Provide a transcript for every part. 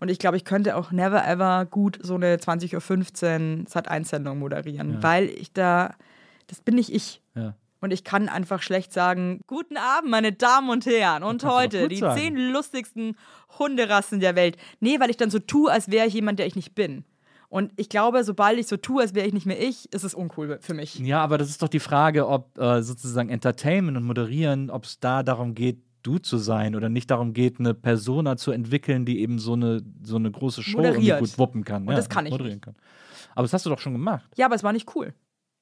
Und ich glaube, ich könnte auch never ever gut so eine 20.15 Uhr Sat-1-Sendung moderieren, Ja. weil ich da, das bin nicht ich. Ja. Und ich kann einfach schlecht sagen, guten Abend, meine Damen und Herren. Und heute die sagen. zehn lustigsten Hunderassen der Welt. Nee, weil ich dann so tue, als wäre ich jemand, der ich nicht bin. Und ich glaube, sobald ich so tue, als wäre ich nicht mehr ich, ist es uncool für mich. Ja, aber das ist doch die Frage, ob äh, sozusagen Entertainment und Moderieren, ob es da darum geht, du zu sein oder nicht darum geht, eine Persona zu entwickeln, die eben so eine, so eine große Show gut wuppen kann. Und das kann ich moderieren nicht. kann. Aber das hast du doch schon gemacht. Ja, aber es war nicht cool.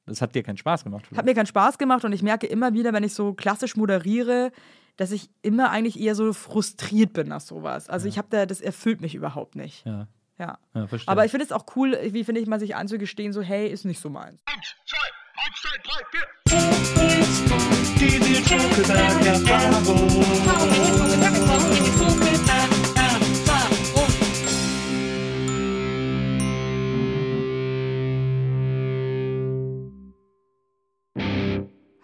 Das hat dir keinen Spaß gemacht. Hat mir keinen Spaß gemacht und ich merke immer wieder, wenn ich so klassisch moderiere, dass ich immer eigentlich eher so frustriert bin nach sowas. Also ich habe da, das erfüllt mich überhaupt nicht. ja, Ja. ja, verstehe. Aber ich finde es auch cool, wie finde ich mal sich einzugestehen, so hey, ist nicht so meins. Offside play, fifth. Did you talk about your Bible?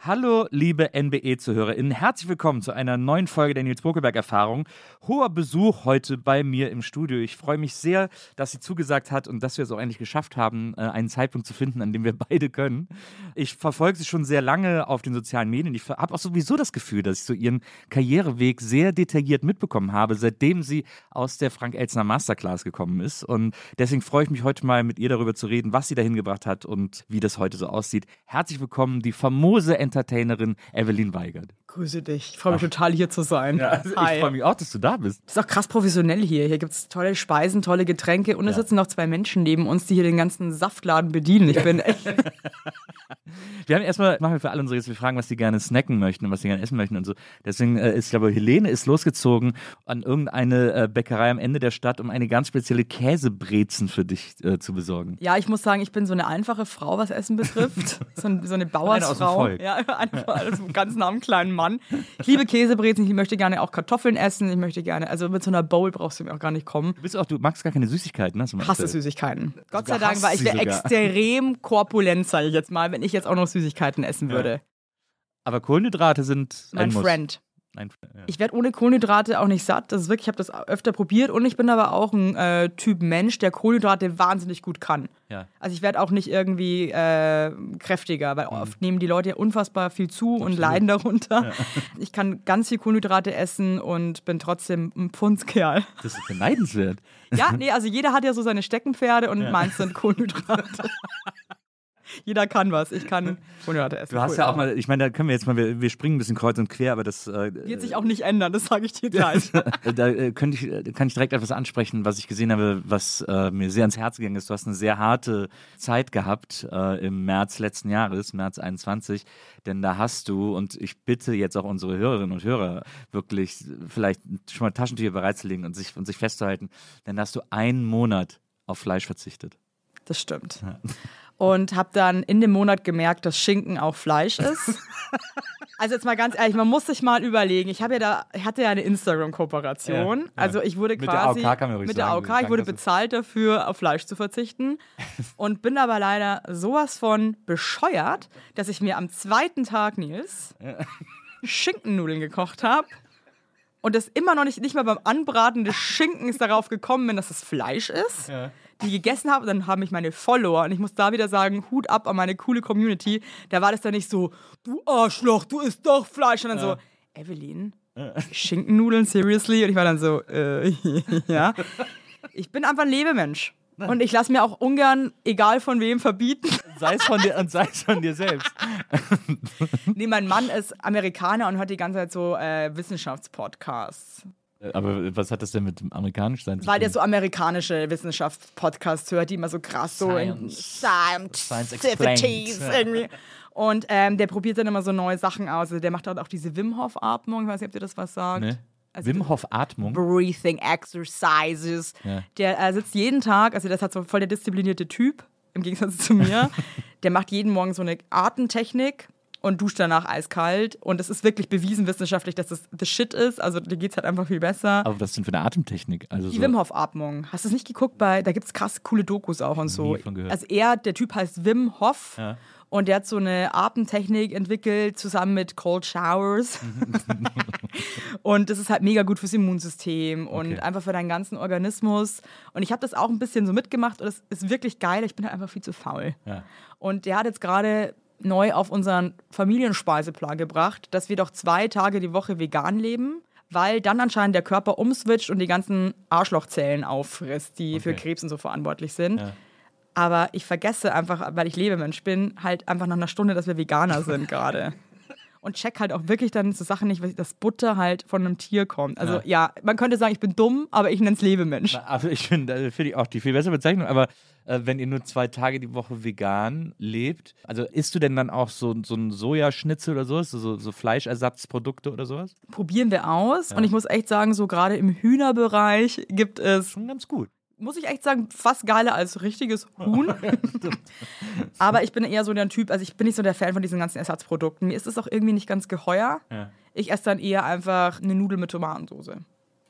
Hallo, liebe NBE-ZuhörerInnen. Herzlich willkommen zu einer neuen Folge der Nils Bokelberg-Erfahrung. Hoher Besuch heute bei mir im Studio. Ich freue mich sehr, dass sie zugesagt hat und dass wir es auch endlich geschafft haben, äh, einen Zeitpunkt zu finden, an dem wir beide können. Ich verfolge sie schon sehr lange auf den sozialen Medien. Ich habe auch sowieso das Gefühl, dass ich so ihren Karriereweg sehr detailliert mitbekommen habe, seitdem sie aus der Frank Elzner Masterclass gekommen ist. Und deswegen freue ich mich heute mal mit ihr darüber zu reden, was sie dahin gebracht hat und wie das heute so aussieht. Herzlich willkommen, die famose Entertainerin Evelyn Weigert. Grüße dich. Ich freue mich total hier zu sein. Ich freue mich auch, dass du da bist. Ist auch krass professionell hier. Hier gibt es tolle Speisen, tolle Getränke und es sitzen noch zwei Menschen neben uns, die hier den ganzen Saftladen bedienen. Ich bin echt. Wir haben erstmal, machen wir für alle unsere Gäste, wir fragen, was sie gerne snacken möchten und was sie gerne essen möchten und so. Deswegen äh, ist, ich glaube, Helene ist losgezogen an irgendeine äh, Bäckerei am Ende der Stadt, um eine ganz spezielle Käsebrezen für dich äh, zu besorgen. Ja, ich muss sagen, ich bin so eine einfache Frau, was Essen betrifft. So, ein, so eine Eine aus dem Bauersfrau. Volk. Ja, einfach also ganz nah am kleinen Mann. Ich liebe Käsebrezen, ich möchte gerne auch Kartoffeln essen. Ich möchte gerne, also mit so einer Bowl brauchst du mir auch gar nicht kommen. Du bist auch, du magst gar keine Süßigkeiten, hast du mal Ich hasse erzählt. Süßigkeiten. Gott sei Dank, weil ich wäre extrem korpulent, sage ich jetzt mal, wenn ich jetzt auch noch Süßigkeiten essen würde. Aber Kohlenhydrate sind Mein. Friend. Ein, ja. Ich werde ohne Kohlenhydrate auch nicht satt. Das ist wirklich, ich habe das öfter probiert und ich bin aber auch ein äh, Typ Mensch, der Kohlenhydrate wahnsinnig gut kann. Ja. Also ich werde auch nicht irgendwie äh, kräftiger, Mhm. weil oft nehmen die Leute ja unfassbar viel zu und leiden darunter. Ich kann ganz viel Kohlenhydrate essen und bin trotzdem ein Pfundskerl. Das ist beneidenswert. Ja, nee, also jeder hat ja so seine Steckenpferde und meins sind Kohlenhydrate. jeder kann was. Ich kann Kohlenhydrate essen. Du hast Cool. ja auch mal, ich meine, da können wir jetzt mal, wir, wir springen ein bisschen kreuz und quer, aber das äh, Wird sich auch nicht ändern, das sage ich dir gleich. da äh, könnte ich, äh, kann ich direkt etwas ansprechen, was ich gesehen habe, was äh, mir sehr ans Herz gegangen ist. Du hast eine sehr harte Zeit gehabt äh, im März letzten Jahres, März 21, denn da hast du, und ich bitte jetzt auch unsere Hörerinnen und Hörer wirklich vielleicht schon mal Taschentücher bereitzulegen und sich, und sich festzuhalten, denn da hast du einen Monat auf Fleisch verzichtet. Das stimmt. Und habe dann in dem Monat gemerkt, dass Schinken auch Fleisch ist. Also jetzt mal ganz ehrlich, man muss sich mal überlegen. Ich habe ja da, ich hatte ja eine Instagram-Kooperation. Ja, ja. Also ich wurde Mit der quasi AOK kann man mit der sagen, AOK, ich wurde bezahlt dafür, auf Fleisch zu verzichten und bin aber leider sowas von bescheuert, dass ich mir am zweiten Tag Nils Schinkennudeln gekocht habe. Und das immer noch nicht, nicht mal beim Anbraten des Schinkens darauf gekommen bin, dass es Fleisch ist. Die gegessen habe, und dann haben mich meine Follower, und ich muss da wieder sagen, Hut ab an meine coole Community, da war das dann nicht so, du Arschloch, du isst doch Fleisch, sondern so, Evelyn, Schinkennudeln, seriously? Und ich war dann so, äh, ja. Ich bin einfach ein Lebemensch. Und ich lasse mir auch ungern, egal von wem, verbieten. Sei es von dir und sei es von dir selbst. Nee, mein Mann ist Amerikaner und hört die ganze Zeit so äh, Wissenschaftspodcasts. Aber was hat das denn mit dem amerikanisch sein zu Weil der so amerikanische Wissenschaftspodcasts hört, die immer so krass so in Science. Explained. irgendwie. Und ähm, der probiert dann immer so neue Sachen aus. Also der macht halt auch diese Wim Hof Atmung. Ich weiß nicht, ob dir das was sagt. Ne? Also Wim Hof Atmung. Breathing Exercises. Ja. Der äh, sitzt jeden Tag, also das hat so voll der disziplinierte Typ, im Gegensatz zu mir. der macht jeden Morgen so eine Atemtechnik und duscht danach eiskalt. Und es ist wirklich bewiesen wissenschaftlich, dass das the shit ist. Also dir geht es halt einfach viel besser. Aber was ist denn für eine Atemtechnik? Also Die so, Wim Hof Atmung. Hast du es nicht geguckt? Bei, da gibt es krass coole Dokus auch und so. Also er, der Typ heißt Wim Hof. Ja. Und der hat so eine Atemtechnik entwickelt, zusammen mit Cold Showers. und das ist halt mega gut fürs Immunsystem und Okay. einfach für deinen ganzen Organismus. Und ich habe das auch ein bisschen so mitgemacht und es ist wirklich geil. Ich bin halt einfach viel zu faul. Ja. Und der hat jetzt gerade neu auf unseren Familienspeiseplan gebracht, dass wir doch zwei Tage die Woche vegan leben, weil dann anscheinend der Körper umswitcht und die ganzen Arschlochzellen auffrisst, die für Okay. Krebs und so verantwortlich sind. Ja. Aber ich vergesse einfach, weil ich Lebemensch bin, halt einfach nach einer Stunde, dass wir Veganer sind gerade. Und check halt auch wirklich dann so Sachen nicht, dass Butter halt von einem Tier kommt. Also ja, man könnte sagen, ich bin dumm, aber ich nenne es Lebemensch. Aber ich finde äh, finde ich auch die viel bessere Bezeichnung. Aber äh, wenn ihr nur zwei Tage die Woche vegan lebt, also isst du denn dann auch so, so ein Sojaschnitzel oder sowas? So, so Fleischersatzprodukte oder sowas? Probieren wir aus. Und ich muss echt sagen, so gerade im Hühnerbereich gibt es Schon ganz gut. muss ich echt sagen, fast geiler als richtiges Huhn. Aber ich bin eher so der Typ, also ich bin nicht so der Fan von diesen ganzen Ersatzprodukten. Mir ist es auch irgendwie nicht ganz geheuer. Ja. Ich esse dann eher einfach eine Nudel mit Tomatensauce.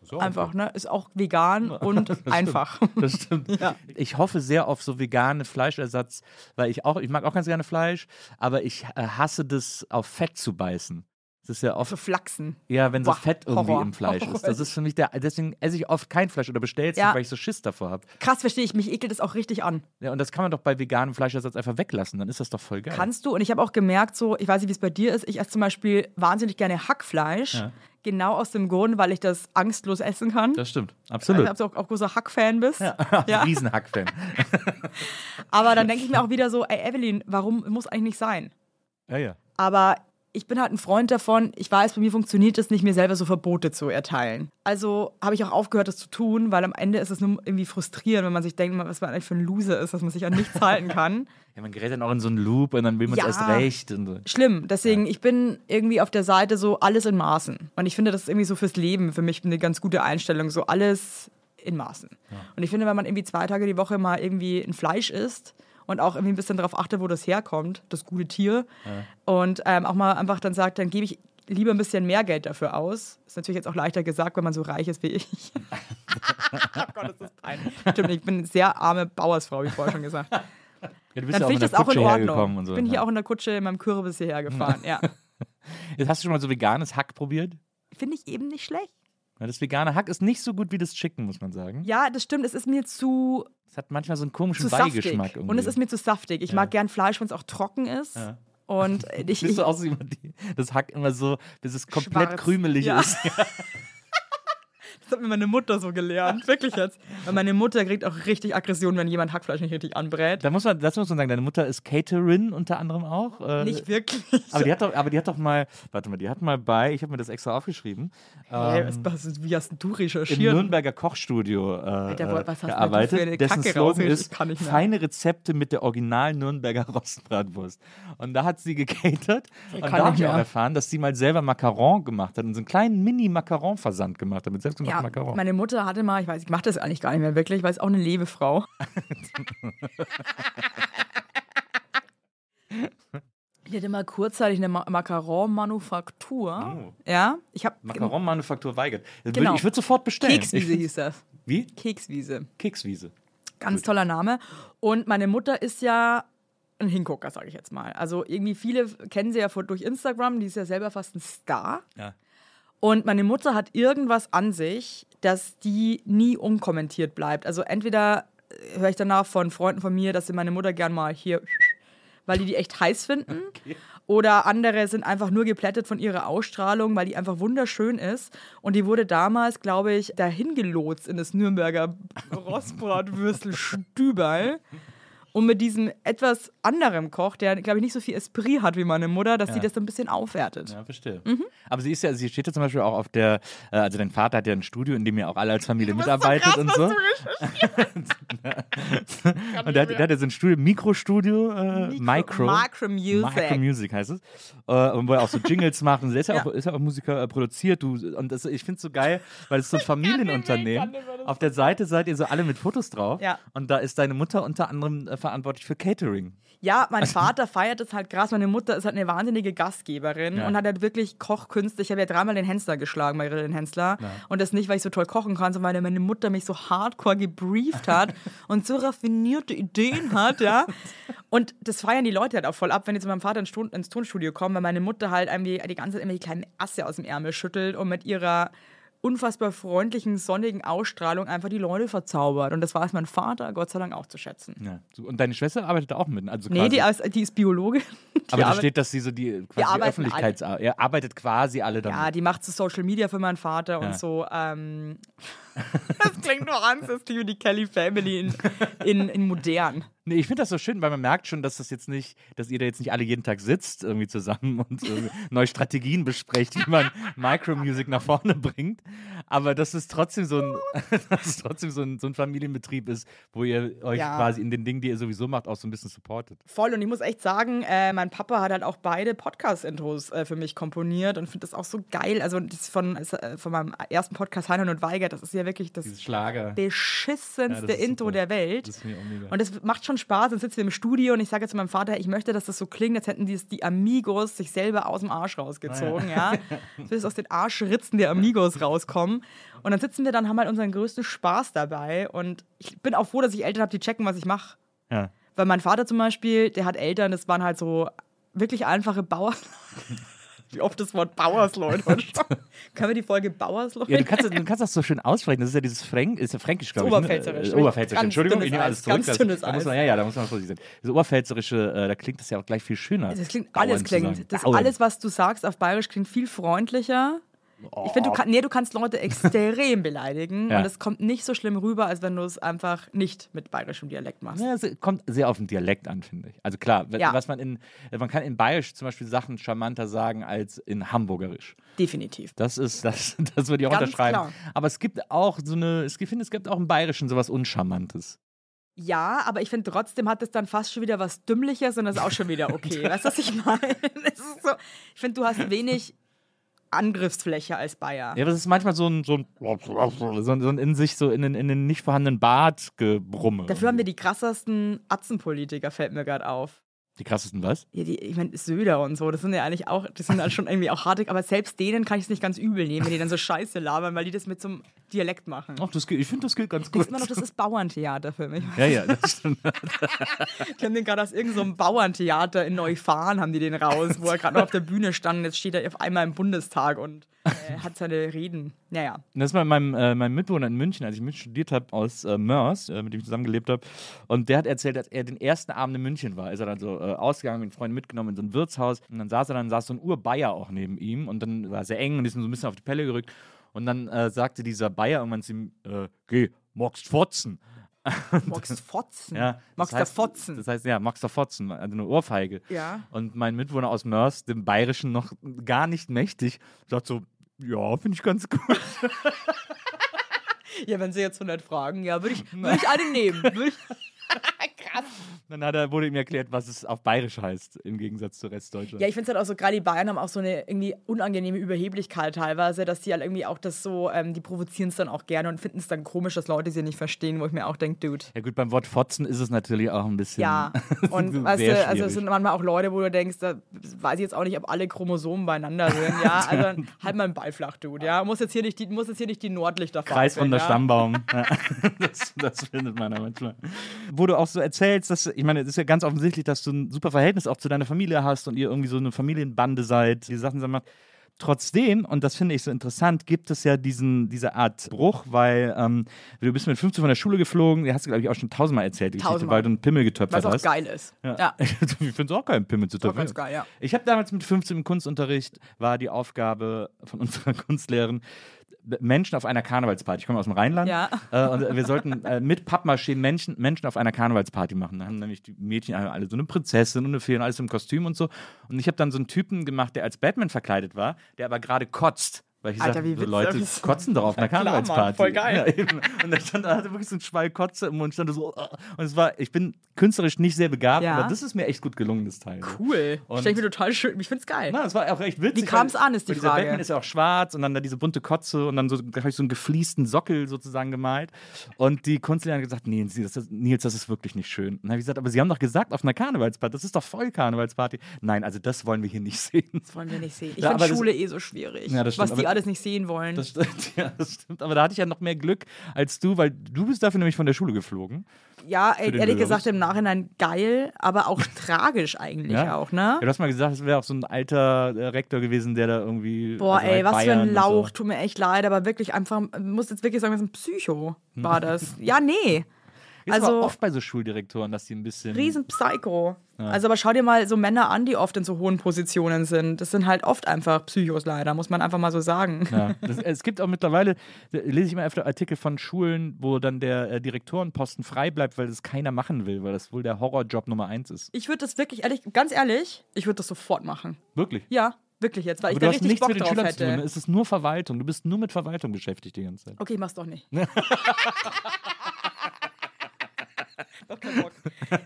So, Einfach, ne? Ist auch vegan und einfach. Das stimmt. Ich hoffe sehr auf so vegane Fleischersatz, weil ich auch, ich mag auch ganz gerne Fleisch, aber ich äh, hasse das, auf Fett zu beißen. Das ist ja oft, Für Flachsen. ja, wenn so Boah, Fett irgendwie Horror. im Fleisch ist. Das ist für mich der, deswegen esse ich oft kein Fleisch oder bestelle es Ja. nicht, weil ich so Schiss davor habe. Krass, verstehe ich. Mich ekelt das auch richtig an. Ja, und das kann man doch bei veganem Fleischersatz einfach weglassen, dann ist das doch voll geil. Kannst du? Und ich habe auch gemerkt, so, ich weiß nicht, wie es bei dir ist, ich esse zum Beispiel wahnsinnig gerne Hackfleisch. Ja. Genau aus dem Grund, weil ich das angstlos essen kann. das stimmt, ich absolut. glaube, du auch, auch großer Hack-Fan bist. Ja. Riesenhackfan. Aber dann denke ich mir auch wieder so, ey Evelyn, warum muss eigentlich nicht sein? Ja, ja. Aber ich bin halt ein Freund davon, ich weiß, bei mir funktioniert es nicht, mir selber so Verbote zu erteilen. Also habe ich auch aufgehört, das zu tun, weil am Ende ist es nur irgendwie frustrierend, wenn man sich denkt, was man eigentlich für ein Loser ist, dass man sich an nichts halten kann. Ja, man gerät dann auch in so einen Loop und dann will man es Ja. erst recht. Und so. Schlimm. Deswegen, ich bin irgendwie auf der Seite so alles in Maßen. Und ich finde, das ist irgendwie so fürs Leben für mich eine ganz gute Einstellung, so alles in Maßen. Und ich finde, wenn man irgendwie zwei Tage die Woche mal irgendwie ein Fleisch isst und auch irgendwie ein bisschen darauf achtet, wo das herkommt, das gute Tier, und ähm, auch mal einfach dann sagt, dann gebe ich lieber ein bisschen mehr Geld dafür aus. Ist natürlich jetzt auch leichter gesagt, wenn man so reich ist wie ich. oh Gott, ist das peinlich. Stimmt, ich bin eine sehr arme Bauersfrau, wie vorher schon gesagt. Ja, du bist Dann ja auch finde in ich der das auch in Kutsche Ordnung. und so. Ich bin hier ja. auch in der Kutsche in meinem Kürbis hierher gefahren, ja. Jetzt hast du schon mal so veganes Hack probiert? Finde ich eben nicht schlecht. Ja, das vegane Hack ist nicht so gut wie das Chicken, muss man sagen. Ja, das stimmt. Es ist mir zu, Es hat manchmal so einen komischen zu saftig. Beigeschmack. Irgendwie. Und es ist mir zu saftig. Ich mag gern Fleisch, wenn es auch trocken ist. Ja. Und ich, Bist ich, du auch so jemand, das Hack immer so, bis es komplett Schwarz. krümelig Ja. ist? das hat mir meine Mutter so gelernt. Wirklich jetzt. Weil meine Mutter kriegt auch richtig Aggression, wenn jemand Hackfleisch nicht richtig anbrät. Da muss man, das muss man sagen, deine Mutter ist Caterin unter anderem auch. Äh, Nicht wirklich. aber die hat doch, aber die hat doch mal, warte mal, die hat mal bei, ich habe mir das extra aufgeschrieben, Hey, ähm, was, was, wie hast du im recherchiert? Nürnberger Kochstudio äh, Alter, was hast denn du gearbeitet. für eine dessen Kacke Slogan ist Ich kann nicht mehr. feine Rezepte mit der originalen Nürnberger Rostbratwurst. Und da hat sie gecatert. Und kann da habe ich auch erfahren, dass sie mal selber Macaron gemacht hat und so einen kleinen Mini-Macaron-Versand gemacht hat mit selbstgemachten Ja, meine Mutter hatte mal, ich weiß, ich mache das eigentlich gar nicht mehr wirklich, weil es auch eine Lebefrau. Die hatte mal kurzzeitig eine Ma Macaron-Manufaktur. Oh. Ja, ich habe Macaron-Manufaktur weigert. Genau. Ich würde sofort bestellen. Kekswiese Ich hieß das. Wie? Kekswiese. Kekswiese. Ganz toller Name. Und meine Mutter ist ja ein Hingucker, sage ich jetzt mal. Also irgendwie viele kennen sie ja durch Instagram, die ist ja selber fast ein Star. Ja. Und meine Mutter hat irgendwas an sich, dass die nie unkommentiert bleibt. Also entweder äh, höre ich danach von Freunden von mir, dass sie meine Mutter gern mal hier, weil die die echt heiß finden. Oder andere sind einfach nur geplättet von ihrer Ausstrahlung, weil die einfach wunderschön ist. Und die wurde damals, glaube ich, dahin gelotst in das Nürnberger Rostbratwürstel Stüberl. Und mit diesem etwas anderem Koch, der, glaube ich, nicht so viel Esprit hat wie meine Mutter, dass Ja. sie das ein bisschen aufwertet. Ja, verstehe. Mhm. Aber sie ist ja, sie steht ja zum Beispiel auch auf der, äh, also dein Vater hat ja ein Studio, in dem ihr auch alle als Familie so mitarbeitet krass, und so. und der hat, der hat ja so ein Studio, Mikrostudio, äh, Micro. Micro Music. Micro Music heißt es. Äh, und wo er auch so Jingles macht. Und der ist ja, Ja. Auch, ist ja auch Musiker äh, produziert. Du, und das, ich finde es so geil, weil es so ein Familienunternehmen. Auf der Seite seid ihr so alle mit Fotos drauf. Ja. Und da ist deine Mutter unter anderem äh, verantwortlich für Catering. Ja, mein Vater feiert es halt krass. Meine Mutter ist halt eine wahnsinnige Gastgeberin Ja. und hat halt wirklich Kochkünste. Ich habe ja dreimal den Hensler geschlagen bei Grill den Hensler. Und das nicht, weil ich so toll kochen kann, sondern weil meine Mutter mich so hardcore gebrieft hat und so raffinierte Ideen hat, ja. Und das feiern die Leute halt auch voll ab, wenn die zu meinem Vater ins Tonstudio kommen, weil meine Mutter halt irgendwie die ganze Zeit immer die kleinen Asse aus dem Ärmel schüttelt und mit ihrer unfassbar freundlichen, sonnigen Ausstrahlung einfach die Leute verzaubert. Und das weiß mein Vater Gott sei Dank auch zu schätzen. Ja. Und deine Schwester arbeitet da auch mit. Also Nee, die, ist- die ist Biologin. Die aber da steht, dass sie so die quasi arbeiten Öffentlichkeits... Er arbeitet quasi alle damit. Ja, die macht so Social Media für meinen Vater Ja. und so. Ähm, das klingt nur an, das klingt wie die Kelly Family in, in, in modern. Nee, ich finde das so schön, weil man merkt schon, dass das jetzt nicht, dass ihr da jetzt nicht alle jeden Tag sitzt irgendwie zusammen und irgendwie neue Strategien besprecht, wie man Micromusic nach vorne bringt. Aber dass es trotzdem so ein, dass es trotzdem so ein, so ein Familienbetrieb ist, wo ihr euch Ja. quasi in den Dingen, die ihr sowieso macht, auch so ein bisschen supportet. Voll. Und ich muss echt sagen, äh, mein Papa hat halt auch beide Podcast-Intros äh, für mich komponiert und finde das auch so geil. Also das von, äh, von meinem ersten Podcast Heinlein und Weiger, das ist ja wirklich das beschissenste Ja, das Intro super. der Welt. Das. Und das macht schon Spaß. Dann sitzen wir im Studio und ich sage zu meinem Vater, ich möchte, dass das so klingt, als hätten die, die Amigos sich selber aus dem Arsch rausgezogen. Ja. So ist aus den Arschritzen der Amigos rauskommen. Und dann sitzen wir dann, haben halt unseren größten Spaß dabei. Und ich bin auch froh, dass ich Eltern habe, die checken, was ich mache. ja. Weil mein Vater zum Beispiel, der hat Eltern, das waren halt so wirklich einfache Bauern. Wie oft das Wort Bauersleute. Können wir die Folge Bauersleute? Ja, du kannst, du kannst das so schön aussprechen. Das ist ja dieses Fränk, ist ja Fränkisch, glaube ich. Oberpfälzerisch. Ne? Äh, Oberpfälzerisch. Ganz Entschuldigung, ich nehme alles zurück. ganz Das- dünnes da muss man, ja, ja, da muss man vorsichtig sein. Das Oberpfälzerische, äh, da klingt das ja auch gleich viel schöner. Das klingt, alles klingt. Das alles, was du sagst auf Bayerisch, klingt viel freundlicher. Ich finde, du, kann, nee, du kannst Leute extrem beleidigen Ja. und es kommt nicht so schlimm rüber, als wenn du es einfach nicht mit bayerischem Dialekt machst. Ja, es kommt sehr auf den Dialekt an, finde ich. Also klar, Ja. was man in, man kann in Bayerisch zum Beispiel Sachen charmanter sagen als in Hamburgerisch. Definitiv. Das ist, das, das würde ich auch Ganz unterschreiben. klar. Aber es gibt auch so eine, es- ich finde, es gibt auch im Bayerischen sowas Uncharmantes. Ja, aber ich finde trotzdem hat es dann fast schon wieder was Dümmliches und das ist auch schon wieder okay. weißt du, was ich meine? So, ich finde, du hast wenig Angriffsfläche als Bayer. Ja, aber es ist manchmal so ein, so ein, so ein, in sich so in den, in den nicht vorhandenen Bart gebrumme. Dafür haben wir die krassesten Atzenpolitiker, fällt mir gerade auf. die krassesten was? Ja, die, ich meine, Söder und so, das sind ja eigentlich auch, das sind dann schon irgendwie auch harte, aber selbst denen kann ich es nicht ganz übel nehmen, wenn die dann so Scheiße labern, weil die das mit so einem Dialekt machen. Ach, das geht, ich finde, das geht ganz gut. ist immer noch, das ist Bauerntheater für mich. Ja, ja, das stimmt. Ich habe den gerade aus irgendeinem so Bauerntheater in Neufahren, haben die den raus, wo er gerade noch auf der Bühne stand und jetzt steht er auf einmal im Bundestag und äh, hat seine Reden. Naja. Das war meinem, äh, meinem Mitbewohner in München, als ich München studiert habe, aus äh, Mörs, äh, mit dem ich zusammengelebt habe. Und der hat erzählt, dass er den ersten Abend in München war. Ist er dann so äh, ausgegangen, mit Freunden mitgenommen in so ein Wirtshaus. Und dann saß er dann, saß so ein Urbayer auch neben ihm. Und dann war es sehr eng und ist ihm so ein bisschen auf die Pelle gerückt. Und dann äh, sagte dieser Bayer irgendwann zu ihm, äh, geh, magst fotzen. Magst Fotzen? Ja, Magst heißt, Fotzen? Das heißt, ja, magst Fotzen, also eine Ohrfeige. Ja. Und mein Mitwohner aus Mörs, dem Bayerischen noch gar nicht mächtig, sagt so, ja, finde ich ganz gut. Ja, wenn sie jetzt 100 fragen, ja, würde ich, würd ich eine nehmen. Würd ich, Dann hat er, wurde ihm erklärt, was es auf Bayerisch heißt, im Gegensatz zu Restdeutschland. Ja, ich finde es halt auch so, gerade die Bayern haben auch so eine irgendwie unangenehme Überheblichkeit teilweise, dass die halt irgendwie auch das so, ähm, die provozieren es dann auch gerne und finden es dann komisch, dass Leute sie nicht verstehen, wo ich mir auch denke, Dude. Ja gut, beim Wort Fotzen ist es natürlich auch ein bisschen. Ja, und weißt du, also es sind manchmal auch Leute, wo du denkst, da weiß ich jetzt auch nicht, ob alle Chromosomen beieinander sind. Ja, also halt mal einen Ball flach, Dude. Ja, muss jetzt hier nicht die, muss jetzt hier nicht die Nordlichter Kreisrunder ja? Stammbaum. Ja, das, das findet man manchmal. Wo du auch so erzählst, dass, ich meine, es ist ja ganz offensichtlich, dass du ein super Verhältnis auch zu deiner Familie hast und ihr irgendwie so eine Familienbande seid, die Sachen macht. trotzdem, und das finde ich so interessant, gibt es ja diesen, diese Art Bruch, weil ähm, du bist mit 15 von der Schule geflogen, die hast du, glaube ich, auch schon tausendmal erzählt, die Tausendmal. weil du einen Pimmel getöpfert Was auch hast. geil ist. Ja. ich finde es auch geil, einen Pimmel zu töpfern. ganz geil, ja. Ich habe damals mit 15 im Kunstunterricht, war die Aufgabe von unserer Kunstlehrerin, Menschen auf einer Karnevalsparty. Ich komme aus dem Rheinland. Ja. Äh, und wir sollten äh, mit Pappmaché Menschen, Menschen auf einer Karnevalsparty machen. Da haben nämlich die Mädchen alle so eine Prinzessin und eine Fee und alles im Kostüm und so. Und ich habe dann so einen Typen gemacht, der als Batman verkleidet war, der aber gerade kotzt. Weil ich Alter, sag, wie so. Leute Das- kotzen doch auf einer klar, Mann, Karnevalsparty. voll geil. Ja, und da stand, da hatte wirklich so ein Schwall Kotze im Mund, stand so. "Oh." Und es war, ich bin künstlerisch nicht sehr begabt, Ja. aber das ist mir echt gut gelungen, das Teil. Cool. Und- Stell ich mir total schön. Ich find's geil. Na, das war auch echt witzig. Wie kam's an, ist die weil dieser Frage. Batman ist ja auch schwarz und dann da diese bunte Kotze und dann so, da hab ich so einen gefliesten Sockel sozusagen gemalt. Und die Kunstlehrerin hat gesagt, Nils, das ist, Nils, das ist wirklich nicht schön. Und dann habe ich gesagt, aber Sie haben doch gesagt, auf einer Karnevalsparty, das ist doch voll Karnevalsparty. Nein, also das wollen wir hier nicht sehen. Das wollen wir nicht sehen. Ich Ja, finde das- Schule eh so schwierig. Ja, das stimmt, was die alles nicht sehen wollen. Das stimmt, ja, das stimmt. Aber da hatte ich ja noch mehr Glück als du, weil du bist dafür nämlich von der Schule geflogen. ja, ey, ehrlich gesagt im Nachhinein geil, aber auch tragisch eigentlich Ja. auch, ne? Ja, du hast mal gesagt, es wäre auch so ein alter äh, Rektor gewesen, der da irgendwie. Boah, also ey, halt was für ein Lauch, So. tut mir echt leid, aber wirklich einfach, muss jetzt wirklich sagen, das ist ein Psycho, war das. Ja, nee. Ist Also- aber oft bei so Schuldirektoren, dass die ein bisschen. Riesen Psycho. Also, aber schau dir mal so Männer an, die oft in so hohen Positionen sind. Das sind halt oft einfach Psychos leider, muss man einfach mal so sagen. Ja, das, es gibt auch mittlerweile, lese ich immer öfter Artikel von Schulen, wo dann der äh, Direktorenposten frei bleibt, weil das keiner machen will, weil das wohl der Horrorjob Nummer eins ist. Ich würde das wirklich, ehrlich, ganz ehrlich, ich würde das sofort machen. Wirklich. Ja, wirklich jetzt, weil Aber ich da richtig nichts Bock mit den drauf Schülern zu tun. hätte. Es ist nur Verwaltung. Du bist nur mit Verwaltung beschäftigt die ganze Zeit. Okay, mach's doch nicht. Doch Bock.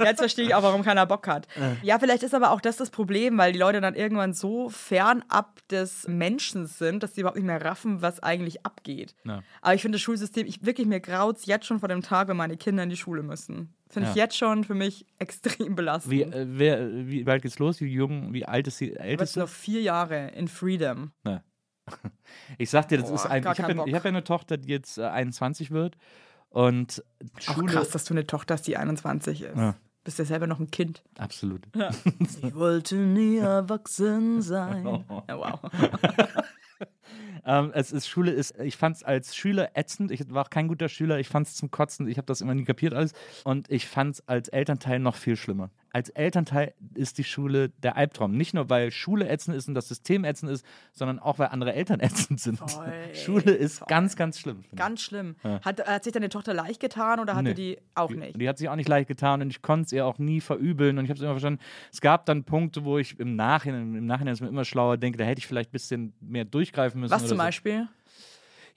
Jetzt verstehe ich auch, warum keiner Bock hat. Ja, vielleicht ist aber auch das das Problem, weil die Leute dann irgendwann so fernab des Menschen sind, dass sie überhaupt nicht mehr raffen, was eigentlich abgeht. Ja. Aber ich finde das Schulsystem, ich wirklich mir graut's jetzt schon vor dem Tag, wenn meine Kinder in die Schule müssen. Finde ich Ja. jetzt schon für mich extrem belastend. Wie, äh, wer, wie bald geht's los? Wie jung, wie alt ist die älteste? noch vier Jahre in Freedom. Na. Ich sag dir, das Boah, ist ein. Ich habe ja, ich hab ja eine Tochter, die jetzt äh, 21 wird. Und Auch Schule. krass, dass du eine Tochter hast, die 21 ist. Ja. Bist ja selber noch ein Kind. Absolut. Ich wollte nie erwachsen sein. Ja, wow. Ähm, es ist Schule ist, ich fand es als Schüler ätzend. Ich war auch kein guter Schüler. Ich fand es zum Kotzen. Ich habe das immer nie kapiert alles. Und ich fand es als Elternteil noch viel schlimmer. Als Elternteil ist die Schule der Albtraum. Nicht nur, weil Schule ätzend ist und das System ätzend ist, sondern auch, weil andere Eltern ätzend sind. Voll, Schule ist ganz, ganz schlimm. Ganz schlimm. Hat, hat sich deine Tochter leicht getan oder hatte Nee. die auch Die- nicht? Die hat sich auch nicht leicht getan und ich konnte es ihr auch nie verübeln und ich habe es immer verstanden. Es gab dann Punkte, wo ich im Nachhinein, im Nachhinein ist mir immer schlauer denke, da hätte ich vielleicht ein bisschen mehr durchgreifen müssen. Was zum so. Beispiel?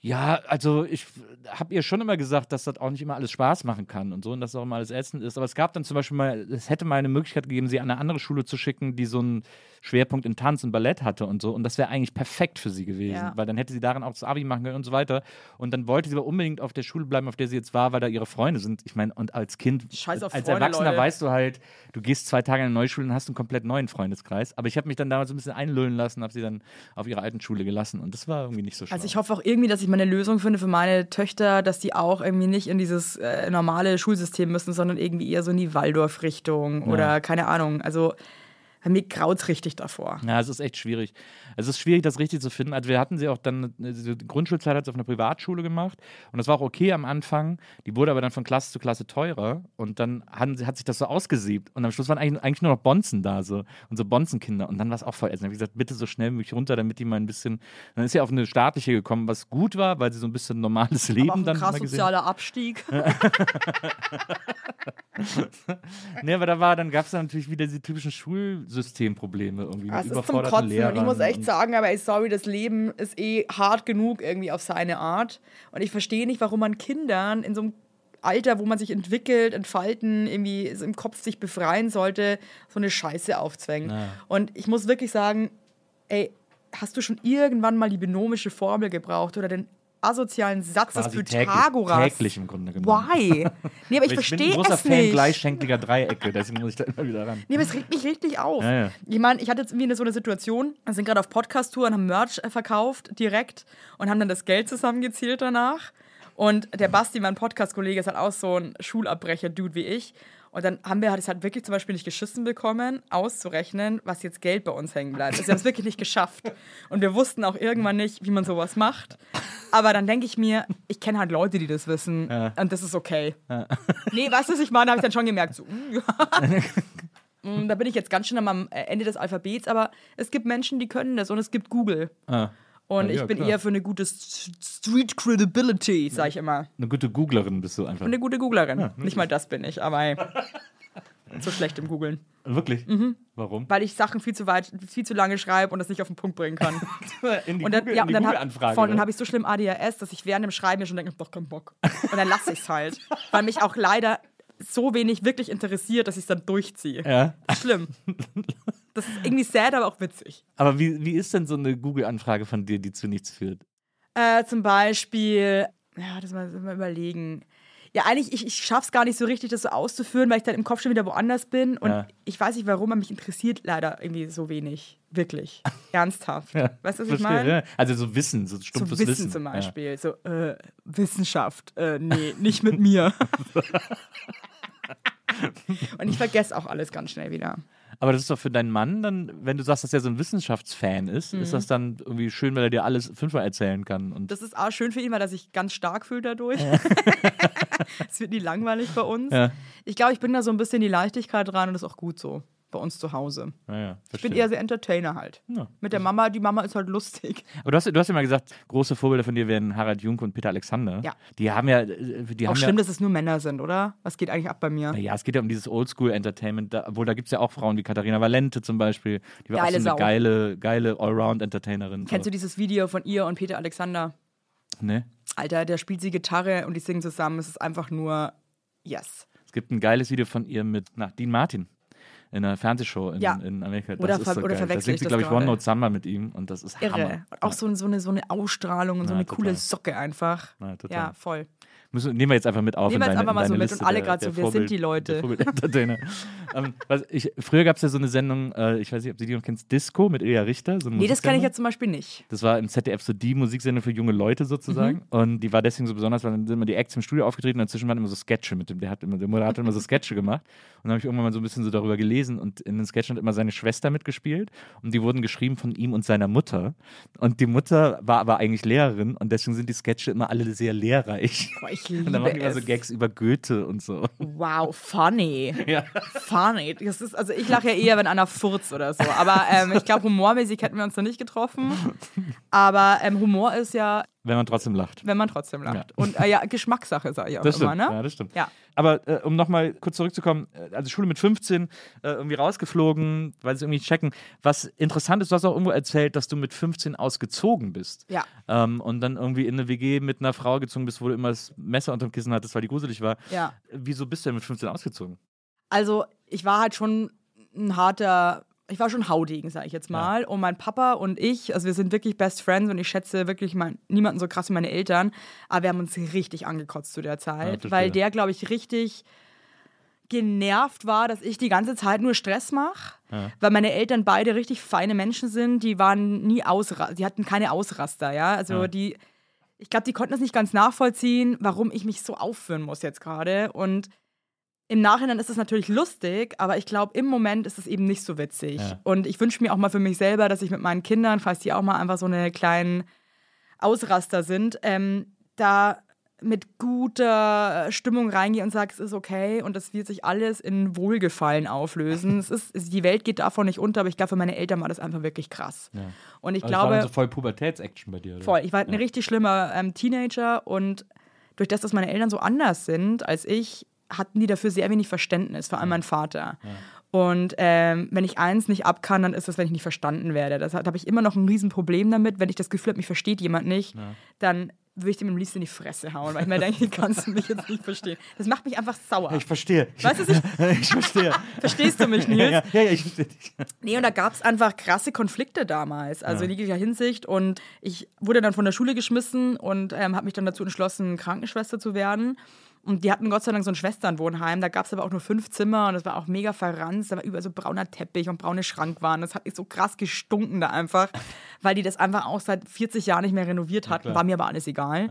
Ja, also ich habe ihr schon immer gesagt, dass das auch nicht immer alles Spaß machen kann und so und dass auch immer alles ätzend ist. Aber es gab dann zum Beispiel mal, es hätte mal eine Möglichkeit gegeben, sie an eine andere Schule zu schicken, die so einen Schwerpunkt in Tanz und Ballett hatte und so. Und das wäre eigentlich perfekt für sie gewesen, Ja. weil dann hätte sie darin auch das Abi machen können und so weiter. Und dann wollte sie aber unbedingt auf der Schule bleiben, auf der sie jetzt war, weil da ihre Freunde sind. Ich meine, und als Kind, als Freunde, Erwachsener Leute. weißt du halt, du gehst zwei Tage in eine neue Schule und hast einen komplett neuen Freundeskreis. Aber ich habe mich dann damals so ein bisschen einlullen lassen, habe sie dann auf ihre alten Schule gelassen und das war irgendwie nicht so schlau. Also ich hoffe auch irgendwie, dass ich mal eine Lösung finde für meine Töchter, dass die auch irgendwie nicht in dieses äh, normale Schulsystem müssen, sondern irgendwie eher so in die Waldorf-Richtung oder keine Ahnung. Also mir graut's richtig davor. Ja, es ist echt schwierig. Es ist schwierig, das richtig zu finden. Also wir hatten sie auch dann, also die Grundschulzeit hat sie auf einer Privatschule gemacht und das war auch okay am Anfang. Die wurde aber dann von Klasse zu Klasse teurer und dann sie, hat sich das so ausgesiebt und am Schluss waren eigentlich, eigentlich nur noch Bonzen da, so unsere Bonzenkinder und dann war es auch voll. Dann habe ich gesagt, bitte so schnell wie möglich runter, damit die mal ein bisschen, dann ist sie auf eine staatliche gekommen, was gut war, weil sie so ein bisschen normales Leben Aber dann krass sozialer Abstieg. Nee, aber da war, dann gab es natürlich wieder diese typischen Schulsystemprobleme irgendwie. Es mit ist zum Kotzen. Und ich Lehrern muss echt sagen, aber ey, sorry, das Leben ist eh hart genug irgendwie auf seine Art. Und ich verstehe nicht, warum man Kindern in so einem Alter, wo man sich entwickelt, entfalten, irgendwie so im Kopf sich befreien sollte, so eine Scheiße aufzwängt. Ja. Und ich muss wirklich sagen, ey, hast du schon irgendwann mal die binomische Formel gebraucht oder den asozialen Satz des Quasi täglich, Pythagoras? täglich im Grunde genommen. Why? Nee, aber ich ich bin ein verstehe großer es Fan nicht. gleichschenkliger Dreiecke, deswegen muss ich da immer wieder ran. Nee, aber es regt mich richtig auf. Ja, ja. Ich meine, ich hatte jetzt irgendwie so eine Situation, wir sind gerade auf Podcast-Tour und haben Merch äh, verkauft direkt und haben dann das Geld zusammengezielt danach. Und der Basti, mein Podcast-Kollege, ist halt auch so ein Schulabbrecher-Dude wie ich. Und dann haben wir es halt wirklich zum Beispiel nicht geschissen bekommen, auszurechnen, was jetzt Geld bei uns hängen bleibt. Also wir haben es wirklich nicht geschafft. Und wir wussten auch irgendwann nicht, wie man sowas macht. Aber dann denke ich mir, ich kenne halt Leute, die das wissen. Und das ist okay. Nee, weißt du, was ich meine? Da habe ich dann schon gemerkt, so, mm, ja. Mm, da bin ich jetzt ganz schön am Ende des Alphabets, aber es gibt Menschen, die können das und es gibt Google. Ah. Und Ja, ich ja, bin klar. eher für eine gute Street Credibility, sag ich immer. Eine gute Googlerin bist du einfach. Eine gute Googlerin. Nicht mal das bin ich, aber so schlecht im Googlen. Wirklich? Warum? Weil ich Sachen viel zu weit, viel zu lange schreibe und das nicht auf den Punkt bringen kann. In die Und dann, Google- ja, und dann, hab, Google-Anfrage, voll, und dann oder? habe ich so schlimm ADHS, dass ich während dem Schreiben mir schon denke, ich hab doch keinen Bock. Und dann lasse ich es halt. Weil mich auch leider so wenig wirklich interessiert, dass ich es dann durchziehe. Ja. Schlimm. Das ist irgendwie sad, aber auch witzig. Aber wie, wie ist denn so eine Google-Anfrage von dir, die zu nichts führt? Äh, zum Beispiel, ja, das mal, mal überlegen. Ja, eigentlich, ich, ich schaff's gar nicht so richtig, das so auszuführen, weil ich dann im Kopf schon wieder woanders bin. Und Ja. ich weiß nicht, warum, aber mich interessiert leider irgendwie so wenig. Wirklich. Ernsthaft. Weißt du, was ich meine? ja. Also so Wissen, so So stumpfes Wissen, Wissen. zum Ja. Beispiel. So, äh, Wissenschaft. Äh, nee, nicht mit mir. Und ich vergesse auch alles ganz schnell wieder. Aber das ist doch für deinen Mann dann, wenn du sagst, dass er so ein Wissenschaftsfan ist, ist das dann irgendwie schön, weil er dir alles fünfmal erzählen kann. Und Mhm. Das ist auch schön für ihn, weil er sich ganz stark fühlt dadurch. Es wird nie langweilig bei uns. Ja. Ich glaube, ich bin da so ein bisschen die Leichtigkeit dran und das ist auch gut so. Bei uns zu Hause. naja, Ich bin eher so Entertainer halt. Ja. Mit der Mama, die Mama ist halt lustig. Aber du hast, du hast ja mal gesagt, große Vorbilder von dir wären Harald Junke und Peter Alexander. Ja. Die haben ja, äh, die auch haben schlimm, ja, dass es nur Männer sind, oder? Was geht eigentlich ab bei mir? ja, es geht ja um dieses Oldschool-Entertainment, obwohl da gibt es ja auch Frauen wie Katharina Valente zum Beispiel. Die war Geile auch so eine Sau. geile, geile Allround-Entertainerin. Kennst du so. dieses Video von ihr und Peter Alexander? Ne? Alter, der spielt sie Gitarre und die singen zusammen. Es ist einfach nur yes. Es gibt ein geiles Video von ihr mit nach Dean Martin in einer Fernsehshow in, Ja. in Amerika. Das Oder ist so oder geil. Da singt ich sie, glaube ich, One gerade? Note Summer mit ihm und das ist Irre. Hammer. Und auch so, so, eine, so eine Ausstrahlung und so Ja, eine total. coole Socke einfach. Ja, total. Ja, voll. Müssen, nehmen wir jetzt einfach mit auf. Nehmen wir jetzt deine, einfach mal so deine mit Liste und alle grad so, wer sind die Leute? ähm, was ich, früher gab es ja so eine Sendung, äh, ich weiß nicht, ob du die noch kennst, Disco mit Ilja Richter. So Nee, das kenne ich jetzt zum Beispiel nicht. Das war im ZDF so die Musiksendung für junge Leute sozusagen. Mhm. Und die war deswegen so besonders, weil dann sind immer die Acts im Studio aufgetreten und dazwischen waren immer so Sketche mit dem. Der hat immer, der Moderator hat immer so Sketche gemacht. Und dann habe ich irgendwann mal so ein bisschen so darüber gelesen und in den Sketchen hat immer seine Schwester mitgespielt. Und die wurden geschrieben von ihm und seiner Mutter. Und die Mutter war aber eigentlich Lehrerin und deswegen sind die Sketche immer alle sehr lehrreich. Boah, ich Und dann liebe machen die immer so. Gags über Goethe und so. Wow, funny. Ja. Funny. Das ist, also ich lache ja eher, wenn einer furzt oder so. Aber ähm, ich glaube, humormäßig hätten wir uns da nicht getroffen. Aber ähm, Humor ist ja, Wenn man trotzdem lacht. wenn man trotzdem lacht. Ja. Und äh, ja, Geschmackssache, sage ich auch Das immer, stimmt. ne? Ja, das stimmt. Ja. Aber äh, um nochmal kurz zurückzukommen, äh, also Schule mit 15, äh, irgendwie rausgeflogen, weil sie irgendwie checken. Was interessant ist, du hast auch irgendwo erzählt, dass du mit 15 ausgezogen bist. Ja. Ähm, und dann irgendwie in eine WG mit einer Frau gezogen bist, wo du immer das Messer unter dem Kissen hattest, weil die gruselig war. Ja. Wieso bist du denn mit 15 ausgezogen? Also, ich war halt schon ein harter, ich war schon Haudegen, sage ich jetzt mal. Und mein Papa und ich, also wir sind wirklich Best Friends und ich schätze wirklich mein, niemanden so krass wie meine Eltern. Aber wir haben uns richtig angekotzt zu der Zeit, verstehe. weil der, glaube ich, richtig genervt war, dass ich die ganze Zeit nur Stress mache. Weil meine Eltern beide richtig feine Menschen sind. Die waren nie Ausraster, die hatten keine Ausraster, ja. Also die, ich glaube, die konnten das nicht ganz nachvollziehen, warum ich mich so aufführen muss jetzt gerade. Und im Nachhinein ist es natürlich lustig, aber ich glaube, im Moment ist es eben nicht so witzig. Ja. Und ich wünsche mir auch mal für mich selber, dass ich mit meinen Kindern, falls die auch mal einfach so eine kleinen Ausraster sind, ähm, da mit guter Stimmung reingehe und sage, es ist okay und das wird sich alles in Wohlgefallen auflösen. es ist, die Welt geht davon nicht unter, aber ich glaube, für meine Eltern war das einfach wirklich krass. Und ich Also es war glaube, dann so voll Pubertätsaction bei dir, oder? Voll. Ich war ein richtig schlimmer ähm, Teenager und durch das, dass meine Eltern so anders sind als ich, hatten die dafür sehr wenig Verständnis, vor allem mein Vater. Und ähm, wenn ich eins nicht ab kann, dann ist das, wenn ich nicht verstanden werde. Das habe ich immer noch ein Riesenproblem damit. Wenn ich das Gefühl habe, mich versteht jemand nicht, dann würde ich dem am liebsten in die Fresse hauen, weil ich mir denke, kannst du mich jetzt nicht verstehen. Das macht mich einfach sauer. Ich verstehe. Weißt du, ich, ich verstehe. verstehst du mich, Nils? ja, ja, ja, ich verstehe dich. Nee, und da gab es einfach krasse Konflikte damals, also in jeglicher Hinsicht. Und ich wurde dann von der Schule geschmissen und ähm, habe mich dann dazu entschlossen, Krankenschwester zu werden. Und die hatten Gott sei Dank so ein Schwesternwohnheim. Da gab es aber auch nur fünf Zimmer und es war auch mega verranzt. Da war überall so brauner Teppich und braune Schrankwaren. Das hat so krass gestunken da einfach, weil die das einfach auch seit 40 Jahren nicht mehr renoviert hatten. War mir aber alles egal.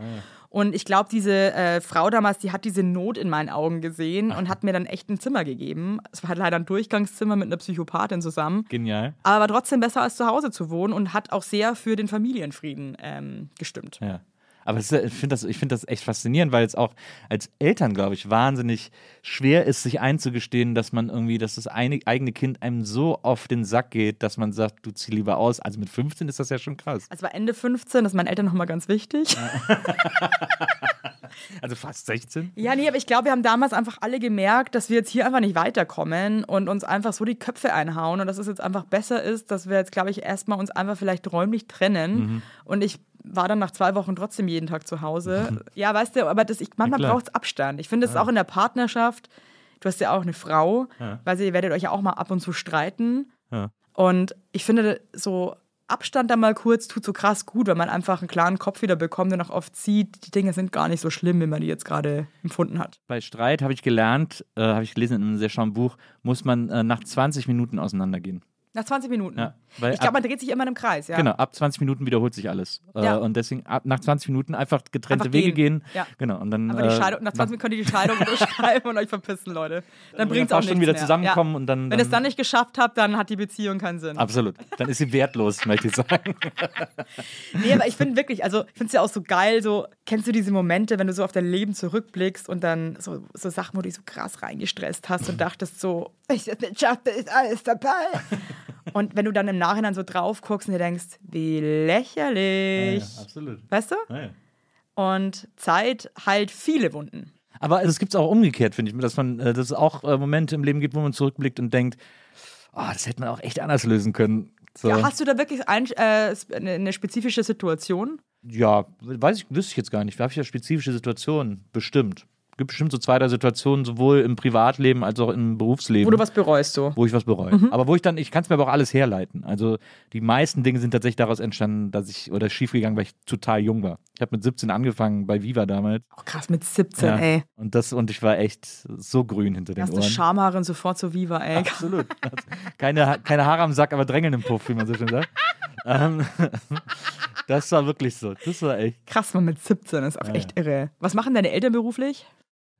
Und ich glaube, diese äh, Frau damals, die hat diese Not in meinen Augen gesehen und hat mir dann echt ein Zimmer gegeben. Es war leider ein Durchgangszimmer mit einer Psychopathin zusammen. Genial. Aber war trotzdem besser als zu Hause zu wohnen und hat auch sehr für den Familienfrieden ähm, gestimmt. Ja. Aber es ich finde das, ich find das echt faszinierend, weil es auch als Eltern, glaube ich, wahnsinnig schwer ist, sich einzugestehen, dass man irgendwie, dass das eine, eigene Kind einem so auf den Sack geht, dass man sagt, du zieh lieber aus. Also mit 15 ist das ja schon krass. Also war Ende 15, das ist meinen Eltern nochmal ganz wichtig. Also fast 16. Ja, nee, aber ich glaube, wir haben damals einfach alle gemerkt, dass wir jetzt hier einfach nicht weiterkommen und uns einfach so die Köpfe einhauen und dass es jetzt einfach besser ist, dass wir jetzt, glaube ich, erstmal uns einfach vielleicht räumlich trennen. Und ich war dann nach zwei Wochen trotzdem jeden Tag zu Hause. Ja, weißt du, aber das, ich, manchmal klar. braucht es Abstand. Ich finde es auch in der Partnerschaft, du hast ja auch eine Frau, weil ihr werdet euch ja auch mal ab und zu streiten. Ja. Und ich finde, so Abstand da mal kurz tut so krass gut, weil man einfach einen klaren Kopf wieder bekommt und auch oft sieht, die Dinge sind gar nicht so schlimm, wie man die jetzt gerade empfunden hat. Bei Streit habe ich gelernt, äh, habe ich gelesen in einem sehr schlauen Buch, muss man äh, nach 20 Minuten auseinandergehen. Nach 20 Minuten. Ja, ich glaube, man dreht sich immer im Kreis, ja. Genau, ab 20 Minuten wiederholt sich alles. Ja. Äh, und deswegen ab, nach 20 Minuten einfach getrennte Einfach Wege gehen. gehen. Ja. Genau. Und dann, Aber die äh, Scheidung, nach 20 Minuten könnt ihr die Scheidung unterschreiben und euch verpissen, Leute. Dann dann bringt es auch schon wieder mehr. zusammenkommen und dann. Wenn ihr es dann nicht geschafft habt, dann hat die Beziehung keinen Sinn. Absolut. Dann ist sie wertlos, möchte ich sagen. Nee, aber ich finde wirklich, also ich finde es ja auch so geil, so, kennst du diese Momente, wenn du so auf dein Leben zurückblickst und dann so, so Sachen, wo du dich so krass reingestresst hast und dachtest so, ich schaffe, ist alles dabei. Und wenn du dann im Nachhinein so drauf guckst und dir denkst, wie lächerlich. absolut. Weißt du? Und Zeit heilt viele Wunden. Aber es gibt es auch umgekehrt, finde ich, dass man, äh, dass es auch äh, Momente im Leben gibt, wo man zurückblickt und denkt, oh, das hätte man auch echt anders lösen können. So. Ja, hast du da wirklich ein, äh, eine, eine spezifische Situation? Ja, weiß ich, wüsste ich jetzt gar nicht. Da habe ich ja spezifische Situationen, bestimmt. Es gibt bestimmt so zwei, drei Situationen, sowohl im Privatleben als auch im Berufsleben. Wo du was bereust so? wo ich was bereue. Aber wo ich dann, ich kann es mir aber auch alles herleiten. Also die meisten Dinge sind tatsächlich daraus entstanden, dass ich, oder schiefgegangen, weil ich total jung war. Ich habe mit 17 angefangen bei Viva damals. Oh, krass, mit 17, Ja. ey. Und das, und ich war echt so grün hinter den Erste Ohren. Schamhaaren sofort zur Viva, ey. Absolut. Keine, keine Haare am Sack, aber Drängeln im Puff, wie man so schön sagt. ähm, das war wirklich so. Das war echt. Krass, man mit 17 ist auch Ja, echt irre. Was machen deine Eltern beruflich?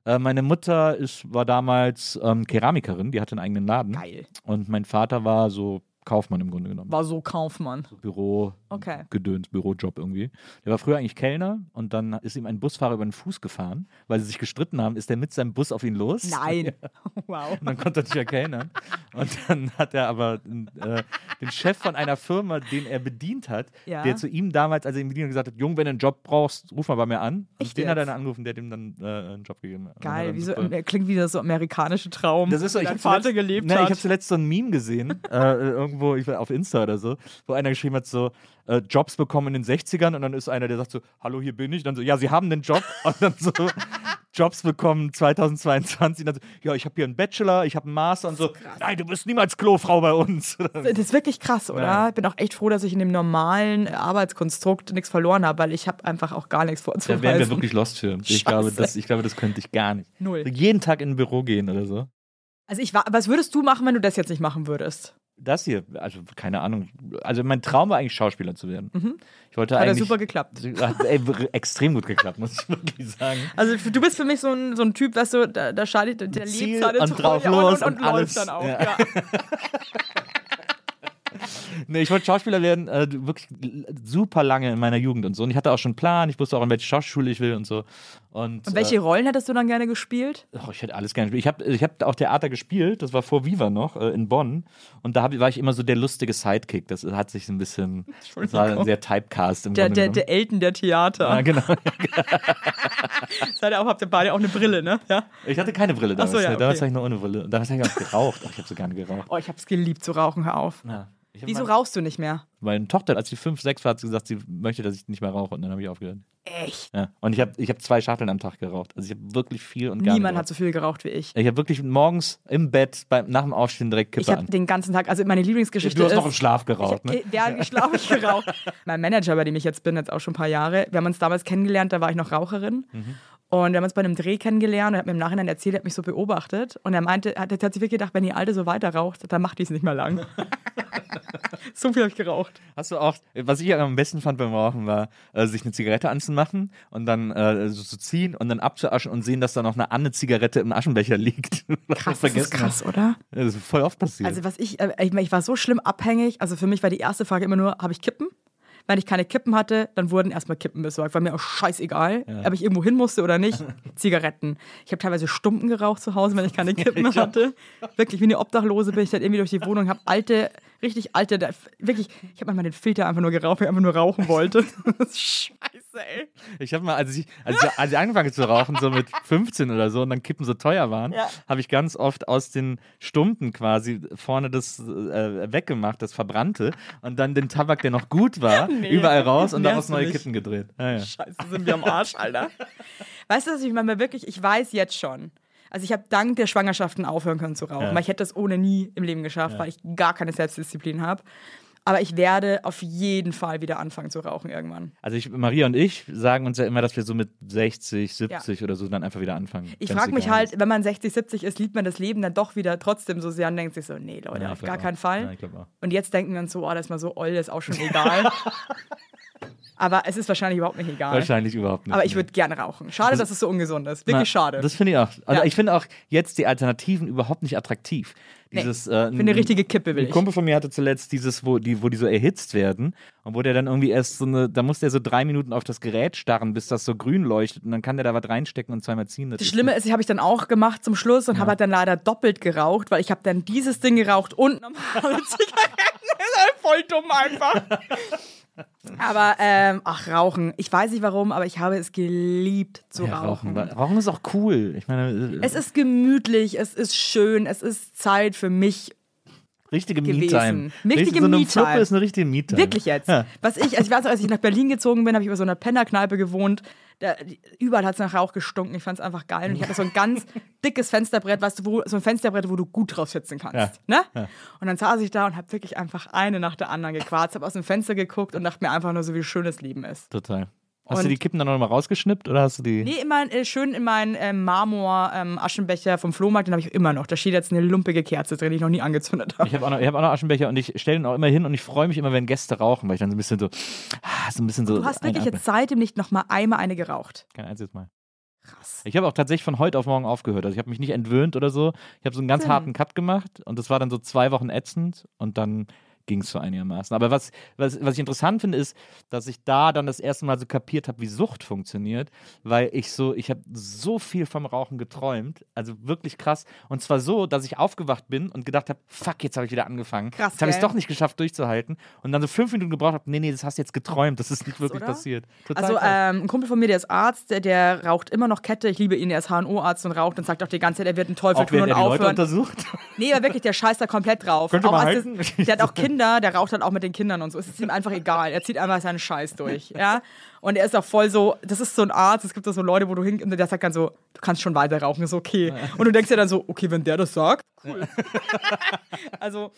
Äh, meine Mutter ist, war damals ähm, Keramikerin, die hatte einen eigenen Laden. Geil. Und mein Vater war so Kaufmann im Grunde genommen. War so Kaufmann. Büro, Okay. Gedöns, Bürojob irgendwie. Der war früher eigentlich Kellner und dann ist ihm ein Busfahrer über den Fuß gefahren, weil sie sich gestritten haben, ist er mit seinem Bus auf ihn los. Nein. Wow. Und dann konnte er nicht mehr kellnern. Und dann hat er aber äh, den Chef von einer Firma, den er bedient hat, Ja. der zu ihm damals, als er ihn bedient hat, gesagt hat, Jung, wenn du einen Job brauchst, ruf mal bei mir an. Und Echt den hat er jetzt? dann angerufen, der hat ihm dann äh, einen Job gegeben. Hat Geil, wie so, klingt wie so amerikanische Traum, das ist so, ich Vater zuletzt, gelebt ne, Ich habe hat. zuletzt so ein Meme gesehen, äh, irgendwo ich, war auf Insta oder so, wo einer geschrieben hat, so äh, Jobs bekommen in den 60ern und dann ist einer, der sagt so, hallo, hier bin ich. dann so, ja, Sie haben den Job. Und dann so, Jobs bekommen 2022. Und dann so, ja, ich habe hier einen Bachelor, ich habe einen Master und so, nein, du bist niemals Klofrau bei uns. Das ist wirklich krass, oder? Ja. Ich bin auch echt froh, dass ich in dem normalen Arbeitskonstrukt nichts verloren habe, weil ich habe einfach auch gar nichts Da vorzuweisen. wären wir wirklich lost für. Ich Scheiße. glaube, das, ich glaube, das könnte ich gar nicht. Null. Jeden Tag in ein Büro gehen oder so. Also ich war, was würdest du machen, wenn du das jetzt nicht machen würdest? Das hier, also keine Ahnung. Also mein Traum war eigentlich Schauspieler zu werden. Ich wollte Hat ja eigentlich. super geklappt. Hat, ey, extrem gut geklappt, muss ich wirklich sagen. Also du bist für mich so ein, so ein Typ, weißt du, da, da scheidet, der Ziel lebt seine und Treue drauf und, los und, und, und alles. läuft dann auch. Ja. Ja. Nee, ich wollte Schauspieler werden, äh, wirklich super lange in meiner Jugend und so. Und ich hatte auch schon einen Plan, ich wusste auch, in welche Schauspielschule ich will und so. Und, Und welche Rollen hättest du dann gerne gespielt? Äh, oh, ich hätte alles gerne gespielt. Ich habe ich hab auch Theater gespielt, das war vor Viva noch, äh, in Bonn. Und da hab, war ich immer so der lustige Sidekick. Das hat sich so ein bisschen, das war sehr Typecast im Der, Grunde der, genommen. der Elton der Theater. ja, genau. Seid ihr auch, habt ihr beide auch eine Brille, ne? Ja. Ich hatte keine Brille damals. Ach so, ja, Damals okay. war ich nur ohne Brille. Damals habe ich auch geraucht. Oh, ich habe so gerne geraucht. Oh, ich hab's geliebt zu rauchen, hör auf. Ja. Wieso mal- rauchst du nicht mehr? Meine Tochter, als sie fünf, sechs war, hat sie gesagt, sie möchte, dass ich nicht mehr rauche. Und dann habe ich aufgehört. Echt? Ja. Und ich habe ich hab zwei Schachteln am Tag geraucht. Also ich habe wirklich viel und gerne Niemand hat so viel geraucht wie ich. Ich habe wirklich morgens im Bett beim, nach dem Aufstehen direkt Kippe Ich habe den ganzen Tag, also meine Lieblingsgeschichte Du hast ist... noch im Schlaf geraucht, ich, ne? Ja, wie schlafe ich geraucht. mein Manager, bei dem ich jetzt bin, jetzt auch schon ein paar Jahre, wir haben uns damals kennengelernt, da war ich noch Raucherin. Mhm. Und wir haben uns bei einem Dreh kennengelernt und er hat mir im Nachhinein erzählt, er hat mich so beobachtet. Und er meinte, er hat, hat sich wirklich gedacht, wenn die Alte so weiter raucht, dann macht die es nicht mehr lang. so viel habe ich geraucht. Hast du auch, was ich am besten fand beim Rauchen war, äh, sich eine Zigarette anzumachen und dann äh, so zu ziehen und dann abzuaschen und sehen, dass da noch eine andere Zigarette im Aschenbecher liegt. Krass, das ist krass, oder? Ja, das ist voll oft passiert. Also was ich, äh, ich, ich war so schlimm abhängig. Also für mich war die erste Frage immer nur, habe ich Kippen? Wenn ich keine Kippen hatte, dann wurden erstmal Kippen besorgt. War mir auch scheißegal, ob ich irgendwo hin musste oder nicht. Zigaretten. Ich habe teilweise Stumpen geraucht zu Hause, wenn ich keine Kippen hatte. Wirklich wie eine Obdachlose bin ich dann irgendwie durch die Wohnung, habe alte, richtig alte, da- wirklich, ich habe manchmal den Filter einfach nur geraucht, weil ich einfach nur rauchen wollte. Scheiße, ey. Ich habe mal, als ich, als, ich, als ich angefangen zu rauchen, so mit 15 oder so, und dann Kippen so teuer waren, Ja. habe ich ganz oft aus den Stumpen quasi vorne das äh, weggemacht, das Verbrannte, und dann den Tabak, der noch gut war, überall raus und Nee, daraus neue nicht. Kippen gedreht. Ja, ja. Scheiße, sind wir am Arsch, Alter. Weißt du, was ich meine? Wirklich, ich weiß jetzt schon. Also ich habe dank der Schwangerschaften aufhören können zu rauchen, Ja. weil ich hätte das ohne nie im Leben geschafft, weil ich gar keine Selbstdisziplin habe. Aber ich werde auf jeden Fall wieder anfangen zu rauchen irgendwann. Also ich, Maria und ich sagen uns ja immer, dass wir so mit 60, 70 oder so dann einfach wieder anfangen. Ich frage mich halt, ist. wenn man 60, 70 ist, liebt man das Leben dann doch wieder trotzdem so sehr und denkt sich so, nee, Leute, Ja, auf gar glaub keinen auch. Fall. Ja, auch. und jetzt denken wir uns so, oh, das ist mal so oll, das ist auch schon egal. Aber es ist wahrscheinlich überhaupt nicht egal. Wahrscheinlich überhaupt nicht. Aber ich würde gerne rauchen. Schade, dass es so ungesund ist. Wirklich Na, schade. Das finde ich auch. Also Ja. ich finde auch jetzt die Alternativen überhaupt nicht attraktiv. Nee, Dieses, äh, Für eine richtige Kippe will Ein ich. Kumpel von mir hatte zuletzt dieses, wo die, wo die so erhitzt werden und wo der dann irgendwie erst so eine, da muss der so drei Minuten auf das Gerät starren, bis das so grün leuchtet und dann kann der da was reinstecken und zweimal ziehen. Das Schlimme ist, ich habe ich dann auch gemacht zum Schluss und habe halt dann leider doppelt geraucht, weil ich habe dann dieses Ding geraucht und normale Zigaretten. Das ist halt voll dumm einfach. Aber, ähm, ach, Rauchen. Ich weiß nicht warum, aber ich habe es geliebt zu ja, rauchen. rauchen. ist auch cool. Ich meine, äh, Es ist gemütlich, es ist schön, es ist Zeit für mich. richtige. Me-Time. Richtige Richtig- so Me-Time. Ist eine richtige Me-Time. Wirklich jetzt. Ja. Was ich, also ich weiß noch, als ich nach Berlin gezogen bin, habe ich über so einer Pennerkneipe gewohnt. Da, überall hat es nach Rauch gestunken. Ich fand es einfach geil. Und ich hatte so ein ganz dickes Fensterbrett, weißt du, wo, so ein Fensterbrett, wo du gut drauf sitzen kannst. Ne? Und dann saß ich da und habe wirklich einfach eine nach der anderen gequarzt, habe aus dem Fenster geguckt und dachte mir einfach nur so, wie schön das Leben ist. Total. Hast du Und- die Kippen dann noch mal rausgeschnippt oder hast du die? Nee, immer äh, schön in meinen ähm, Marmor-Aschenbecher vom Flohmarkt, den habe ich immer noch. Da steht jetzt eine lumpige Kerze drin, die ich noch nie angezündet habe. Ich habe auch, noch- ich hab auch noch Aschenbecher und ich stelle den auch immer hin und ich freue mich immer, wenn Gäste rauchen, weil ich dann so ein bisschen so, ah, so ein bisschen so. Du hast wirklich jetzt seitdem nicht noch mal einmal eine geraucht. Kein einziges Mal. Krass. Ich habe auch tatsächlich von heute auf morgen aufgehört. Also ich habe mich nicht entwöhnt oder so. Ich habe so einen ganz Hm. harten Cut gemacht und das war dann so zwei Wochen ätzend und dann ging es so einigermaßen. Aber was, was, was ich interessant finde, ist, dass ich da dann das erste Mal so kapiert habe, wie Sucht funktioniert, weil ich so, ich habe so viel vom Rauchen geträumt, also wirklich krass. Und zwar so, dass ich aufgewacht bin und gedacht habe, fuck, jetzt habe ich wieder angefangen. Krass, Jetzt habe ich es doch nicht geschafft durchzuhalten und dann so fünf Minuten gebraucht habe, nee, nee, das hast du jetzt geträumt, das ist nicht wirklich oder? passiert. Total Also krass. ähm, ein Kumpel von mir, der ist Arzt, der, der raucht immer noch Kette. Ich liebe ihn, er ist HNO-Arzt und raucht und sagt auch die ganze Zeit, er wird einen Teufel auch tun und er die Leute aufhören. untersucht. Nee, aber wirklich, der scheißt da komplett drauf. Könnt ihr auch mal als halten? der hat auch Kinder, der raucht halt auch mit den Kindern und so. Es ist ihm einfach egal. Er zieht einfach seinen Scheiß durch. Ja? Und er ist auch voll so, das ist so ein Arzt, es gibt da so Leute, wo du hin, und der sagt dann so, du kannst schon weiter rauchen, ist okay. Und du denkst dir dann so, okay, wenn der das sagt, cool. also,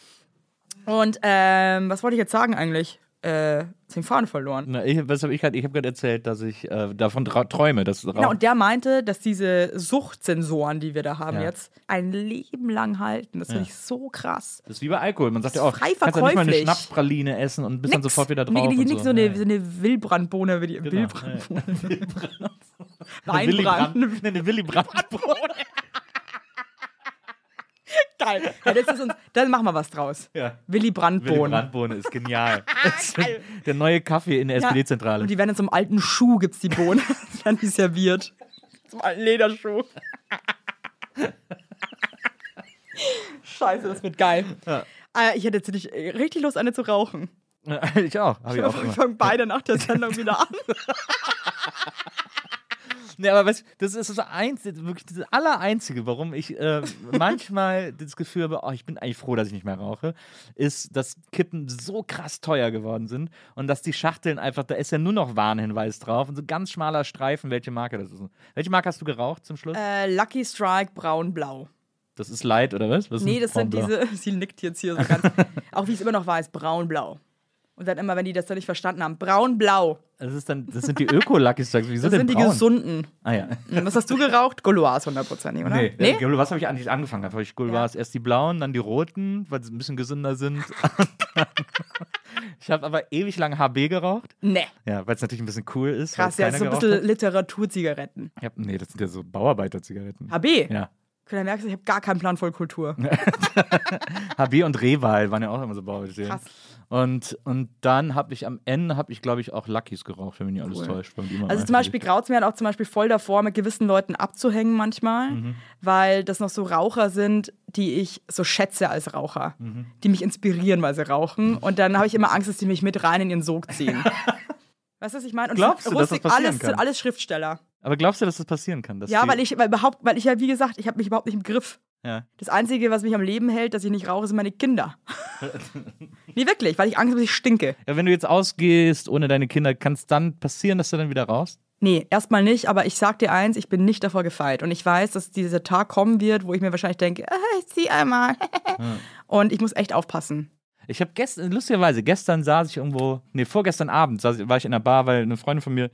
und ähm, was wollte ich jetzt sagen eigentlich? Äh, den Faden verloren. Na, ich, was habe ich gerade? Ich habe gerade erzählt, dass ich äh, davon träume, dass Genau, und der meinte, dass diese Suchtsensoren, die wir da haben Ja. jetzt, ein Leben lang halten. Das finde Ja. ich so krass. das ist wie bei Alkohol. Man sagt ja auch, kannst ja nicht mal eine. Schnapspraline essen und bist dann Nix. sofort wieder drauf. Nee, nicht so, so. eine, so eine Wildbrandbohne wie die Genau, Willy Weinbrand. Nee, eine Willy Brandt. Geil. Ja, das ist uns, dann machen wir was draus. Ja. Willy Willy Brandbohne. Ist genial. Ist der neue Kaffee in der Ja. SPD-Zentrale. Und die werden in so einem alten Schuh, gibt's die Bohnen. Die werden die serviert. Zum alten Lederschuh. Scheiße, das wird geil. Äh, ich hätte jetzt nicht richtig Lust, eine zu rauchen. ich auch. Hab ich auch Wir fangen beide nach der Sendung wieder an. Nee, aber weißt, das ist das einzige, wirklich das allereinzige, warum ich äh, manchmal das Gefühl habe, oh, ich bin eigentlich froh, dass ich nicht mehr rauche, ist, dass Kippen so krass teuer geworden sind und dass die Schachteln einfach, da ist ja nur noch Warnhinweis drauf und so ganz schmaler Streifen, welche Marke das ist. Welche Marke hast du geraucht zum Schluss? Äh, Lucky Strike braun-blau. Das ist Light oder was? was Nee, das sind diese, sie nickt jetzt hier so ganz, auch wie es immer noch weiß, braun-blau. Und dann immer, wenn die das dann nicht verstanden haben, braun-blau. Das, ist dann, das sind die Öko-Lucky Strikes. Wieso Das denn sind die braun? gesunden. Ah ja. Was hast du geraucht? Gauloise hundertprozentig, oder? Nee, nee? was habe ich eigentlich angefangen? Habe ich Gauloise erst die blauen, dann die roten, weil sie ein bisschen gesünder sind. ich habe aber ewig lang HB geraucht. Nee. Ja, weil es natürlich ein bisschen cool ist. Krass, ja, ist so ein bisschen. Literaturzigaretten. Hab, nee, das sind ja so Bauarbeiter-Zigaretten. HB. Ja. Da merkst du, ich habe gar keinen Plan voll Kultur. HB und Rewal waren ja auch immer so Bauarbeiter. Krass. Und, und dann habe ich am Ende, habe ich glaube ich auch Luckys geraucht, wenn mich nicht alles Cool. täuscht. Also zum Beispiel graut es mir halt auch zum Beispiel voll davor, mit gewissen Leuten abzuhängen manchmal, Mhm. weil das noch so Raucher sind, die ich so schätze als Raucher, Mhm. die mich inspirieren, weil sie rauchen. Und dann habe ich immer Angst, dass die mich mit rein in ihren Sog ziehen. weißt du, was ich meine? Und Glaubst du, dass das alles kann? sind alles Schriftsteller. Aber glaubst du, dass das passieren kann? Ja, weil ich, weil überhaupt, weil ich ja, wie gesagt, ich habe mich überhaupt nicht im Griff. Ja. Das Einzige, was mich am Leben hält, dass ich nicht rauche, sind meine Kinder. nee, wirklich, weil ich Angst habe, dass ich stinke. ja, wenn du jetzt ausgehst ohne deine Kinder, kann es dann passieren, dass du dann wieder raus? Nee, erstmal nicht, aber ich sag dir eins, ich bin nicht davor gefeit. Und ich weiß, dass dieser Tag kommen wird, wo ich mir wahrscheinlich denke, ah, ich zieh einmal. Und ich muss echt aufpassen. Ich habe gestern, lustigerweise, gestern saß ich irgendwo, nee, vorgestern Abend saß, ich- war ich in einer Bar, weil eine Freundin von mir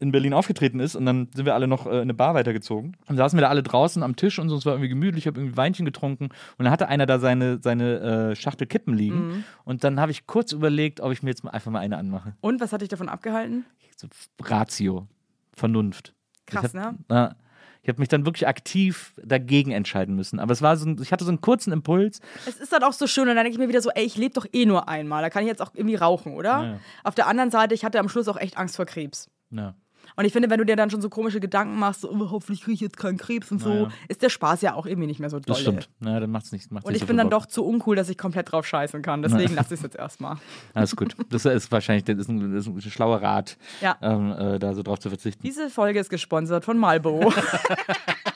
in Berlin aufgetreten ist und dann sind wir alle noch äh, in eine Bar weitergezogen. Und saßen wir da alle draußen am Tisch und so, es war irgendwie gemütlich, ich habe irgendwie Weinchen getrunken und dann hatte einer da seine, seine äh, Schachtel Kippen liegen und dann habe ich kurz überlegt, ob ich mir jetzt mal einfach mal eine anmache. Und was hat dich davon abgehalten? So, Ratio, Vernunft. Krass, hab, ne? Ja, ich habe mich dann wirklich aktiv dagegen entscheiden müssen. Aber es war so, ein, ich hatte so einen kurzen Impuls. Es ist dann auch so schön und dann denke ich mir wieder so, ey, ich lebe doch eh nur einmal, da kann ich jetzt auch irgendwie rauchen, oder? Ja. Auf der anderen Seite, ich hatte am Schluss auch echt Angst vor Krebs. Ja. Und ich finde, wenn du dir dann schon so komische Gedanken machst, so, oh, hoffentlich kriege ich jetzt keinen Krebs und so, Naja. ist der Spaß ja auch irgendwie nicht mehr so doll. Das stimmt. Ja, dann macht's nicht. Macht's Und nicht ich so bin dann Bock. doch zu uncool, dass ich komplett drauf scheißen kann. Deswegen lasse ich es jetzt erstmal. Alles gut. Das ist wahrscheinlich das ist ein, das ist ein schlauer Rat, Ja. ähm, äh, da so drauf zu verzichten. Diese Folge ist gesponsert von Marlboro.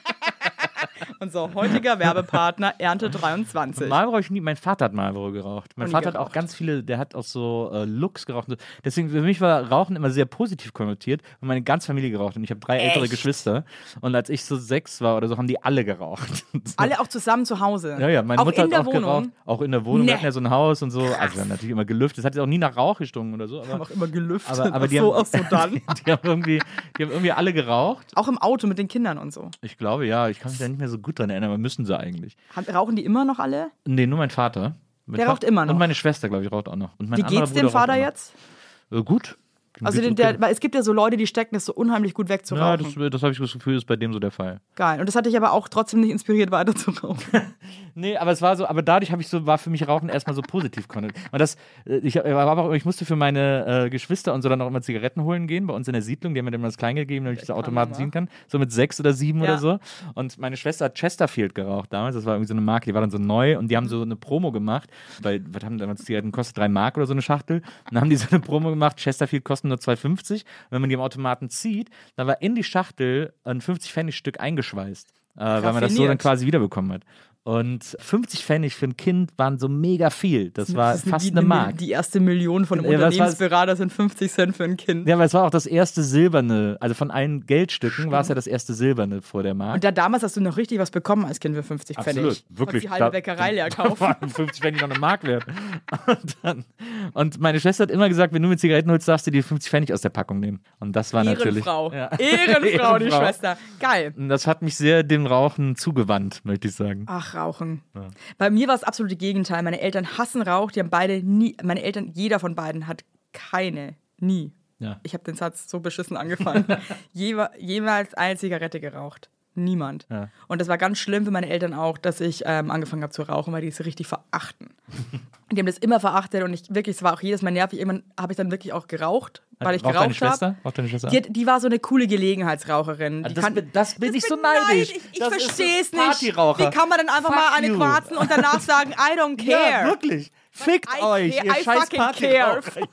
Unser heutiger Werbepartner Ernte 23. Marlboro ich nie. Mein Vater hat Marlboro geraucht. Mein Und Vater hat geraucht. auch ganz viele, der hat auch so äh, Looks geraucht. Deswegen, für mich war Rauchen immer sehr positiv konnotiert und meine ganze Familie geraucht. Und ich habe drei ältere Echt? Geschwister. Und als ich so sechs war oder so, haben die alle geraucht. Alle auch zusammen zu Hause. Ja, ja, meine auch Mutter hat auch Wohnung. geraucht. Auch in der Wohnung. Nee. Wir hatten ja so ein Haus und so. Also wir haben natürlich immer gelüftet. Es hat jetzt auch nie nach Rauch gestunken oder so. Haben Aber, auch immer gelüftet. aber, aber die, so, haben, so dann. die, die, haben irgendwie, die haben irgendwie alle geraucht. Auch im Auto mit den Kindern und so. Ich glaube, ja. Ich kann mich da nicht mehr so gut dran erinnern, aber müssen sie eigentlich. Rauchen die immer noch alle? Nee, nur mein Vater. Mein Der Vater- raucht immer noch. Und meine Schwester, glaube ich, raucht auch noch. Und mein Wie geht's dem Vater jetzt? Äh, gut. Also den, der, weil es gibt ja so Leute, die stecken das so unheimlich gut weg zu Ja, rauchen. das, das habe ich das Gefühl, ist bei dem so der Fall. Geil. Und das hat dich aber auch trotzdem nicht inspiriert, weiter zu rauchen. Nee, aber es war so, aber dadurch habe ich so, war für mich Rauchen erstmal so positiv konnotiert. Und das, äh, ich, auch, ich musste für meine äh, Geschwister und so dann auch immer Zigaretten holen gehen bei uns in der Siedlung. Die haben mir dann immer das Kleingeld gegeben, damit ich das Automaten ziehen kann. So mit sechs oder sieben Ja. oder so. Und meine Schwester hat Chesterfield geraucht damals. Das war irgendwie so eine Marke, die war dann so neu und die haben so eine Promo gemacht. Weil, was haben damals Zigaretten kostet? Drei Mark oder so eine Schachtel. Und dann haben die so eine Promo gemacht. Chesterfield kosten nur 2,50. Und wenn man die im Automaten zieht, dann war in die Schachtel ein 50-Pfennig-Stück eingeschweißt. Äh, weil man das so dann quasi wiederbekommen hat. Und 50 Pfennig für ein Kind waren so mega viel. Das war Das ist fast die, eine Mark. Die erste Million von einem Ja? Unternehmensberater sind 50 Cent für ein Kind. Ja, aber es war auch das erste silberne, also von allen Geldstücken war es ja das erste silberne vor der Mark. Und da damals hast du noch richtig was bekommen als Kind für 50 Pfennig. Absolut, wirklich. Konntest die halbe Da- Bäckerei leer Da kaufen. waren 50 Pfennig noch eine Mark wert. Und, dann, und meine Schwester hat immer gesagt, wenn du mir Zigaretten holst, darfst du die 50 Pfennig aus der Packung nehmen. Und das war natürlich. Ehrenfrau. Ja. Ehrenfrau, die Ehrenfrau. Schwester. Geil. Und das hat mich sehr dem Rauchen zugewandt, möchte ich sagen. Ach, Rauchen. Bei mir war es absolute Gegenteil. Meine Eltern hassen Rauch. Die haben beide nie, meine Eltern, jeder von beiden hat keine, nie. Ja. Ich habe den Satz so beschissen angefangen. Jewe- jemals eine Zigarette geraucht. Niemand. Ja. Und das war ganz schlimm für meine Eltern auch, dass ich ähm, angefangen habe zu rauchen, weil die es richtig verachten. die haben das immer verachtet und ich wirklich, es war auch jedes Mal nervig. Irgendwann habe ich dann wirklich auch geraucht, weil ich Raucht deine geraucht habe. Schwester? Raucht deine Schwester? Die, die war so eine coole Gelegenheitsraucherin. Die das, kann, bin, das bin ich so neidisch. Nein, ich ich Das verstehe es nicht. Wie kann man dann einfach Fuck mal eine you. quarzen und danach sagen, I don't care? Ja, wirklich. Fickt I euch, ihr I scheiß. Partyraucher.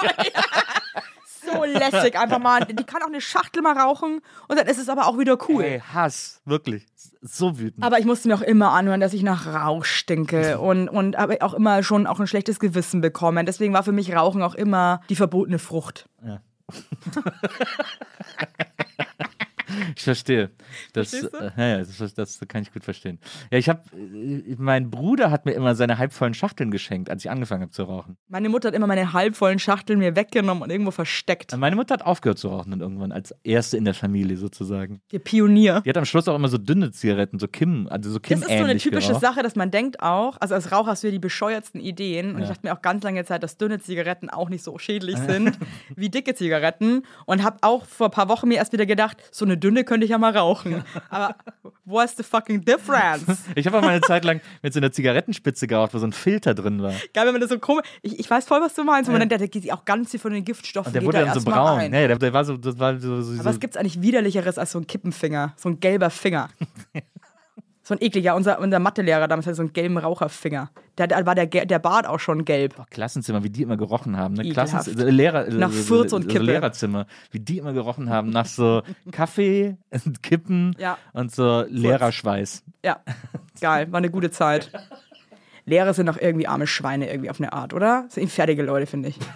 So lässig einfach mal. Die kann auch eine Schachtel mal rauchen und dann ist es aber auch wieder cool. Ey, Hass, wirklich. So wütend. Aber ich musste mir auch immer anhören, dass ich nach Rauch stinke und, und aber auch immer schon auch ein schlechtes Gewissen bekommen. Deswegen war für mich Rauchen auch immer die verbotene Frucht. Ich verstehe. Das, äh, ja, ja, das, das kann ich gut verstehen. Ja, ich habe, mein Bruder hat mir immer seine halbvollen Schachteln geschenkt, als ich angefangen habe zu rauchen. Meine Mutter hat immer meine halbvollen Schachteln mir weggenommen und irgendwo versteckt. Meine Mutter hat aufgehört zu rauchen dann irgendwann, als erste in der Familie sozusagen. Der Pionier. Die hat am Schluss auch immer so dünne Zigaretten, so Kim, also so Kim Das ist so eine typische Sache, dass man denkt auch, also als Raucher hast du ja die bescheuertsten Ideen. Und ich dachte mir auch ganz lange Zeit, dass dünne Zigaretten auch nicht so schädlich sind wie dicke Zigaretten. Und habe auch vor ein paar Wochen mir erst wieder gedacht, so eine dünne könnte ich ja mal rauchen. Aber what's the fucking difference? Ich habe auch mal eine Zeit lang mit so einer Zigarettenspitze geraucht, wo so ein Filter drin war. Geil, wenn man das so komisch. Ich, ich weiß voll, was du meinst. Und man denkt, da geht auch ganz viel von den Giftstoffen. Und der wurde da dann so braun. Nee, der, der war so, das war so, so, Aber was gibt's eigentlich widerlicheres als so ein Kippenfinger? So ein gelber Finger. so ein ekliger. Unser, unser Mathelehrer damals hatte so einen gelben Raucherfinger. Da da war der, der Bart auch schon gelb. Boah, Klassenzimmer, wie die immer gerochen haben. Ne? Klassenzimmer, äh, Lehrer, Nach äh, Furz so, und so Kippe. Lehrerzimmer, wie die immer gerochen haben nach so Kaffee, und Kippen Ja. und so Lehrerschweiß. Ja, geil. War eine gute Zeit. Lehrer sind doch irgendwie arme Schweine irgendwie auf eine Art, oder? Sind fertige Leute, finde ich.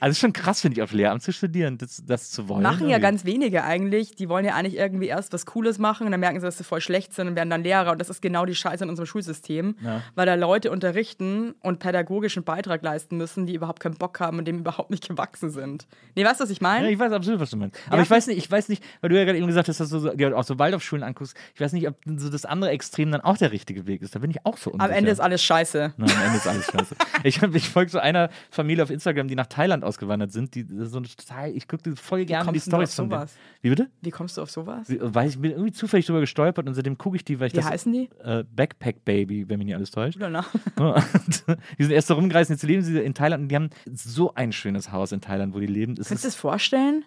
Also ist schon krass, finde ich, auf Lehramt zu studieren, das, das zu wollen. Machen ja irgendwie. ganz wenige eigentlich. Die wollen ja eigentlich irgendwie erst was Cooles machen und dann merken sie, dass sie voll schlecht sind und werden dann Lehrer. Und das ist genau die Scheiße in unserem Schulsystem, Ja. weil da Leute unterrichten und pädagogischen Beitrag leisten müssen, die überhaupt keinen Bock haben und dem überhaupt nicht gewachsen sind. Nee, weißt du, was ich Ja, meine? ich weiß absolut, was du meinst. Aber Ja. ich weiß nicht, ich weiß nicht, weil du ja gerade eben gesagt hast, dass du so, ja, auch so Waldorfschulen anguckst. Ich weiß nicht, ob so das andere Extrem dann auch der richtige Weg ist. Da bin ich auch so unsicher. Am Ende ist alles scheiße. Nein, am Ende ist alles scheiße. Ich, ich folge so einer Familie auf Instagram, die nach Thailand ausgewandert sind. Die so eine total, ich gucke voll gerne die Stories auf von denen. Wie bitte? Wie kommst du auf sowas? Wie- Weil ich bin irgendwie zufällig drüber gestolpert und seitdem gucke ich die, weil ich Wie das. heißen die? Äh, Backpack Baby, wenn mich nicht alles täuscht. Und die sind erst so rumgereist, jetzt leben sie in Thailand und die haben so ein schönes Haus in Thailand, wo die leben. Es Kannst du das vorstellen?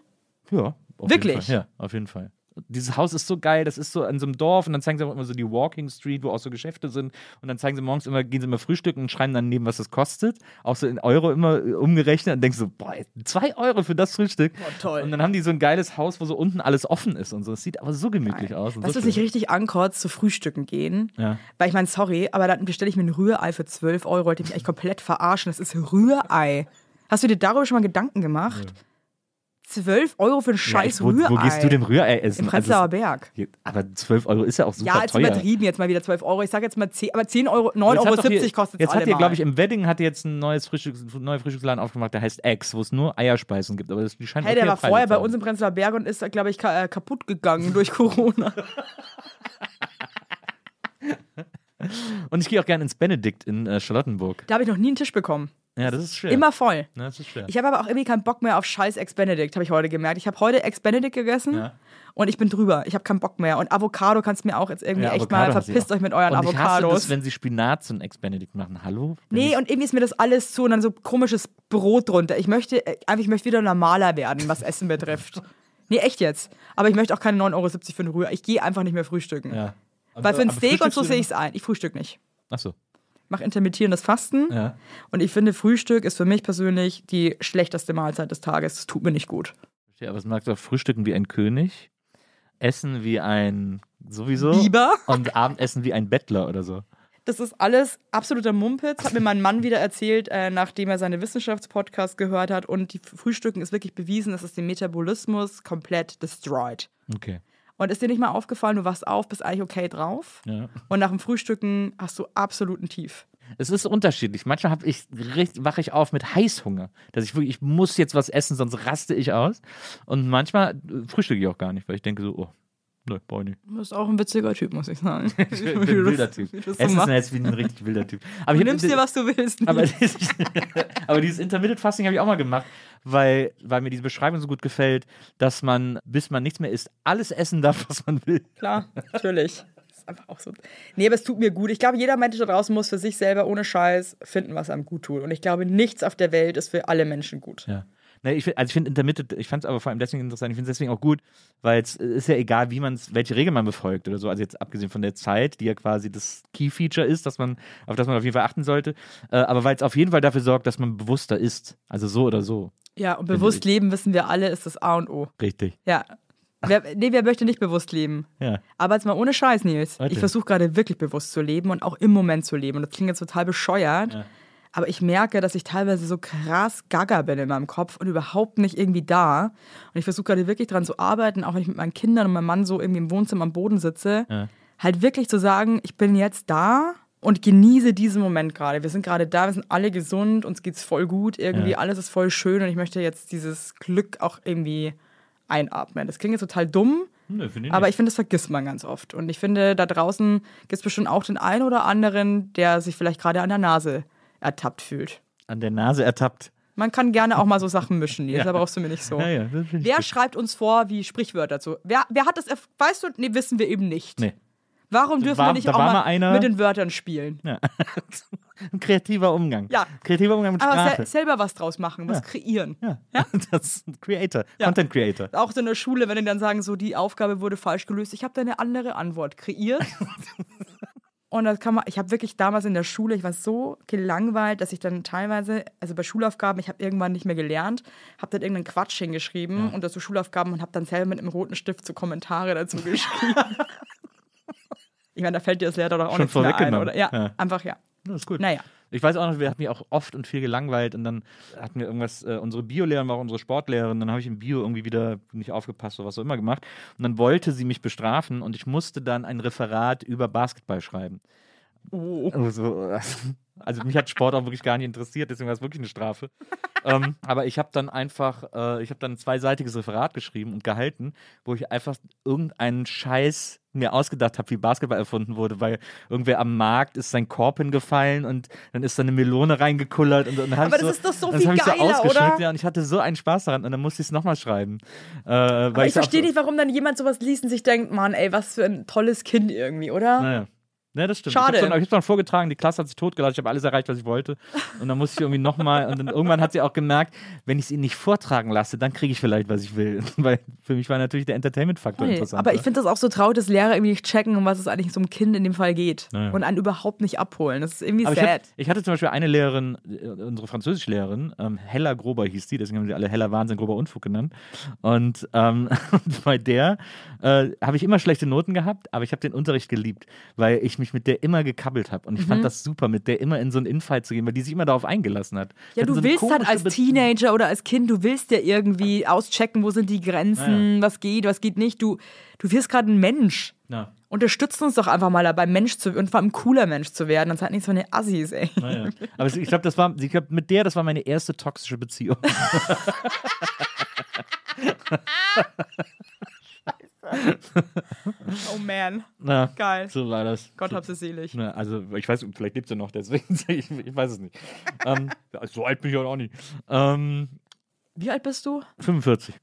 ja, Wirklich? Ja, auf jeden Fall. Dieses Haus ist so geil, das ist so in so einem Dorf und dann zeigen sie auch immer so die Walking Street, wo auch so Geschäfte sind und dann zeigen sie morgens immer, gehen sie immer frühstücken und schreiben dann neben, was das kostet, auch so in Euro immer äh, umgerechnet und denkst so, boah, zwei Euro für das Frühstück. toll. Und dann haben die so ein geiles Haus, wo so unten alles offen ist und so. Es sieht aber so gemütlich aus. Und Dass so du nicht richtig ankotzt, zu Frühstücken gehen. Ja. Weil ich meine, sorry, aber dann bestelle ich mir ein Rührei für 12 Euro. Wollte ich mich eigentlich komplett verarschen. Das ist Rührei. Hast du dir darüber schon mal Gedanken gemacht? 12 Euro für ein Ja, scheiß ich- wo, Rührei. wo gehst du dem Rührei essen? Im Also Prenzlauer es- Berg. aber 12 Euro ist ja auch super Ja, jetzt teuer. übertrieben jetzt mal wieder 12 Euro. Ich sage jetzt mal 10, aber 10 Euro, Jetzt 9,70 hat Euro kostet es Jetzt hat ihr, glaube ich, im Wedding hat ihr jetzt ein neues Frühstücks, neuer Frühstücksladen aufgemacht, der heißt Eggs, wo es nur Eierspeisen gibt. Aber das, die scheinen Hey, der war vorher bei uns im Prenzlauer Berg und ist, glaube ich, ka äh, kaputt gegangen durch Corona. Und ich gehe auch gerne ins Benedikt in äh, Charlottenburg. Da habe ich noch nie einen Tisch bekommen. Ja, das ist schwer. Immer voll. Ja, das ist schwer. Ich habe aber auch irgendwie keinen Bock mehr auf scheiß Ex-Benedict, habe ich heute gemerkt. Ich habe heute Ex-Benedict gegessen Ja. und ich bin drüber. Ich habe keinen Bock mehr. Und Avocado kannst du mir auch jetzt irgendwie Ja, echt mal, verpisst euch mit euren und ich hasse Avocados. das, wenn sie Spinat zum Ex-Benedikt machen. Hallo? Nee, und irgendwie ist mir das alles zu und dann so komisches Brot drunter. Ich möchte äh, einfach, ich möchte wieder normaler werden, was Essen betrifft. Nee, echt jetzt. Aber ich möchte auch keine 9,70 Euro für eine Rührei. Ich gehe einfach nicht mehr frühstücken. ja. Weil für ein Aber Steak und so sehe ich es ein. Ich frühstück nicht. Ach so. Mache intermittierendes Fasten. Ja. Und ich finde, Frühstück ist für mich persönlich die schlechteste Mahlzeit des Tages. Das tut mir nicht gut. Verstehe, aber es magst du auch frühstücken wie ein König, essen wie ein sowieso Biber. und Abendessen wie ein Bettler oder so. Das ist alles absoluter Mumpitz, hat mir mein Mann wieder erzählt, äh, nachdem er seine Wissenschaftspodcast gehört hat. Und die Frühstücken ist wirklich bewiesen, dass es den Metabolismus komplett destroyed. Okay. Und ist dir nicht mal aufgefallen, du wachst auf, bist eigentlich okay drauf. Ja. Und nach dem Frühstücken hast du absoluten Tief. Es ist unterschiedlich. Manchmal hab ich, wache ich auf mit Heißhunger. Dass ich wirklich, ich muss jetzt was essen, sonst raste ich aus. Und manchmal äh, frühstücke ich auch gar nicht, weil ich denke so, oh, ne, brauch ich nicht. Du bist auch ein witziger Typ, muss ich sagen. Ich bin ein wilder Typ. so Essen ist jetzt wie ein richtig wilder Typ. Aber Du nimmst dir, was du willst. aber, dieses, aber dieses Intermittent Fasting habe ich auch mal gemacht, weil, weil mir diese Beschreibung so gut gefällt, dass man, bis man nichts mehr isst, alles essen darf, was man will. Klar, natürlich. Das ist einfach auch so. Nee, aber es tut mir gut. Ich glaube, jeder Mensch da draußen muss für sich selber ohne Scheiß finden, was einem gut tut. Und ich glaube, nichts auf der Welt ist für alle Menschen gut. Ja. Nee, ich also ich finde Intermittent, ich fand es aber vor allem deswegen interessant, ich finde es deswegen auch gut, weil es ist ja egal, wie man es, welche Regel man befolgt oder so. Also jetzt abgesehen von der Zeit, die ja quasi das Key-Feature ist, dass man, auf das man auf jeden Fall achten sollte. Äh, aber weil es auf jeden Fall dafür sorgt, dass man bewusster ist. Also so oder so. Ja, und bewusst leben, wissen wir alle, ist das A und O. Richtig. Ja. Wer, nee, wer möchte nicht bewusst leben? Ja. Aber jetzt mal ohne Scheiß, Nils. Warte. Ich versuche gerade wirklich bewusst zu leben und auch im Moment zu leben. Und das klingt jetzt total bescheuert. Ja. Aber ich merke, dass ich teilweise so krass gaga bin in meinem Kopf und überhaupt nicht irgendwie da. Und ich versuche gerade wirklich dran zu arbeiten, auch wenn ich mit meinen Kindern und meinem Mann so irgendwie im Wohnzimmer am Boden sitze, Ja. halt wirklich zu sagen, ich bin jetzt da und genieße diesen Moment gerade. Wir sind gerade da, wir sind alle gesund, uns geht's voll gut, irgendwie Ja. alles ist voll schön und ich möchte jetzt dieses Glück auch irgendwie einatmen. Das klingt jetzt total dumm, finde ich aber ich finde, das vergisst man ganz oft. Und ich finde, da draußen gibt es bestimmt auch den einen oder anderen, der sich vielleicht gerade an der Nase ertappt fühlt. An der Nase ertappt. Man kann gerne auch mal so Sachen mischen, Nils, Ja. da brauchst du mir nicht so. Ja, ja, Wer schreibt uns vor, wie Sprichwörter zu? Wer, wer hat das, weißt du, nee, wissen wir eben nicht. Nee. Warum dürfen war- wir nicht auch mal einer- mit den Wörtern spielen? Ja. Ein kreativer Umgang. Ja. Kreativer Umgang mit Aber Sprache. se selber was draus machen, was Ja. kreieren. ja. Das ist ein Creator. Ja. Content Creator. Auch so in der Schule, wenn die dann sagen, so die Aufgabe wurde falsch gelöst, ich habe da eine andere Antwort kreiert. Und das kann man, ich habe wirklich damals in der Schule, ich war so gelangweilt, dass ich dann teilweise, also bei Schulaufgaben, ich habe irgendwann nicht mehr gelernt, habe dann irgendeinen Quatsch hingeschrieben unter so Schulaufgaben und habe dann selber mit einem roten Stift so Kommentare dazu geschrieben. ich meine, da fällt dir das Lehrer doch auch Schon nichts mehr ein, oder? Ja, Ja. einfach ja. Das ist gut. Naja. Ich weiß auch noch, wir hatten mich auch oft und viel gelangweilt und dann hatten wir irgendwas, äh, unsere Biolehrerin war auch unsere Sportlehrerin, dann habe ich im Bio irgendwie wieder nicht aufgepasst oder was auch immer gemacht und dann wollte sie mich bestrafen und ich musste dann ein Referat über Basketball schreiben. Oh. Also, also mich hat Sport auch wirklich gar nicht interessiert, deswegen war es wirklich eine Strafe. ähm, aber ich habe dann einfach, äh, ich habe dann ein zweiseitiges Referat geschrieben und gehalten, wo ich einfach irgendeinen Scheiß mir ausgedacht habe, wie Basketball erfunden wurde, weil irgendwer am Markt ist sein Korb hingefallen und dann ist da eine Melone reingekullert und, und dann hab Aber ich das so, ist doch so das ich so ausgeschmückt, oder? Ja, und ich hatte so einen Spaß daran und dann musste ich es nochmal schreiben. Äh, weil Aber ich auch verstehe nicht, warum dann jemand sowas liest und sich denkt, Mann, ey, was für ein tolles Kind irgendwie, oder? Naja. Ja, das stimmt. Schade. Ich habe es dann vorgetragen, die Klasse hat sich totgelacht, ich habe alles erreicht, was ich wollte. Und dann musste ich irgendwie nochmal, und dann irgendwann hat sie auch gemerkt, wenn ich es ihnen nicht vortragen lasse, dann kriege ich vielleicht, was ich will. Weil für mich war natürlich der Entertainment-Faktor Nee, interessant. aber ich finde das auch so traurig, dass Lehrer irgendwie nicht checken, um was es eigentlich so einem Kind in dem Fall geht. Naja. Und einen überhaupt nicht abholen. Das ist irgendwie Aber ich, sad. hab, ich hatte zum Beispiel eine Lehrerin, äh, unsere Französischlehrerin, ähm, Hella Grober hieß die, deswegen haben sie alle Hella Wahnsinn, Grober Unfug genannt. Und, ähm, bei der äh, habe ich immer schlechte Noten gehabt, aber ich habe den Unterricht geliebt, weil ich mich mit der immer gekabbelt habe. Und ich Mhm. fand das super, mit der immer in so einen Infight zu gehen, weil die sich immer darauf eingelassen hat. Ja, du so willst halt als Be- Teenager oder als Kind, du willst ja irgendwie auschecken, wo sind die Grenzen, was geht, was geht nicht. Du, du wirst gerade ein Mensch. Ja. Unterstützt uns doch einfach mal dabei, Mensch zu und vor allem ein cooler Mensch zu werden. Und seid nicht so eine Assis, ey. Naja. Aber ich glaube, das war, ich glaub, mit der, das war meine erste toxische Beziehung. Oh man. Na, Geil. so war das. Gott hab sie selig. Na, also, ich weiß, vielleicht lebt sie noch, deswegen, ich, ich weiß es nicht. ähm, so alt bin ich auch nicht. Ähm, Wie alt bist du? 45.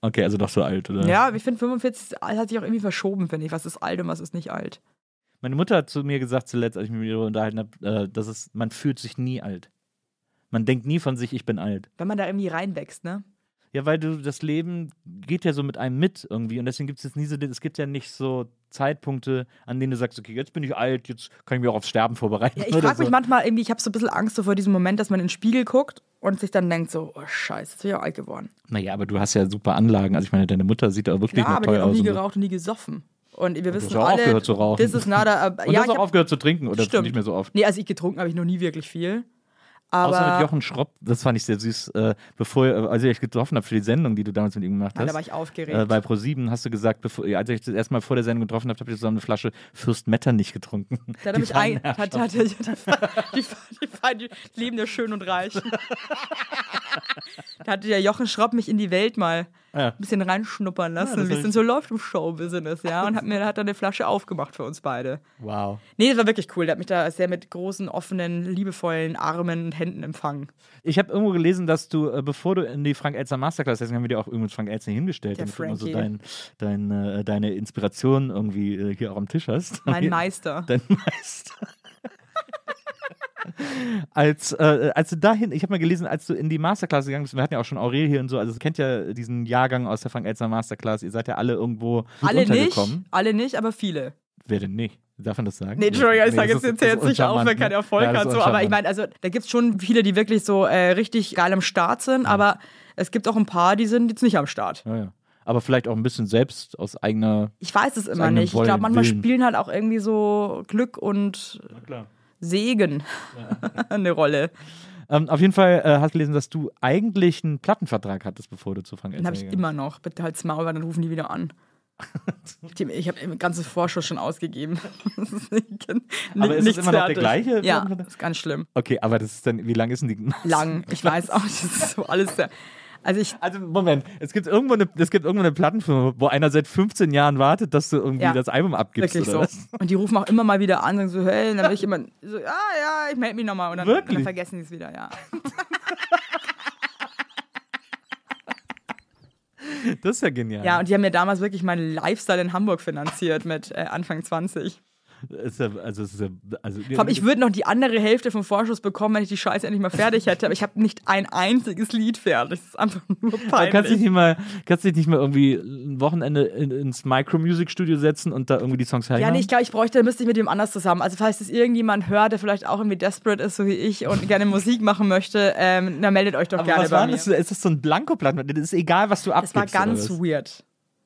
Okay, also doch so alt, oder? Ja, ich finde 45 hat sich auch irgendwie verschoben, finde ich. Was ist alt und was ist nicht alt. Meine Mutter hat zu mir gesagt zuletzt, als ich mich mit ihr unterhalten habe, äh, dass es, man fühlt sich nie alt. Man denkt nie von sich, ich bin alt. Wenn man da irgendwie reinwächst, ne? Ja, weil du das Leben geht ja so mit einem mit irgendwie und deswegen gibt es jetzt nie so, es gibt ja nicht so Zeitpunkte, an denen du sagst, okay, jetzt bin ich alt, jetzt kann ich mich auch aufs Sterben vorbereiten. Ja, ich frage so. mich manchmal irgendwie, ich habe so ein bisschen Angst so vor diesem Moment, dass man in den Spiegel guckt und sich dann denkt so, oh scheiße, jetzt bin ich auch alt geworden. Naja, aber du hast ja super Anlagen. Also ich meine, deine Mutter sieht da wirklich Ja, noch toll auch aus. nie und so. geraucht und nie gesoffen. Und wir Du wissen hast ja auch alle, aufgehört zu rauchen. das ist nada. Und ja, du ich hast auch aufgehört zu trinken oder Stimmt. nicht mehr so oft. Nee, also ich getrunken habe ich noch nie wirklich viel. Aber Außer mit Jochen Schropp, das fand ich sehr süß, äh, bevor, äh, als ich dich getroffen habe für die Sendung, die du damals mit ihm gemacht Nein, hast. da war ich aufgeregt. Äh, bei Pro7 hast du gesagt, bevor, als ich das erste Mal vor der Sendung getroffen habe, habe ich so eine Flasche Fürst Metternich getrunken. Da hat er Die mich ein. Hat, hat, die, die, die, die, leben ja schön und reich. da hatte der Jochen Schropp mich in die Welt mal Ja. ein bisschen reinschnuppern lassen, das wie es denn so läuft im Show-Business, ja. Und hat mir hat dann eine Flasche aufgemacht für uns beide. Wow. Nee, das war wirklich cool. Der hat mich da sehr mit großen, offenen, liebevollen Armen und Händen empfangen. Ich habe irgendwo gelesen, dass du, äh, bevor du in die Frank Elster Masterclass, deswegen haben wir dir auch übrigens Frank Elster hingestellt, Der damit du immer so Frankie. dein, dein, äh, deine Inspiration irgendwie äh, hier auch am Tisch hast. Mein Meister. Dein Meister. als, äh, als du dahin, ich habe mal gelesen, als du in die Masterclass gegangen bist, wir hatten ja auch schon Aurel hier und so, also ihr kennt ja diesen Jahrgang aus der Frank Elster Masterclass, ihr seid ja alle irgendwo Alle nicht, untergekommen. alle nicht, aber viele. Wer denn nicht? Darf man das sagen? Nee, Entschuldigung, ich Nee, sage jetzt, jetzt, ist nicht auf, wenn uncharmant, kein ne? Erfolg Ja, hat. So. Aber ich meine, also da gibt es schon viele, die wirklich so äh, richtig geil am Start sind, aber es gibt auch ein paar, die sind jetzt nicht am Start. Ja, ja. Aber vielleicht auch ein bisschen selbst aus eigener. Ich weiß es immer nicht. Ich glaube, Wollen, manchmal Willen. spielen halt auch irgendwie so Glück und Na klar. Segen eine Rolle. Ähm, auf jeden Fall äh, hast du gelesen, dass du eigentlich einen Plattenvertrag hattest, bevor du zu Frank Den habe ich immer noch. Bitte halt's Maul, weil dann rufen die wieder an. Ich habe ein ganzes Vorschuss schon ausgegeben. Das ist nicht, Aber ist es immer noch der fertig. gleiche Ja, ist ganz schlimm. Okay, aber das ist dann, wie lang ist denn die? Lang. Ich weiß auch, das ist so alles sehr. Also ich, Also Moment, es gibt irgendwo eine, es gibt irgendwo eine Plattenfirma, wo einer seit 15 Jahren wartet, dass du irgendwie Ja, das Album abgibst wirklich oder so. was? Und die rufen auch immer mal wieder an und sagen so, hey, und dann bin ich immer so, ah ja, ich melde mich nochmal. Und dann, und Wirklich? dann vergessen die es wieder, ja. Das ist ja genial. Ja, und die haben mir damals wirklich meinen Lifestyle in Hamburg finanziert mit äh, Anfang 20. Ist ja, also, ist ja, also, allem, ich würde noch die andere Hälfte vom Vorschuss bekommen, wenn ich die Scheiße endlich mal fertig hätte. Aber ich habe nicht ein einziges Lied fertig. Das ist einfach nur Aber kannst du peinlich. nicht mal, kannst du dich nicht mal irgendwie ein Wochenende in, ins Micro Music Studio setzen und da irgendwie die Songs Ja, hernehmen? nee, ich glaube, ich bräuchte, müsste ich mit dem anders zusammen. Also, falls das irgendjemand hört, der vielleicht auch irgendwie desperate ist, so wie ich, und gerne Musik machen möchte, ähm, dann meldet euch doch Aber gerne was bei war mir. das? Ist das so ein Blankoplan? Das ist egal, was du Das abgibst. war ganz weird.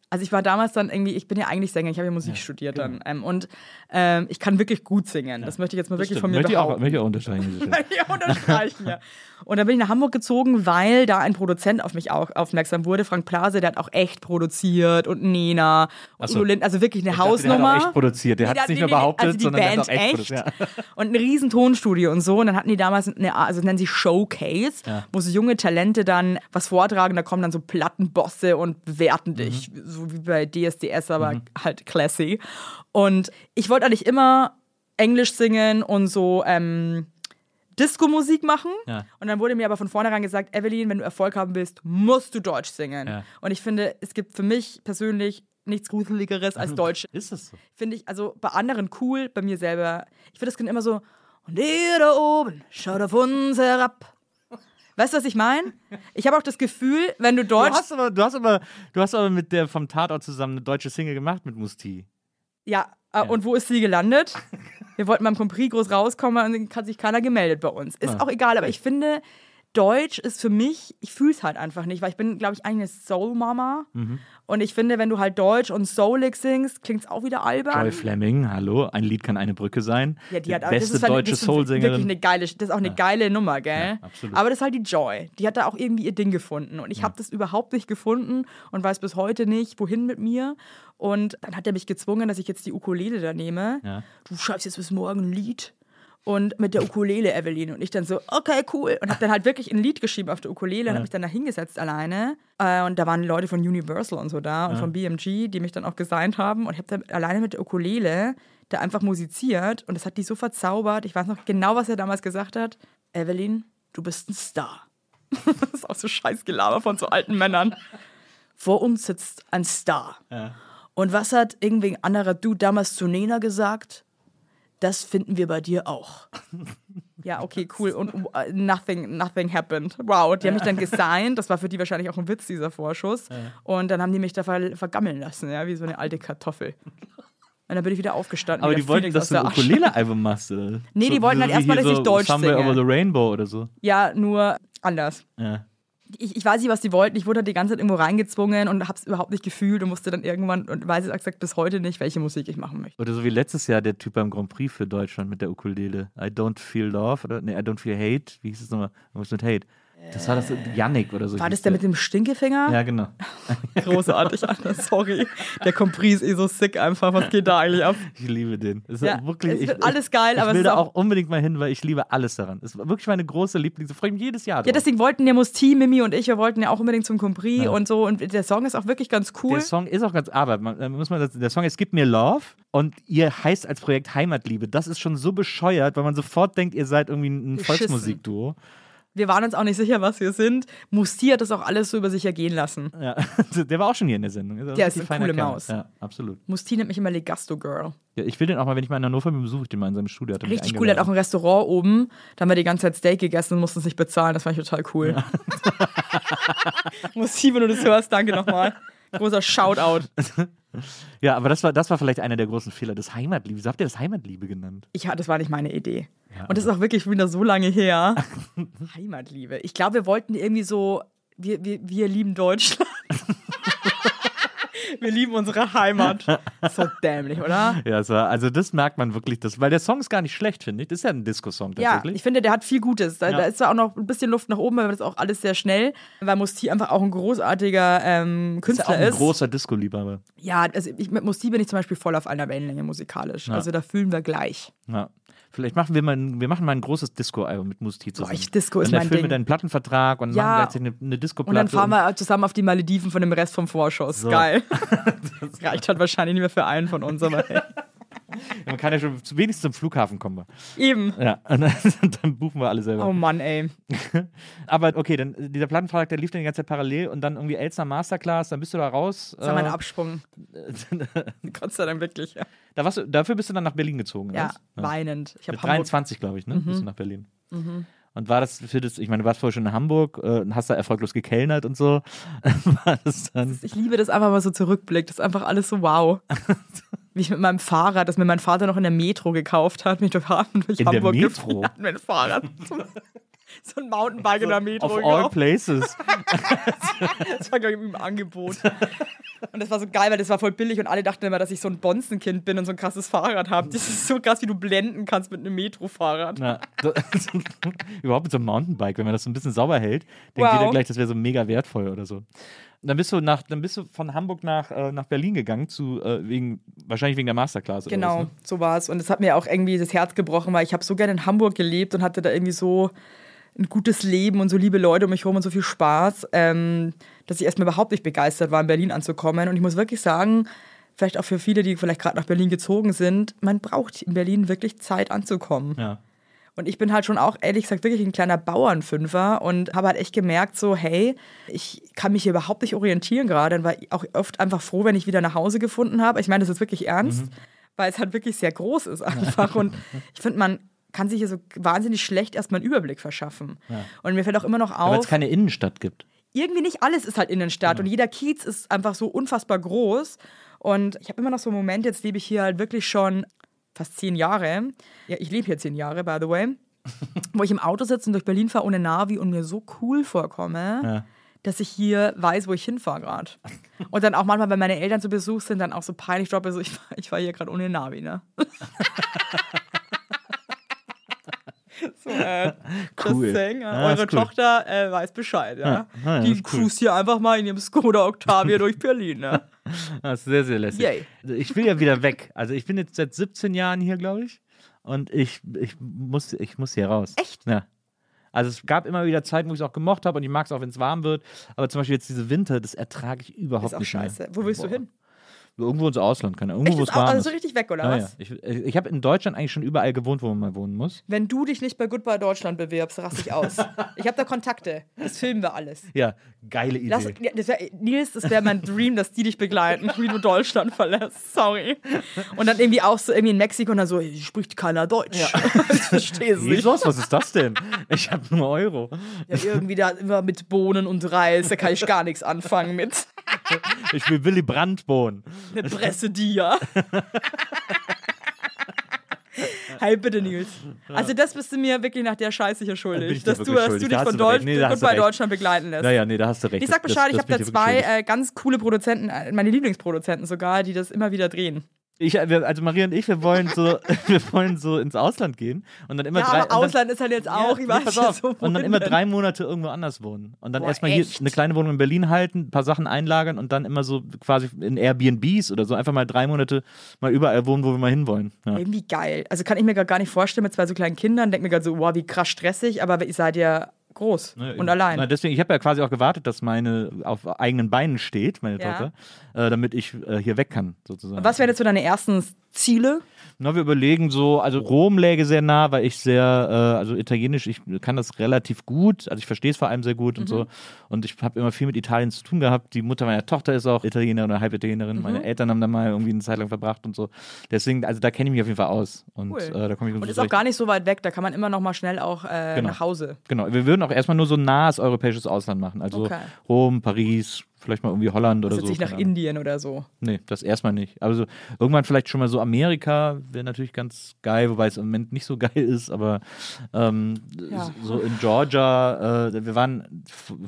Also ich war damals dann irgendwie, ich bin ja eigentlich Sänger, ich habe ja Musik studiert dann. Ähm, und ähm, ich kann wirklich gut singen. Das möchte ich jetzt mal wirklich Stimmt, von mir möchte ich auch, behaupten. möchte ich auch unterstreichen. diese Stelle. ja, unterstreichen, ja. Und dann bin ich nach Hamburg gezogen, weil da ein Produzent auf mich auch aufmerksam wurde. Frank Plase, der hat auch echt produziert und Nena und so. Lind, also wirklich eine Ich dachte, Der Hausnummer. hat auch echt produziert. Der hat es der- nicht nur behauptet, also die sondern der Band hat auch echt, produziert. Und ein riesen Tonstudio und so. Und dann hatten die damals eine, also nennen sie Showcase, wo so junge Talente dann was vortragen. Da kommen dann so Plattenbosse und bewerten dich. Mhm. So wie bei DSDS, aber halt classy. Und ich wollte eigentlich immer Englisch singen und so ähm, Disco-Musik machen. Ja. Und dann wurde mir aber von vornherein gesagt, Evelyn, wenn du Erfolg haben willst, musst du Deutsch singen. Ja. Und ich finde, es gibt für mich persönlich nichts Gruseligeres als Deutsch Ist das so? finde ich also bei anderen cool, bei mir selber. Ich finde das klingt immer so, und ihr da oben, schaut auf uns herab. Weißt du, was ich meine? Ich habe auch das Gefühl, wenn du Du Deutsch. hast, aber, du, hast aber, du hast aber mit der vom Tatort zusammen eine deutsche Single gemacht mit Musti. ja, äh, und wo ist sie gelandet? Wir wollten beim Compris groß rauskommen und dann hat sich keiner gemeldet bei uns. Ist Ah. auch egal, aber ich finde, Deutsch ist für mich, ich fühle es halt einfach nicht, weil ich bin, glaube ich, eigentlich eine Soul-Mama. Mhm. Und ich finde, wenn du halt Deutsch und Soulig singst, klingt es auch wieder albern. Joy Fleming, hallo, ein Lied kann eine Brücke sein. Ja, die hat auch, beste das ist halt- deutsche das ist wirklich Soul-Sängerin. eine geile, das ist auch eine geile Nummer, gell? Ja, absolut. Aber das ist halt die Joy. Die hat da auch irgendwie ihr Ding gefunden. Und ich habe das überhaupt nicht gefunden und weiß bis heute nicht, wohin mit mir. Und dann hat er mich gezwungen, dass ich jetzt die Ukulele da nehme. Ja. Du schreibst jetzt bis morgen ein Lied. Und mit der Ukulele, Evelyn. Und ich dann so, okay, cool. Und habe dann halt wirklich ein Lied geschrieben auf der Ukulele und habe mich dann da hingesetzt alleine. Äh, und da waren Leute von Universal und so da und von BMG, die mich dann auch gesigned haben. Und ich habe dann alleine mit der Ukulele da einfach musiziert. Und das hat die so verzaubert. Ich weiß noch genau, was er damals gesagt hat. Evelyn, du bist ein Star. das ist auch so Scheißgelaber von so alten Männern. Vor uns sitzt ein Star. Und was hat irgendwelchen anderer Dude damals zu Nena gesagt? Das finden wir bei dir auch. Ja, okay, cool. Und uh, nothing, nothing happened. Wow, die haben mich dann gesigned. Das war für die wahrscheinlich auch ein Witz, dieser Vorschuss. Und dann haben die mich da ver vergammeln lassen, ja, wie so eine alte Kartoffel. Und dann bin ich wieder aufgestanden. Aber wie die wollten, dass du ein. Ukulele-Album machst. Oder? Nee, die wollten halt erstmal, dass ich Deutsch Somewhere singe. Over the Rainbow oder so. Ja, nur anders. Ja. Ich, ich weiß nicht, was die wollten. Ich wurde halt die ganze Zeit irgendwo reingezwungen und habe es überhaupt nicht gefühlt und musste dann irgendwann und weiß jetzt exakt bis heute nicht, welche Musik ich machen möchte. Oder so wie letztes Jahr der Typ beim Grand Prix für Deutschland mit der Ukulele. I don't feel love oder nee, I don't feel hate. Wie hieß es nochmal? Irgendwas mit hate. Das war das Yannick oder so. War das der mit dem Stinkefinger? Ja, genau. Großartig, Alter, sorry. Der Compris ist eh so sick einfach. Was geht da eigentlich ab? Ich liebe den. Es Ja, wirklich, es ich, alles geil, ich, aber ich will da auch- auch unbedingt mal hin, weil ich liebe alles daran. Es war wirklich meine große Lieblings. Ich freue mich jedes Jahr Ja, drauf. deswegen wollten ja Musti, Mimi und ich, wir wollten ja auch unbedingt zum Compris Ja. und so. Und der Song ist auch wirklich ganz cool. Der Song ist auch ganz, aber man, äh, muss man der Song ist Gib mir Love und ihr heißt als Projekt Heimatliebe. Das ist schon so bescheuert, weil man sofort denkt, ihr seid irgendwie ein. Volksmusikduo. Wir waren uns auch nicht sicher, was wir sind. Musti hat das auch alles so über sich ergehen lassen. Ja. Der war auch schon hier in der Sendung. Der ist eine coole Kerl. Maus. Ja, absolut. Musti nennt mich immer Legasto Girl. Ja, ich will den auch mal, wenn ich mal in Hannover bin, besuche ich den mal in seinem Studio. Hat Richtig cool, er hat auch ein Restaurant oben. Da haben wir die ganze Zeit Steak gegessen und mussten es nicht bezahlen. Das fand ich total cool. Musti, wenn du das hörst, danke nochmal. Großer Shoutout. Ja, aber das war, das war vielleicht einer der großen Fehler des Heimatliebe. Wieso habt ihr das Heimatliebe genannt? Ich, das war nicht meine Idee. und das ist auch wirklich wieder so lange her. Heimatliebe. Ich glaube, wir wollten irgendwie so, wir, wir, wir lieben Deutschland. Wir lieben unsere Heimat. So dämlich, oder? Ja, war, also das merkt man wirklich, das, weil der Song ist gar nicht schlecht, finde ich. Das ist ja ein Disco-Song Ja, tatsächlich. ich finde, der hat viel Gutes. Da, Ja. da ist zwar auch noch ein bisschen Luft nach oben, aber das ist auch alles sehr schnell, weil Musti einfach auch ein großartiger ähm, ist ja Künstler auch ein ist. großer Disco-Liebhaber. Ja, also ich, mit Musti bin ich zum Beispiel voll auf einer Wellenlänge musikalisch. Also da fühlen wir gleich. Ja. Vielleicht machen wir mal, ein, wir machen mal ein großes Disco-Album mit Musti zusammen. ich- Disco ist dann mein erfüllen wir Ding. deinen Plattenvertrag und Ja. machen gleichzeitig eine, eine Disco-Platte. Und dann fahren wir zusammen auf die Malediven von dem Rest vom Vorschuss. So. Geil. das reicht halt wahrscheinlich nicht mehr für einen von uns, aber hey. Man kann ja schon wenigstens zum Flughafen kommen. eben. Ja, und dann, dann buchen wir alle selber. Oh Mann, ey. Aber okay, dann äh, dieser Plattenvertrag, der lief dann die ganze Zeit parallel und dann irgendwie Elsner Masterclass, dann bist du da raus. Das war mein äh, Absprung. Gott sei Dank wirklich. Ja, da warst du, dafür bist du dann nach Berlin gezogen. ja was? weinend. Ich Mit Hamburg. 23, glaube ich, ne? Bist du nach Berlin. Und war das für das, ich meine, du warst vorher schon in Hamburg äh, und hast da erfolglos gekellnert und so. war das dann. Ich liebe das einfach mal so zurückblickt. Das ist einfach alles so wow. Wie ich mit meinem Fahrrad, das mir mein Vater noch in der Metro gekauft hat, mich durch, Ha- durch In der Hamburg Metro? gefahren hat. Mein Fahrrad. so ein Mountainbike in der Metro Of all gekauft. places. Das war, glaube ich, im Angebot. Und das war so geil, weil das war voll billig und alle dachten immer, dass ich so ein Bonzenkind bin und so ein krasses Fahrrad habe. Das ist so krass, wie du blenden kannst mit einem Metro-Fahrrad. Das, überhaupt mit so einem Mountainbike, wenn man das so ein bisschen sauber hält, denkt Wow. jeder gleich, das wäre so mega wertvoll oder so. Und dann bist du nach, dann bist du von Hamburg nach, äh, nach Berlin gegangen, zu, äh, wegen, wahrscheinlich wegen der Masterclass oder was, Genau, ne? so war es. Und es hat mir auch irgendwie das Herz gebrochen, weil ich habe so gerne in Hamburg gelebt und hatte da irgendwie so ein gutes Leben und so liebe Leute um mich herum und so viel Spaß, ähm, dass ich erstmal überhaupt nicht begeistert war, in Berlin anzukommen. Und ich muss wirklich sagen, vielleicht auch für viele, die vielleicht gerade nach Berlin gezogen sind, man braucht in Berlin wirklich Zeit anzukommen. Ja. Und ich bin halt schon auch, ehrlich gesagt, wirklich ein kleiner Bauernfünfer und habe halt echt gemerkt, so, hey, ich kann mich hier überhaupt nicht orientieren gerade und war auch oft einfach froh, wenn ich wieder nach Hause gefunden habe. Ich meine, das ist wirklich ernst, Mhm. weil es halt wirklich sehr groß ist einfach. Und ich finde, man kann sich hier so wahnsinnig schlecht erstmal einen Überblick verschaffen. Und mir fällt auch immer noch Weil es auf, keine Innenstadt gibt. irgendwie nicht alles ist halt Innenstadt und jeder Kiez ist einfach so unfassbar groß. Und ich habe immer noch so einen Moment, jetzt lebe ich hier halt wirklich schon fast zehn Jahre. Ja, ich lebe hier zehn Jahre, by the way. wo ich im Auto sitze und durch Berlin fahre ohne Navi und mir so cool vorkomme, Ja. dass ich hier weiß, wo ich hinfahre gerade. Und dann auch manchmal, wenn meine Eltern zu Besuch sind, dann auch so peinlich droppe, so ich, ich fahre hier gerade ohne Navi, ne? so, äh, Cool. saying, äh, Ah, ist eure cool. Tochter äh, weiß Bescheid, ja. Ah, ja, Die ist cool. hier einfach mal in ihrem Skoda Octavia durch Berlin, ne? Das ist sehr, sehr lässig. Yay. Ich will ja wieder weg. Also ich bin jetzt seit 17 Jahren hier, glaube ich. Und ich, ich, muss, ich muss hier raus. Echt? Ja. Also es gab immer wieder Zeiten, wo ich es auch gemocht habe und ich mag es auch, wenn es warm wird. Aber zum Beispiel jetzt diese Winter, das ertrage ich überhaupt Ist auch nicht scheiße. mehr. Wo willst du Boah. hin? Irgendwo ins Ausland, keine Ahnung. Irgendwo, es ist auch, warm also so ist. richtig weg, oder Ja, ja. was? Ich, ich habe in Deutschland eigentlich schon überall gewohnt, wo man mal wohnen muss. Wenn du dich nicht bei Goodbye Deutschland bewirbst, raste ich aus. ich habe da Kontakte. Das filmen wir alles. Ja, geile Idee. Lass, ja, das wär, Nils, das wäre mein Dream, dass die dich begleiten, wie du Deutschland verlässt. Sorry. Und dann irgendwie auch so irgendwie in Mexiko und dann so, "Hier spricht keiner Deutsch. das verstehst du nicht. Jesus, was ist das denn? Ich habe nur Euro. Ja, irgendwie da immer mit Bohnen und Reis, da kann ich gar nichts anfangen mit. Ich will Willy Brandt-Bohnen. Eine Pressedia. Hey, bitte, Nils. Also, das bist du mir wirklich nach der Scheiße hier schuldig. Dass du, dass du Da dich hast von du recht. Deutsch, Nee, da du Goodbye recht. Deutschland begleiten lässt. Naja, nee, da hast du recht. Ich sag Das- Bescheid, das ich habe da zwei äh, ganz coole Produzenten, äh, meine Lieblingsproduzenten sogar, die das immer wieder drehen. Ich, wir- also Maria und ich, wir wollen so, wir wollen so ins Ausland gehen und dann immer Ja, drei. aber und dann, Ausland ist halt jetzt auch, Ja, ich weiß nicht so, Und dann immer drei Monate irgendwo anders wohnen. Und dann Boah, erstmal hier eine kleine Wohnung in Berlin halten, ein paar Sachen einlagern und dann immer so quasi in Airbnbs oder so einfach mal drei Monate mal überall wohnen, wo wir mal hinwollen. Ja. Irgendwie geil. Also kann ich mir gar nicht vorstellen mit zwei so kleinen Kindern. Denke mir gerade so, wow, wie krass stressig, aber ihr seid ja groß Ne, und allein. Na, deswegen, ich habe ja quasi auch gewartet, dass meine auf eigenen Beinen steht, meine Ja. Tochter, äh, damit ich äh, hier weg kann, sozusagen. Und was wären jetzt so deine ersten Ziele? Na, wir überlegen so, also Rom läge sehr nah, weil ich sehr, äh, also Italienisch, ich kann das relativ gut, also ich verstehe es vor allem sehr gut Mhm. und so. Und ich habe immer viel mit Italien zu tun gehabt. Die Mutter meiner Tochter ist auch Italienerin oder Halbitalienerin. Mhm. Meine Eltern haben da mal irgendwie eine Zeit lang verbracht und so. Deswegen, also da kenne ich mich auf jeden Fall aus. Und Cool. äh, da komme ich Und so ist auch gar nicht so weit weg, da kann man immer noch mal schnell auch äh, Genau. nach Hause. Genau, wir würden auch erstmal nur so nahes europäisches Ausland machen. Also Okay. Rom, Paris, Vielleicht mal irgendwie Holland oder Also so. jetzt nicht nach. Indien oder so. Nee, das erstmal nicht. Also irgendwann vielleicht schon mal so Amerika wäre natürlich ganz geil, wobei es im Moment nicht so geil ist, aber ähm, Ja. so in Georgia, äh, wir waren,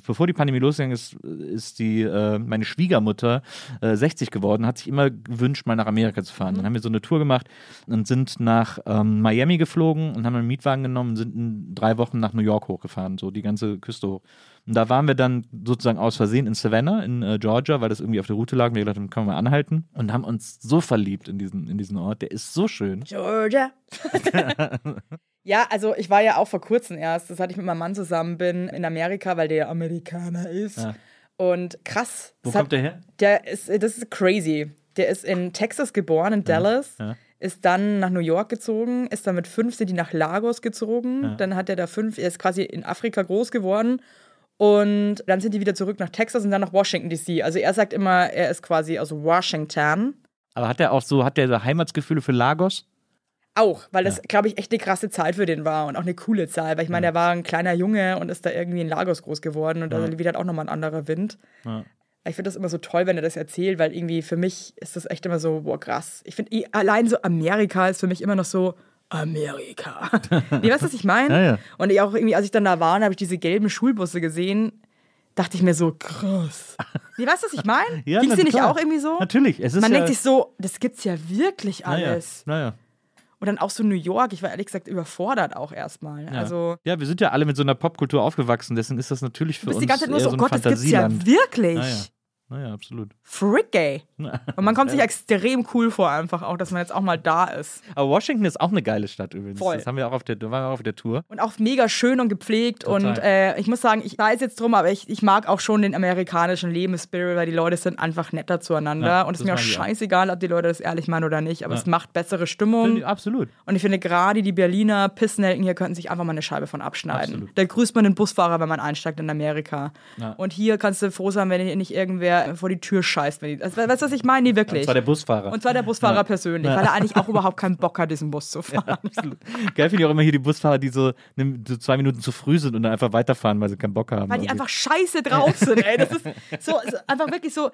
bevor die Pandemie losgegangen ist, ist die, äh, meine Schwiegermutter äh, 60 geworden, hat sich immer gewünscht, mal nach Amerika zu fahren. Dann haben wir so eine Tour gemacht und sind nach ähm, Miami geflogen und haben einen Mietwagen genommen und sind in drei Wochen nach New York hochgefahren, so die ganze Küste hoch. Und da waren wir dann sozusagen aus Versehen in Savannah in äh, Georgia, weil das irgendwie auf der Route lag. Und wir gedacht, haben, können wir mal anhalten. Und haben uns so verliebt in diesen, in diesen Ort. Der ist so schön. Georgia. ja, also ich war ja auch vor kurzem erst, das hatte ich mit meinem Mann zusammen, bin in Amerika, weil der Amerikaner ist. Ja. Und krass. Wo das hat- kommt der her? Der ist, das ist crazy. Der ist in Texas geboren, in Dallas. ja. Ist dann nach New York gezogen, ist dann mit fünf sind die nach Lagos gezogen. Dann hat er da fünf, er ist quasi in Afrika groß geworden. Und dann sind die wieder zurück nach Texas und dann nach Washington DC. Also er sagt immer, er ist quasi aus Washington. Aber hat der auch so, hat der so Heimatsgefühle für Lagos? Auch, weil das, glaube ich, echt eine krasse Zeit für den war und auch eine coole Zeit. Weil ich meine, der war ein kleiner Junge und ist da irgendwie in Lagos groß geworden und da Ja. wieder auch nochmal ein anderer Wind. Ja. Ich finde das immer so toll, wenn er das erzählt, weil irgendwie für mich ist das echt immer so, boah, krass. Ich finde, allein so Amerika ist für mich immer noch so, Amerika. nee, weißt du, was ich meine? Ja, ja. Und ich auch irgendwie, als ich dann da war, habe ich diese gelben Schulbusse gesehen, dachte ich mir so, krass. Nee, weißt du, was ich meine? Ja, Ging's na dir nicht auch irgendwie so? Natürlich. Es ist Man ja, denkt sich so, das gibt's ja wirklich naja, alles. naja. Und dann auch so New York, ich war ehrlich gesagt überfordert auch erstmal. Ja. Also, ja, wir sind ja alle mit so einer Popkultur aufgewachsen, deswegen ist das natürlich für du bist uns die ganze Zeit nur so, so oh Gott, das gibt's ja wirklich. Naja. Naja, absolut. Frick, ey. Und man kommt sich extrem cool vor, einfach auch, dass man jetzt auch mal da ist. Aber Washington ist auch eine geile Stadt übrigens. Voll. Das haben wir auch auf der, waren wir auch auf der Tour. Und auch mega schön und gepflegt. Total. Und äh, ich muss sagen, ich weiß jetzt drum, aber ich, ich mag auch schon den amerikanischen Lebensspirit, weil die Leute sind einfach netter zueinander. Ja, und es ist mir auch scheißegal, ob die Leute das ehrlich meinen oder nicht. Aber Ja. es macht bessere Stimmung. ich- Absolut. Und ich finde gerade die Berliner Pissnelken hier könnten sich einfach mal eine Scheibe von abschneiden. Absolut. Da grüßt man den Busfahrer, wenn man einsteigt in Amerika. Ja. Und hier kannst du froh sein, wenn nicht irgendwer vor die Tür scheißt. Wenn die, also, weißt du, was ich meine? Nee, wirklich. Das war der Busfahrer. Und zwar der Busfahrer Ja. persönlich, weil er eigentlich auch überhaupt keinen Bock hat, diesen Bus zu fahren. Geil finde ich auch immer hier die Busfahrer, die so, so zwei Minuten zu früh sind und dann einfach weiterfahren, weil sie keinen Bock haben. Weil die irgendwie. einfach scheiße drauf sind, ey. Das ist so, so einfach wirklich so,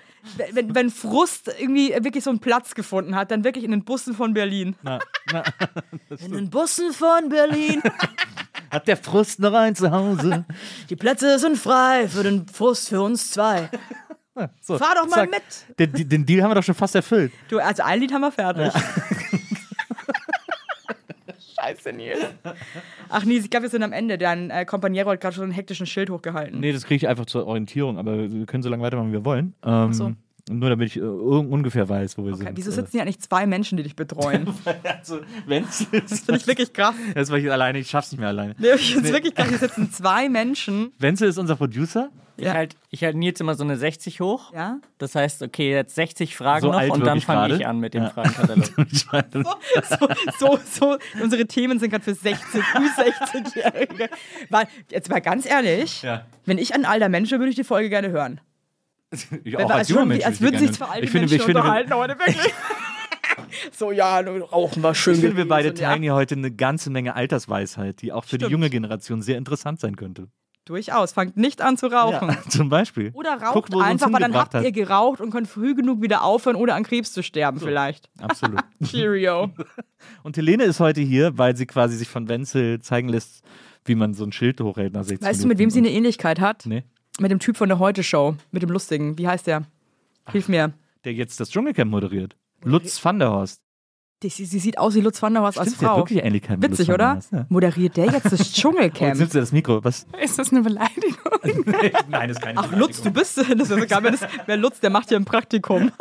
wenn, wenn Frust irgendwie wirklich so einen Platz gefunden hat, dann wirklich in den Bussen von Berlin. Na, na, In den Bussen von Berlin. hat der Frust noch ein Zuhause? Die Plätze sind frei für den Frust für uns zwei. So, Fahr doch mal zack. mit. Den, den Deal haben wir doch schon fast erfüllt. Du, also ein Lied haben wir fertig. Scheiße, Nils. Ach, Nils, ich glaube, wir sind am Ende. Dein äh, Kompaniero hat gerade schon einen hektischen Schild hochgehalten. Nee, das kriege ich einfach zur Orientierung, aber wir können so lange weitermachen, wie wir wollen. Ähm, so. Nur damit ich äh, un- ungefähr weiß, wo wir Okay, sind. wieso sitzen hier eigentlich zwei Menschen, die dich betreuen? Also, wenn's Das finde ich wirklich krass. Das war ich alleine, ich schaff's nicht mehr alleine. Nee, ich finde es wirklich krass. Hier sitzen zwei Menschen. Wenzel ist unser Producer. Ich halte ich halt Nils immer so eine 60 hoch. Ja? Das heißt, okay, jetzt 60 Fragen So noch und dann fange ich an mit dem Ja. Fragenkatalog. So, so, so, unsere Themen sind gerade für 60, Ü60-Jährige. Weil, jetzt mal ganz ehrlich, Ja. wenn ich ein alter Mensch wäre, würde ich die Folge gerne hören. ich auch als junger Mensch als würde würden ich sich zwei alte ich finde, Menschen ich finde, unterhalten heute, wirklich. so, ja, rauchen war schön. Ich finde, wir beide gewesen, ja. teilen hier heute eine ganze Menge Altersweisheit, die auch für die Stimmt. junge Generation sehr interessant sein könnte. Durchaus, fangt nicht an zu rauchen. Ja, zum Beispiel. Oder raucht Guckt, einfach, weil dann habt ihr hat. geraucht und könnt früh genug wieder aufhören, ohne an Krebs zu sterben vielleicht. Absolut. Cheerio. Und Helene ist heute hier, weil sie quasi sich von Wenzel zeigen lässt, wie man so ein Schild hochhält nach 60 Weißt du, mit wem sie eine Ähnlichkeit hat? Nee. Mit dem Typ von der Heute-Show, mit dem Lustigen. Wie heißt der? Hilf mir. Der jetzt das Dschungelcamp moderiert. Lutz van der Horst. Die, sie, sie sieht aus wie Lutz van der Horst als Frau. wirklich Ähnlichkeit mit Witzig, Lutz oder? Ja. Moderiert der jetzt das Oh, jetzt Dschungelcamp? nimmst du das Mikro. Was? Ist das eine Beleidigung? Nein, das ist keine Ach, Lutz, du bist. Das ist sogar, wer, das, wer Lutz, der macht hier ein Praktikum.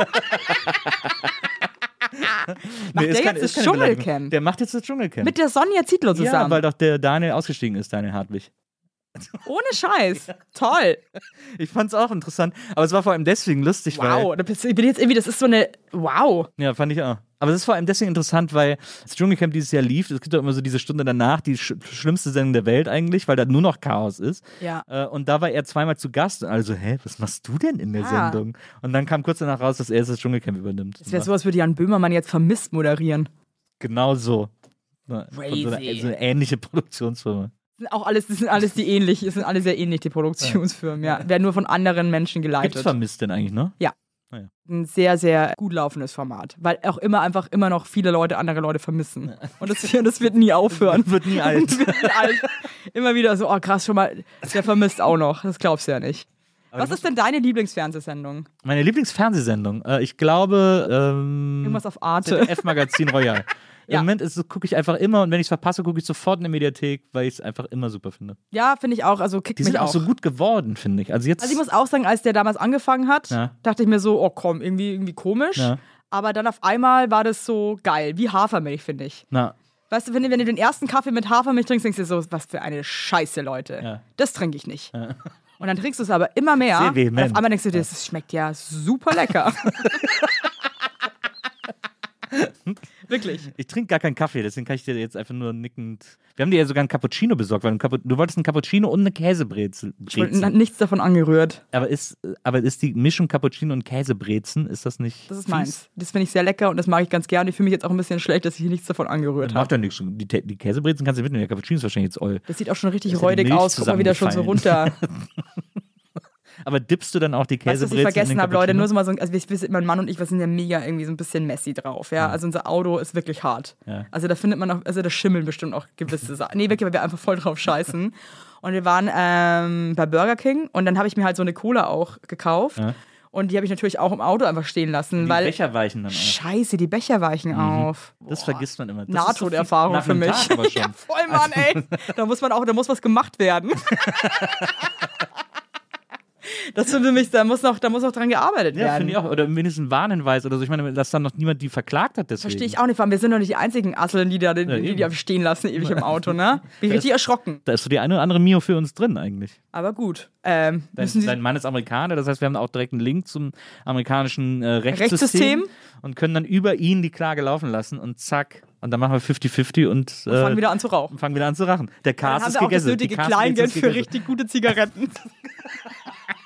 Nee, ist der keine- jetzt das Beleidigung. Dschungelcamp? Der macht jetzt das Dschungelcamp. Mit der Sonja Zietlow ja, zusammen. weil doch der Daniel ausgestiegen ist, Daniel Hartwig. Ohne Scheiß. Toll. Ich fand's auch interessant, aber es war vor allem deswegen lustig, weil Wow. Da bist- Ich bin jetzt irgendwie, das ist so eine. Wow. Ja, fand ich auch. Aber es ist vor allem deswegen interessant, weil das Dschungelcamp dieses Jahr lief. Es gibt doch immer so diese Stunde danach, die sch schlimmste Sendung der Welt eigentlich, weil da nur noch Chaos ist. Ja. Äh, und da war er zweimal zu Gast. Und alle so, hä, was machst du denn in der Ah. Sendung? Und dann kam kurz danach raus, dass er das Dschungelcamp übernimmt. Das wäre so, als würde Jan Böhmermann jetzt vermisst moderieren. Genau so. Von so einer, Crazy. so eine ähnliche Produktionsfirma. sind auch alles, das sind alles die ähnlich, es sind alle sehr ähnlich, die Produktionsfirmen, ja. Werden nur von anderen Menschen Gibt's geleitet. vermisst denn eigentlich, ne? Ein sehr, sehr gut laufendes Format. Weil auch immer einfach immer noch viele Leute andere Leute vermissen. Und das, das wird nie aufhören. Wird nie alt. wird alt. Immer wieder so, oh krass, schon mal, der vermisst auch noch. Das glaubst du ja nicht. Was ist denn deine Lieblingsfernsehsendung? Meine Lieblingsfernsehsendung, äh, ich glaube, ähm, Irgendwas auf Arte. F-Magazin Royal. Ja. Im Moment gucke ich einfach immer und wenn ich es verpasse, gucke ich sofort in der Mediathek, weil ich es einfach immer super finde. Ja, finde ich auch. Also kickt Die mich sind auch so gut geworden, finde ich. Also jetzt. Also ich muss auch sagen, als der damals angefangen hat, Ja. dachte ich mir so, oh komm, irgendwie, irgendwie komisch. Ja. Aber dann auf einmal war das so geil, wie Hafermilch, finde ich. na, Weißt du, wenn, du- wenn du den ersten Kaffee mit Hafermilch trinkst, denkst du so, was für eine Scheiße, Leute. Ja. Das trinke ich nicht. Und dann trinkst du es aber immer mehr. Sehr und vehement. auf einmal denkst du dir, das schmeckt ja super lecker. Wirklich. ich trinke gar keinen Kaffee, deswegen kann ich dir jetzt einfach nur nickend. Wir haben dir ja sogar einen Cappuccino besorgt, weil du wolltest einen Cappuccino und eine Käsebrezel. Ich Brezel. nichts davon angerührt. Aber ist, aber ist die Mischung Cappuccino und Käsebrezen, ist das nicht. Das ist fies? meins. Das finde ich sehr lecker und das mag ich ganz gerne. Ich fühle mich jetzt auch ein bisschen schlecht, dass ich hier nichts davon angerührt habe. Macht ja nichts. Die, die Käsebrezen kannst du mitnehmen, der Cappuccino ist wahrscheinlich jetzt oll. Das sieht auch schon richtig räudig aus. Guck mal wieder schon so runter. Aber dippst du dann auch die du, was Käsebrezen? ich vergessen habe, Leute? Nur so mal so, also wir, mein Mann und ich, wir sind ja mega irgendwie so ein bisschen messy drauf, ja. Also unser Auto ist wirklich hart. Ja. Also da findet man auch, also da schimmeln bestimmt auch gewisse Sachen. Nee, wirklich, weil wir einfach voll drauf scheißen. Und wir waren ähm, bei Burger King und dann habe ich mir halt so eine Cola auch gekauft. Ja. Und die habe ich natürlich auch im Auto einfach stehen lassen, Die weil. Becher weichen dann auch. Scheiße, die Becher weichen auf. Das Boah. vergisst man immer. Das Nahtoderfahrung für mich. Tag aber schon. ja, voll, Mann, ey. Da muss man auch, da muss was gemacht werden. Das finde mich, da muss noch, da muss noch dran gearbeitet Ja, werden. finde ich auch. Oder mindestens ein Warnhinweis oder so. Ich meine, dass dann noch niemand die verklagt hat deswegen. Verstehe ich auch nicht, allem wir sind doch nicht die einzigen Asseln, die da die, Ja, die, die stehen lassen ewig im Auto, ne? Bin ich richtig erschrocken. Da ist so die eine oder andere Mio für uns drin eigentlich. Aber gut. Ähm, Dein, dein Mann ist Amerikaner, das heißt, wir haben auch direkt einen Link zum amerikanischen äh, Rechtssystem, Rechtssystem? und können dann über ihn die Klage laufen lassen und zack. Und dann machen wir 50-50 und, äh, fangen wieder an zu rauchen. fangen wieder an zu rachen. Der Dann Cast haben ist wir auch das gegessen. nötige Kleingeld für gegessen. richtig gute Zigaretten.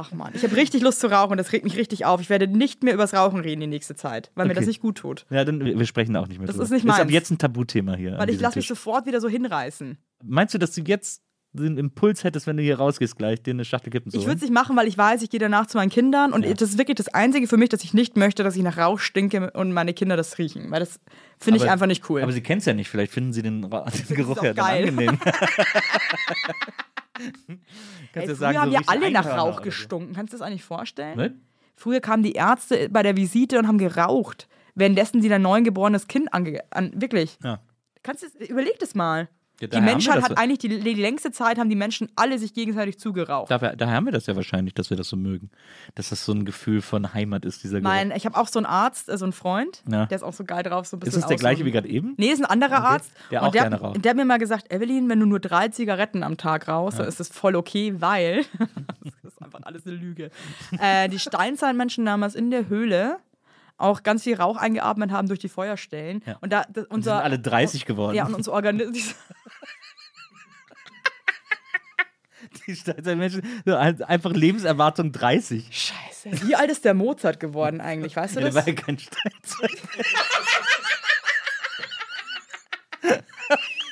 Ach man, ich habe richtig Lust zu rauchen, das regt mich richtig auf. Ich werde nicht mehr übers Rauchen reden die nächste Zeit, weil mir Okay. das nicht gut tut. Ja, dann wir sprechen auch nicht mehr Das drüber. ist nicht Das ist ab meins. jetzt ein Tabuthema hier. Weil ich lasse mich sofort wieder so hinreißen. Meinst du, dass du jetzt den Impuls hättest, wenn du hier rausgehst gleich, dir eine Schachtel Kippen zu Ich würde es nicht machen, weil ich weiß, ich gehe danach zu meinen Kindern und das ist wirklich das Einzige für mich, dass ich nicht möchte, dass ich nach Rauch stinke und meine Kinder das riechen. Weil das finde ich einfach nicht cool. Aber sie kennt es ja nicht, vielleicht finden sie den, den Geruch ja dann geil. angenehm. Ey, Kannst früher du sagen, haben so ja alle nach Rauch oder so. gestunken. Kannst du das eigentlich vorstellen? Was? Früher kamen die Ärzte bei der Visite und haben geraucht, währenddessen sie dein neugeborenes Kind ange... An, wirklich. Ja. Kannst du, überleg das mal. Ja, Die Menschheit hat eigentlich die, die längste Zeit, haben die Menschen alle sich gegenseitig zugeraucht. Daher, daher haben wir das ja wahrscheinlich, dass wir das so mögen. Dass das so ein Gefühl von Heimat ist, dieser Geruch. Mein, ich habe auch so einen Arzt, äh, so einen Freund, Ja. der ist auch so geil drauf, so ein bisschen ist das der gleiche wie gerade eben? Nee, ist ein anderer Arzt. Der und auch der, gerne raucht. der hat mir mal gesagt, Evelyn, wenn du nur drei Zigaretten am Tag rauchst, dann ist das voll okay, weil das ist einfach alles eine Lüge. äh, die Steinzeitmenschen damals in der Höhle auch ganz viel Rauch eingeatmet haben durch die Feuerstellen. Ja. Und da das, Die unser sind alle 30 geworden. ja und unser Organismus Die Steinzeitmenschen, einfach Lebenserwartung 30. Scheiße. Wie alt ist der Mozart geworden eigentlich? Weißt du Ja, das? der war ja kein Steinzeit.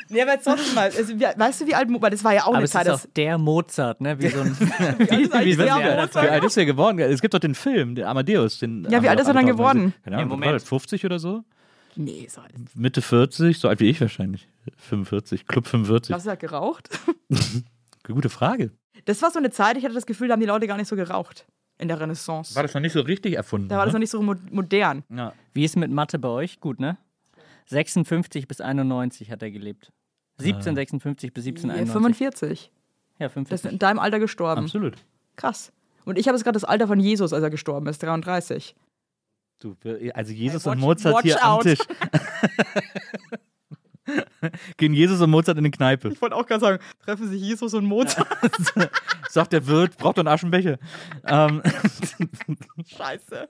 Nee, aber jetzt trotzdem mal. Also, wie, weißt du, wie alt Mo- weil das war ja auch Aber eine es Zeit, ist das auch der Mozart, ne? Wie so ein wie ist Wie, der wie, wie, Mozart? wie alt ist er geworden? Es gibt doch den Film, den Amadeus. Den Ja, wie alt ist er dann geworden? Keine Ahnung, Moment. war das, 50 oder so? Nee, so alt. Mitte 40, so alt wie ich wahrscheinlich. 45, Club 45. Hast du halt geraucht? Gute Frage. Das war so eine Zeit, ich hatte das Gefühl, da haben die Leute gar nicht so geraucht. In der Renaissance. War das noch nicht so richtig erfunden? Da war das noch ne? nicht so mo modern. ja. Wie ist mit Mathe bei euch? Gut, ne? 56 bis 91 hat er gelebt. 1756 bis Ja, 1791. 45. Ja, Das 45. ist in deinem Alter gestorben. Absolut. Krass. Und ich habe jetzt gerade das Alter von Jesus, als er gestorben ist, 33. Du, also Jesus Hey, und watch- Mozart watch hier am out. Tisch. Gehen Jesus und Mozart in die Kneipe. Ich wollte auch gerade sagen, treffen sich Jesus und Mozart. Sagt der Wirt, braucht doch einen Aschenbecher. ähm, Scheiße.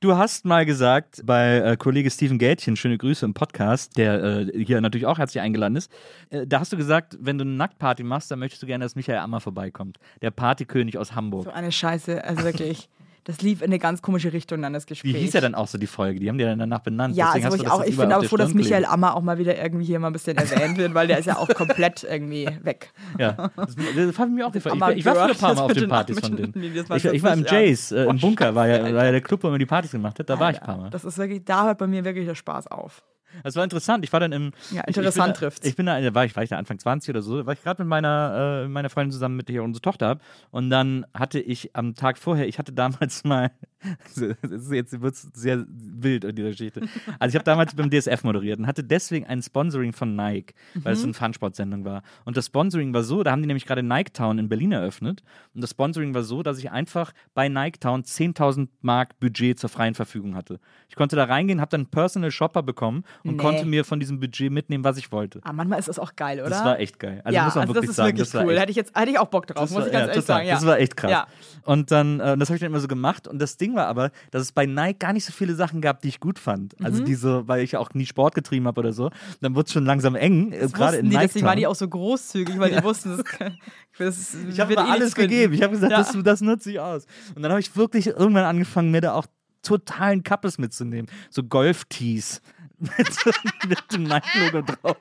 Du hast mal gesagt, bei äh, Kollege Steven Gätchen, schöne Grüße im Podcast, der äh, hier natürlich auch herzlich eingeladen ist, äh, da hast du gesagt, wenn du eine Nacktparty machst, dann möchtest du gerne, dass Michael Ammer vorbeikommt. Der Partykönig aus Hamburg. So eine Scheiße, also wirklich. Das lief in eine ganz komische Richtung dann, das Wie Gespräch. hieß ja dann auch so die Folge? Die haben die dann danach benannt. Ja, Deswegen also ich auch, ich aber der froh, dass Michael. Ammer auch mal wieder irgendwie hier mal ein bisschen erwähnt wird, weil der ist ja auch komplett irgendwie weg. Ja, das, das fand ich mir auch gefallen. Ich, ich war früher ein paar Mal auf den Partys von den- denen. Ich, ich war im Jays, äh, im Bunker, war ja, war ja der Club, wo man die Partys gemacht hat. Da war ich ein paar Mal. Das ist wirklich, da hört bei mir wirklich der Spaß auf. Das war interessant. Ich war dann im. Ja, interessant trifft's. Ich bin da, war ich, war ich da Anfang 20 oder so, da war ich gerade mit meiner, äh, meiner Freundin zusammen, mit der ich unsere Tochter habe. Und dann hatte ich am Tag vorher, ich hatte damals mal, jetzt wird sehr wild in dieser Geschichte. Also ich habe damals beim DSF moderiert und hatte deswegen ein Sponsoring von Nike, weil es so eine Fun-Sport-Sendung war. Und das Sponsoring war so, da haben die nämlich gerade Nike Town in Berlin eröffnet. Und das Sponsoring war so, dass ich einfach bei Nike Town 10.000 Mark Budget zur freien Verfügung hatte. Ich konnte da reingehen, habe dann einen Personal Shopper bekommen und Nee. konnte mir von diesem Budget mitnehmen, was ich wollte. Aber manchmal ist das auch geil, oder? Das war echt geil. Also ja, muss man also wirklich das ist sagen, wirklich das cool. echt Hätte ich jetzt hätte ich auch Bock drauf, das muss war, ich ganz ja, ehrlich total. sagen. Ja. Das war echt krass. Ja. Und dann, äh, das habe ich dann immer so gemacht. Und das Ding war aber, dass es bei Nike gar nicht so viele Sachen gab, die ich gut fand. Mhm. Also diese, weil ich ja auch nie Sport getrieben habe oder so. Dann wurde es schon langsam eng, äh, gerade in die, Nike. deswegen waren die auch so großzügig, weil die wussten, das, das ich habe eh alles gegeben. Ich habe gesagt, das, das nutze ich aus. Und dann habe ich wirklich irgendwann angefangen, mir da auch totalen Kappes mitzunehmen. So Golf-Tees mit, mit dem Nike-Logo drauf.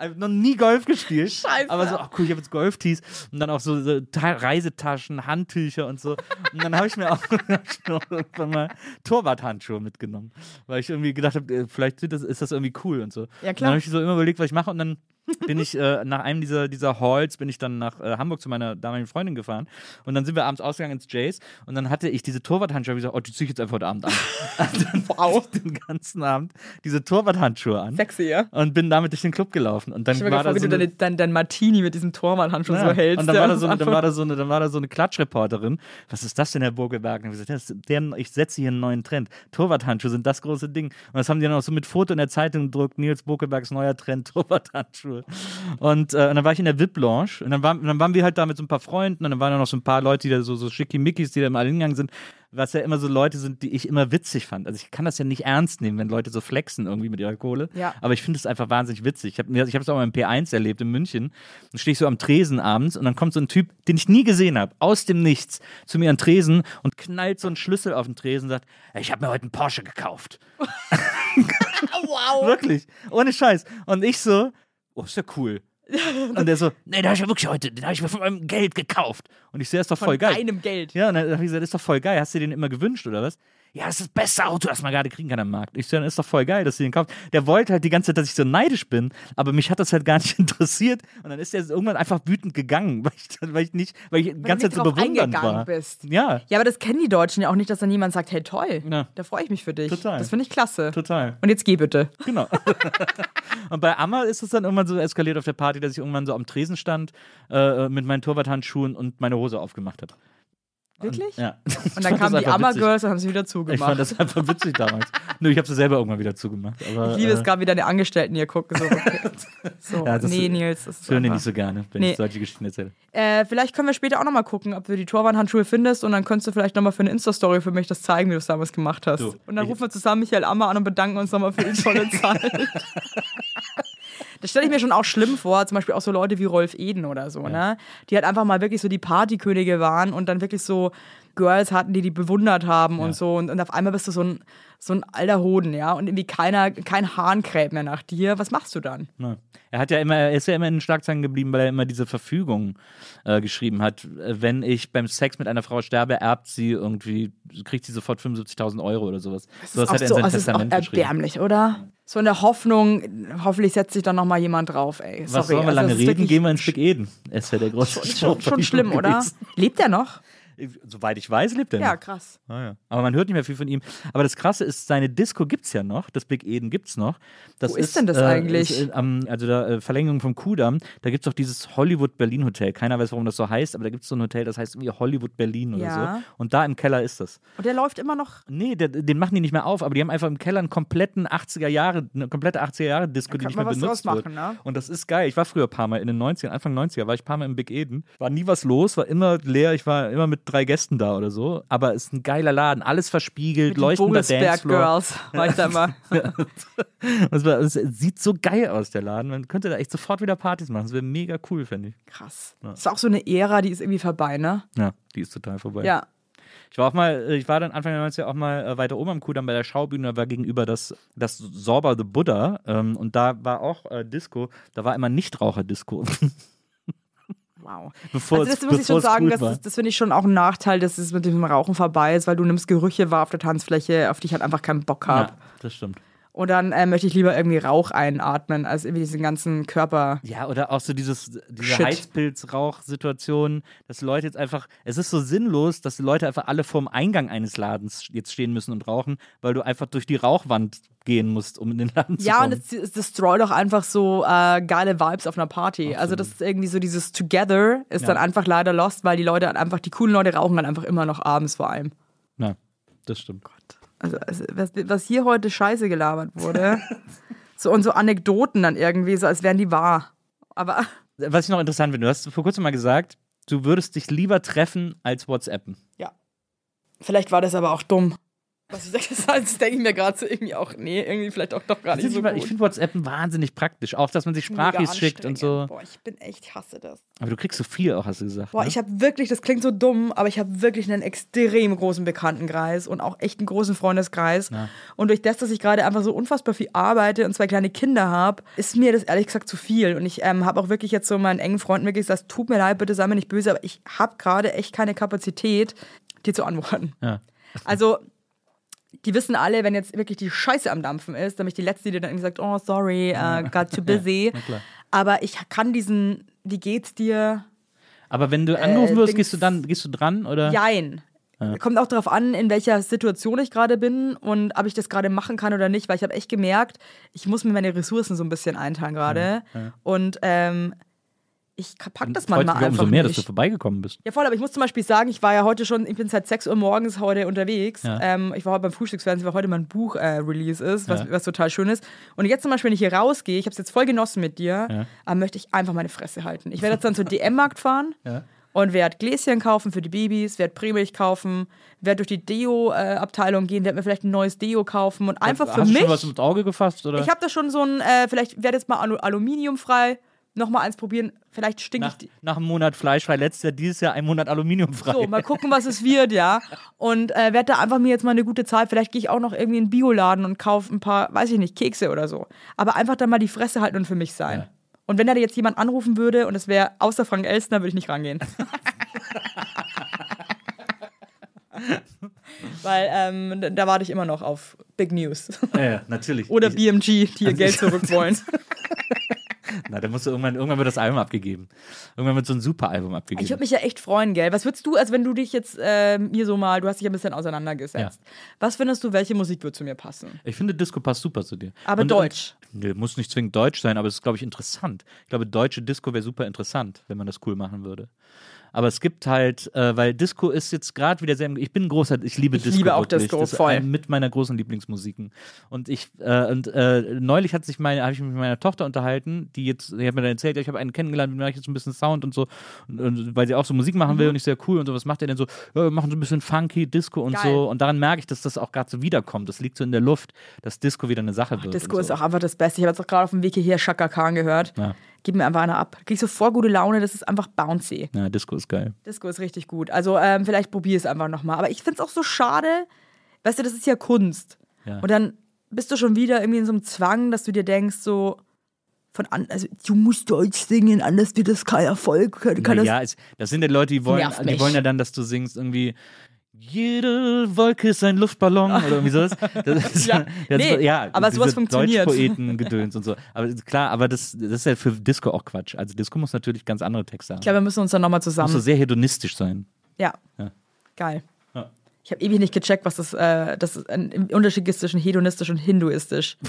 Ich habe noch nie Golf gespielt. Scheiße. Aber so, ach cool, ich habe jetzt Golf-Tees und dann auch so, so Ta Reisetaschen, Handtücher und so. Und dann habe ich mir auch irgendwann mal Torwarthandschuhe mitgenommen. Weil ich irgendwie gedacht habe, vielleicht sind das, ist das irgendwie cool und so. Ja, Und dann klar. habe ich so immer überlegt, was ich mache und dann bin ich äh, nach einem dieser, dieser Halls, bin ich dann nach äh, Hamburg zu meiner damaligen Freundin gefahren und dann sind wir abends ausgegangen ins Jays und dann hatte ich diese Torwarthandschuhe, gesagt, oh, die ziehe ich jetzt einfach heute Abend an. Also dann wow. den ganzen Abend diese Torwarthandschuhe an Sexy, ja? und bin damit durch den Club gelaufen und dann Ich war mir da gefragt, so wie du eine, dein, dein Martini mit diesem Torwandhandschuh ja, so hältst. und dann ja, war, da so eine, dann, war da so eine, dann war da so eine Klatschreporterin. Was ist das denn, Herr Burgelberg? Und ich, gesagt, der, ich setze hier einen neuen Trend. Torwarthandschuhe sind das große Ding. Und das haben die dann auch so mit Foto in der Zeitung gedruckt. Nils Burgelbergs neuer Trend, Torwarthandschuhe. Und, äh, und dann war ich in der VIP-Lounge und dann, war, dann waren wir halt da mit so ein paar Freunden und dann waren da noch so ein paar Leute, die da so, so schickimickis, die da immer hingegangen sind. Was ja immer so Leute sind, die ich immer witzig fand. Also ich kann das ja nicht ernst nehmen, wenn Leute so flexen irgendwie mit ihrer Kohle. Ja. Aber ich finde es einfach wahnsinnig witzig. Ich habe ich es auch mal im P1 erlebt in München. Dann stehe ich so am Tresen abends und dann kommt so ein Typ, den ich nie gesehen habe, aus dem Nichts, zu mir an Tresen und knallt so einen Schlüssel auf den Tresen und sagt, ich habe mir heute einen Porsche gekauft. wow. Wirklich. Ohne Scheiß. Und ich so, oh, ist ja cool. Und der so, nee, den habe ich mir wirklich heute, den habe ich mir von meinem Geld gekauft. Und ich so, ja, ist doch voll Von geil. deinem Geld. Ja, und dann habe ich gesagt, ist doch voll geil. Hast du dir den immer gewünscht oder was? Ja, das ist das beste Auto, das man gerade kriegen kann am Markt. Ich so, dann ist doch voll geil, dass du den kaufst. Der wollte halt die ganze Zeit, dass ich so neidisch bin, aber mich hat das halt gar nicht interessiert. Und dann ist er irgendwann einfach wütend gegangen, weil ich, weil ich nicht, weil ich die ganze Zeit so eingegangen war. bist. Ja, Ja, aber das kennen die Deutschen ja auch nicht, dass dann jemand sagt, hey toll, Ja. da freue ich mich für dich. Total. Das finde ich klasse. total. Und jetzt geh bitte. Genau. und bei Amma ist es dann irgendwann so eskaliert auf der Party, dass ich irgendwann so am Tresen stand äh, mit meinen Torwarthandschuhen und meine Hose aufgemacht habe. Wirklich? Ja. Und dann kamen die Amma Girls und haben sie wieder Ich fand zugemacht. das einfach witzig damals. Nö, ich habe sie selber irgendwann wieder zugemacht. Aber, Ich liebe es äh, gerade, wie deine Angestellten hier gucken. So, okay. so Ja, das- nee, Nils, das Das hören die nicht so gerne, wenn Nee. ich solche Geschichten erzähle. Äh, vielleicht können wir später auch nochmal gucken, ob du die Torwandhandschuhe findest und dann könntest du vielleicht nochmal für eine Insta-Story für mich das zeigen, wie du es damals gemacht hast. Du, und dann rufen wir zusammen Michael Ammer an und bedanken uns nochmal für die tolle Zeit. Das stelle ich mir schon auch schlimm vor, zum Beispiel auch so Leute wie Rolf Eden oder so, ne? Die halt einfach mal wirklich so die Partykönige waren und dann wirklich so Girls hatten, die die bewundert haben und so. Und, und auf einmal bist du so ein, so ein alter Hoden, ja? Und irgendwie keiner, kein Hahn kräht mehr nach dir. Was machst du dann? Ja. Er hat ja immer, er ist ja immer in den Schlagzeilen geblieben, weil er immer diese Verfügung äh, geschrieben hat. Wenn ich beim Sex mit einer Frau sterbe, erbt sie irgendwie, kriegt sie sofort 75.000 Euro oder sowas. So was hat er in so, sein es ist auch Testament erbärmlich, oder? So in der Hoffnung, hoffentlich setzt sich dann nochmal jemand drauf, ey. Sorry. Was sollen wir also lange reden? Gehen wir ins Big Eden. Es ja der große schon, Show schon schlimm, oder? gewesen. Lebt er noch? Soweit ich weiß, lebt er Ja, noch. krass. Ah, ja. Aber man hört nicht mehr viel von ihm. Aber das Krasse ist, seine Disco gibt es ja noch. Das Big Eden gibt es noch. Das Wo ist denn das eigentlich? Ist, äh, am- also da äh, Verlängerung vom Kudamm. Da gibt es doch dieses Hollywood-Berlin-Hotel. Keiner weiß, warum das so heißt, aber da gibt es so ein Hotel, das heißt irgendwie Hollywood-Berlin oder Ja. so. Und da im Keller ist das. Und der läuft immer noch. Nee, der, den machen die nicht mehr auf, aber die haben einfach im Keller einen kompletten 80er Jahre, eine komplette 80er Jahre Disco, die kann nicht mehr was benutzt draus wird. machen, ne? Und das ist geil. Ich war früher ein paar Mal in den 90ern, Anfang 90er war ich ein paar Mal im Big Eden. War nie was los, war immer leer. Ich war immer mit drei Gästen da oder so. Aber es ist ein geiler Laden, alles verspiegelt, Die leuchtender Dancefloor. Girls. War ich da immer. Es, war, es sieht so geil aus, der Laden. Man könnte da echt sofort wieder Partys machen. Das wäre mega cool, finde ich. Krass. Ist auch so eine Ära, die ist irgendwie vorbei, ne? Ja, die ist total vorbei. Ja. Ich war auch mal, äh, ich war dann Anfang der 90er auch mal äh, weiter oben am Kudamm bei der Schaubühne, da war gegenüber das, das Sorba the Buddha ähm, und da war auch äh, Disco, da war immer Nichtraucher-Disco. Wow. bevor also es, das muss ich schon sagen, das, ist- das finde ich schon auch ein Nachteil, dass es mit dem Rauchen vorbei ist, weil du nimmst Gerüche wahr auf der Tanzfläche, auf die ich halt einfach keinen Bock habe. Ja, das stimmt. Und dann äh, möchte ich lieber irgendwie Rauch einatmen, als irgendwie diesen ganzen Körper. Ja, oder auch so dieses, diese. Heizpilzrauch-Situation, dass Leute jetzt einfach, es ist so sinnlos, dass die Leute einfach alle vorm Eingang eines Ladens jetzt stehen müssen und rauchen, weil du einfach durch die Rauchwand gehen musst, um in den Laden zu Ja, und kommen. es, es destroyt auch einfach so äh, geile Vibes auf einer Party. Also das ist irgendwie so dieses Together ist Ja. dann einfach leider lost, weil die Leute einfach, die coolen Leute rauchen dann einfach immer noch abends vor allem. Na, das stimmt. Also, also was, was hier heute scheiße gelabert wurde. so und so Anekdoten dann irgendwie, so als wären die wahr. Aber Was ich noch interessant finde, du hast vor kurzem mal gesagt, du würdest dich lieber treffen als WhatsAppen. ja. Vielleicht war das aber auch dumm. Was ich sage, das denke ich mir gerade so irgendwie auch, nee, irgendwie vielleicht auch doch gar nicht so ich gut. finde WhatsAppen wahnsinnig praktisch, auch dass man sich Sprachis schickt und so. Boah, ich bin echt, ich hasse das. Aber du kriegst so viel auch, hast du gesagt. Boah, ne? ich habe wirklich, das klingt so dumm, aber ich habe wirklich einen extrem großen Bekanntenkreis und auch echt einen großen Freundeskreis. Ja. Und durch das, dass ich gerade einfach so unfassbar viel arbeite und zwei kleine Kinder habe, ist mir das ehrlich gesagt zu viel. Und ich ähm, habe auch wirklich jetzt so meinen engen Freunden wirklich gesagt, tut mir leid, bitte sei mir nicht böse, aber ich habe gerade echt keine Kapazität, dir zu antworten. Ja. Also, die wissen alle, wenn jetzt wirklich die Scheiße am Dampfen ist, dann bin ich die Letzte, die dann irgendwie sagt, oh, sorry, uh, got too busy. klar. aber ich kann diesen, wie geht's dir, Aber wenn du angerufen wirst, Dings- gehst du dann, gehst du dran oder? Jein. Kommt auch darauf an, in welcher Situation ich gerade bin und ob ich das gerade machen kann oder nicht, weil ich habe echt gemerkt, ich muss mir meine Ressourcen so ein bisschen einteilen gerade. Und ähm, ich pack das manchmal mich einfach umso mehr, dass nicht. du vorbeigekommen bist. Ja, voll, aber ich muss zum Beispiel sagen, ich war ja heute schon, ich bin seit 6 Uhr morgens heute unterwegs. Ja. Ähm, ich war heute beim Frühstücksfernsehen, weil heute mein Buch-Release ist, was, Ja. was total schön ist. Und jetzt zum Beispiel, wenn ich hier rausgehe, ich habe es jetzt voll genossen mit dir, Ja. aber möchte ich einfach meine Fresse halten. Ich werde jetzt dann zur DM-Markt fahren Ja. und werde Gläschen kaufen für die Babys, werde Prämilch kaufen, werde durch die Deo-Abteilung gehen, werde mir vielleicht ein neues Deo kaufen und einfach für Hast du mich. schon was ins Auge gefasst? Oder? Ich habe da schon so ein, äh, vielleicht werde jetzt mal Alu aluminiumfrei, nochmal eins probieren. Vielleicht stinke nach, ich. die- nach einem Monat fleischfrei, letztes Jahr, dieses Jahr ein Monat aluminiumfrei. So, mal gucken, was es wird, ja. Und äh, werde da einfach mir jetzt mal eine gute Zeit. Vielleicht gehe ich auch noch irgendwie in den Bioladen und kaufe ein paar, weiß ich nicht, Kekse oder so. Aber einfach dann mal die Fresse halten und für mich sein. Ja. Und wenn da jetzt jemand anrufen würde und es wäre außer Frank Elstner, würde ich nicht rangehen. Weil ähm, da- warte ich immer noch auf Big News. ja, ja, natürlich. Oder BMG, die ihr Geld zurück wollen. Na, dann musst du irgendwann, irgendwann wird das Album abgegeben. Irgendwann wird so ein Super-Album abgegeben. Ich würde mich ja echt freuen, gell? Was würdest du, also wenn du dich jetzt ähm, hier so mal, du hast dich ja ein bisschen auseinandergesetzt. Was findest du, welche Musik würde zu mir passen? Ich finde, Disco passt super zu dir. Aber Und- deutsch. Und, nee, muss nicht zwingend deutsch sein, aber es ist, glaube ich, interessant. Ich glaube, deutsche Disco wäre super interessant, wenn man das cool machen würde. Aber es gibt halt, äh, weil Disco ist jetzt gerade wieder sehr. Ich bin ein großer, ich liebe Ich Disco. liebe auch wirklich. Disco, das ist voll. ein- mit meiner großen Lieblingsmusiken. Und ich, äh, und äh, neulich hat sich meine, habe ich mich mit meiner Tochter unterhalten, die jetzt, die hat mir dann erzählt, ich habe einen kennengelernt, mit dem mache ich jetzt ein bisschen Sound und so, und, und, weil sie auch so Musik machen Mhm. will und ich sehr cool und so, was macht ihr denn so? Ja, wir machen so ein bisschen funky, Disco und Geil. so. Und daran merke ich, dass das auch gerade so wiederkommt. Das liegt so in der Luft, dass Disco wieder eine Sache wird. Disco und ist so. auch einfach das Beste. Ich habe jetzt auch gerade auf dem Weg hierher Shaka Khan gehört. Ja. Gib mir einfach einer ab. Krieg ich sofort gute Laune, das ist einfach bouncy. Ja, Disco ist geil. Disco ist richtig gut. Also ähm, vielleicht probier es einfach nochmal. Aber ich finde es auch so schade, weißt du, das ist ja Kunst. Ja. Und dann bist du schon wieder irgendwie in so einem Zwang, dass du dir denkst, so von an, also du musst Deutsch singen, anders wird das kein Erfolg. Kann, kann Na das, ja, es, das sind ja Leute, die wollen, die wollen ja dann, dass du singst irgendwie jede Wolke ist ein Luftballon oder irgendwie sowas. Das ist, Ja. das Nee, ja, aber sowas funktioniert. Deutschpoeten-Gedöns und so. Aber klar, aber das, das ist ja für Disco auch Quatsch. Also Disco muss natürlich ganz andere Texte haben. ich glaube, wir müssen uns dann nochmal muss so zusammen. sehr hedonistisch sein. Ja. Ja. Geil. Ja. Ich habe ewig nicht gecheckt, was das, äh, das ist ein Unterschied ist zwischen hedonistisch und hinduistisch.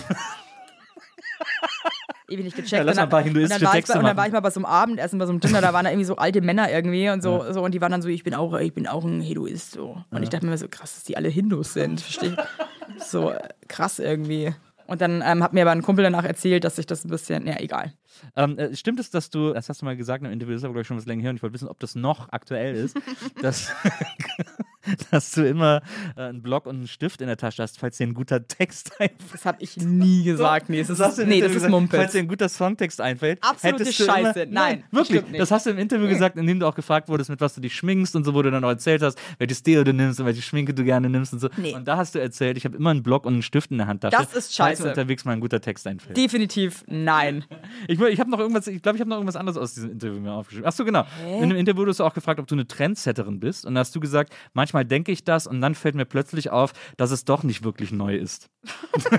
ewig nicht gecheckt. Ja, lass Und mal ein paar hinduistische und dann war ich Texte bei, Und dann war ich mal bei so einem Abendessen, bei so einem Dinner, da waren da irgendwie so alte Männer irgendwie und so, so und die waren dann so, ich bin auch, ich bin auch ein Hinduist. So. Und ich dachte mir so, krass, dass die alle Hindus sind. Verstehe ich. So äh, krass irgendwie. Und dann ähm, hat mir aber ein Kumpel danach erzählt, dass sich das ein bisschen, ja, egal. Ähm, äh, stimmt es, dass du, das hast du mal gesagt im Interview, das ist aber glaube ich schon was länger her und ich wollte wissen, ob das noch aktuell ist, dass, dass du immer äh, einen Block und einen Stift in der Tasche hast, falls dir ein guter Text einfällt. Das habe ich nie gesagt. Nee, das Das ist, nee, das ist gesagt, Falls Mumpitz. dir ein guter Songtext einfällt. Absolute Scheiße. Immer, Nein, das wirklich. Das hast du im Interview gesagt, in dem du auch gefragt wurdest, mit was du dich schminkst und so, wo du dann auch erzählt hast, welches Deo du nimmst und welche Schminke du gerne nimmst und so. Nee. Und da hast du erzählt, ich habe immer einen Block und einen Stift in der Handtasche. Das ist Falls scheiße. mir unterwegs mal ein guter Text einfällt. Definitiv nein. Ich, ich habe noch irgendwas, ich glaube, ich habe noch irgendwas anderes aus diesem Interview mir aufgeschrieben. Achso, genau. In dem Interview wurdest du auch gefragt, ob du eine Trendsetterin bist. Und da hast du gesagt, manchmal denke ich das und dann fällt mir plötzlich auf, dass es doch nicht wirklich neu ist.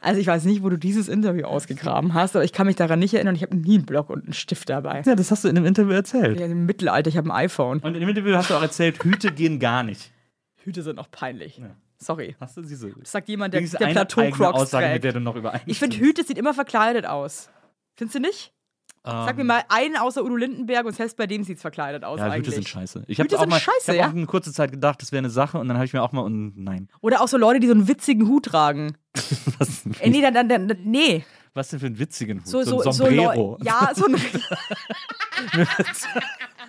Also ich weiß nicht, wo du dieses Interview ausgegraben hast, aber ich kann mich daran nicht erinnern. Ich habe nie einen Block und einen Stift dabei. Ja, das hast du in dem Interview erzählt. Ja, Im Mittelalter, ich habe ein iPhone. Und in dem Interview hast du auch erzählt, Hüte gehen gar nicht. Hüte sind noch peinlich. Sorry. Hast du diese? Das sagt jemand, der, der Plateau-Crocs Aussage, mit der trägt. du noch übereinstimmst. Ich finde, Hüte sieht immer verkleidet aus. Findest du nicht? Sag Ähm, mir mal einen außer Udo Lindenberg und selbst bei dem sieht es verkleidet aus Ja, eigentlich. Hüte sind scheiße. Ich habe auch mal, scheiße, ich hab ja? auch eine kurze Zeit gedacht, das wäre eine Sache und dann habe ich mir auch mal und nein. Oder auch so Leute, die so einen witzigen Hut tragen. Was, denn Äh, nee, dann, dann, dann, nee. was denn für einen witzigen Hut? So, so, ein so Sombrero. Leu- Ja, so ein.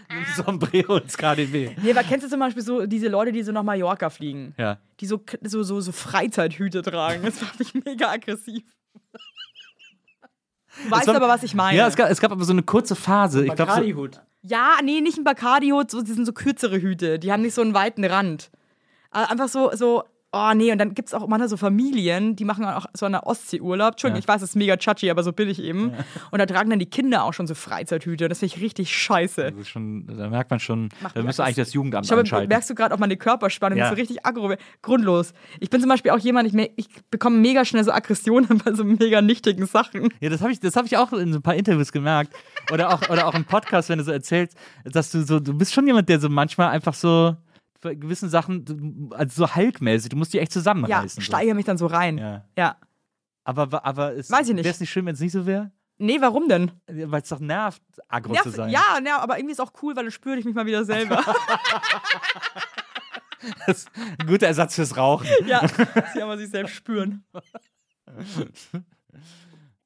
ein Sombrero ins KDW. Nee, aber kennst du zum Beispiel so diese Leute, die so nach Mallorca fliegen? Ja. Die so, so, so, so Freizeithüte tragen. Das macht mich mega aggressiv. Du weißt war- aber, was ich meine. Ja, es gab, es gab aber so eine kurze Phase. Ich glaube, so, Bacardi-Hut. Ja, nee, nicht ein Bacardi-Hut, so, die sind so kürzere Hüte. Die haben nicht so einen weiten Rand. Aber einfach so, so, oh nee, und dann gibt es auch manchmal so Familien, die machen auch so eine Ostsee Urlaub. Entschuldigung, Ja. ich weiß, das ist mega chachi, aber so bin ich eben. Und da tragen dann die Kinder auch schon so Freizeithüte. Das finde ich richtig scheiße. schon, da merkt man schon, Macht da müsste eigentlich das Jugendamt Ich glaube, einschalten. merkst du gerade auch meine Körperspannung, Ja. das ist so richtig aggro, grundlos. Ich bin zum Beispiel auch jemand, ich, ich bekomme mega schnell so Aggressionen bei so mega nichtigen Sachen. Ja, das habe ich, das hab ich auch in so ein paar Interviews gemerkt. Oder auch, oder auch im Podcast, wenn du so erzählst, dass du so, du bist schon jemand, der so manchmal einfach so bei gewissen Sachen, also so Hulk-mäßig, du musst die echt Ja, zusammenreißen. so. steigere mich dann so rein. Ja. ja. Aber, aber es, Weiß ich nicht. Wäre es nicht schön, wenn es nicht so wäre? Nee, warum denn? Weil es doch nervt, aggro Ja, zu sein. ja, ja, aber irgendwie ist auch cool, weil dann spüre ich mich mal wieder selber. Das ist ein guter Ersatz fürs Rauchen. ja, sie aber sich selbst spüren.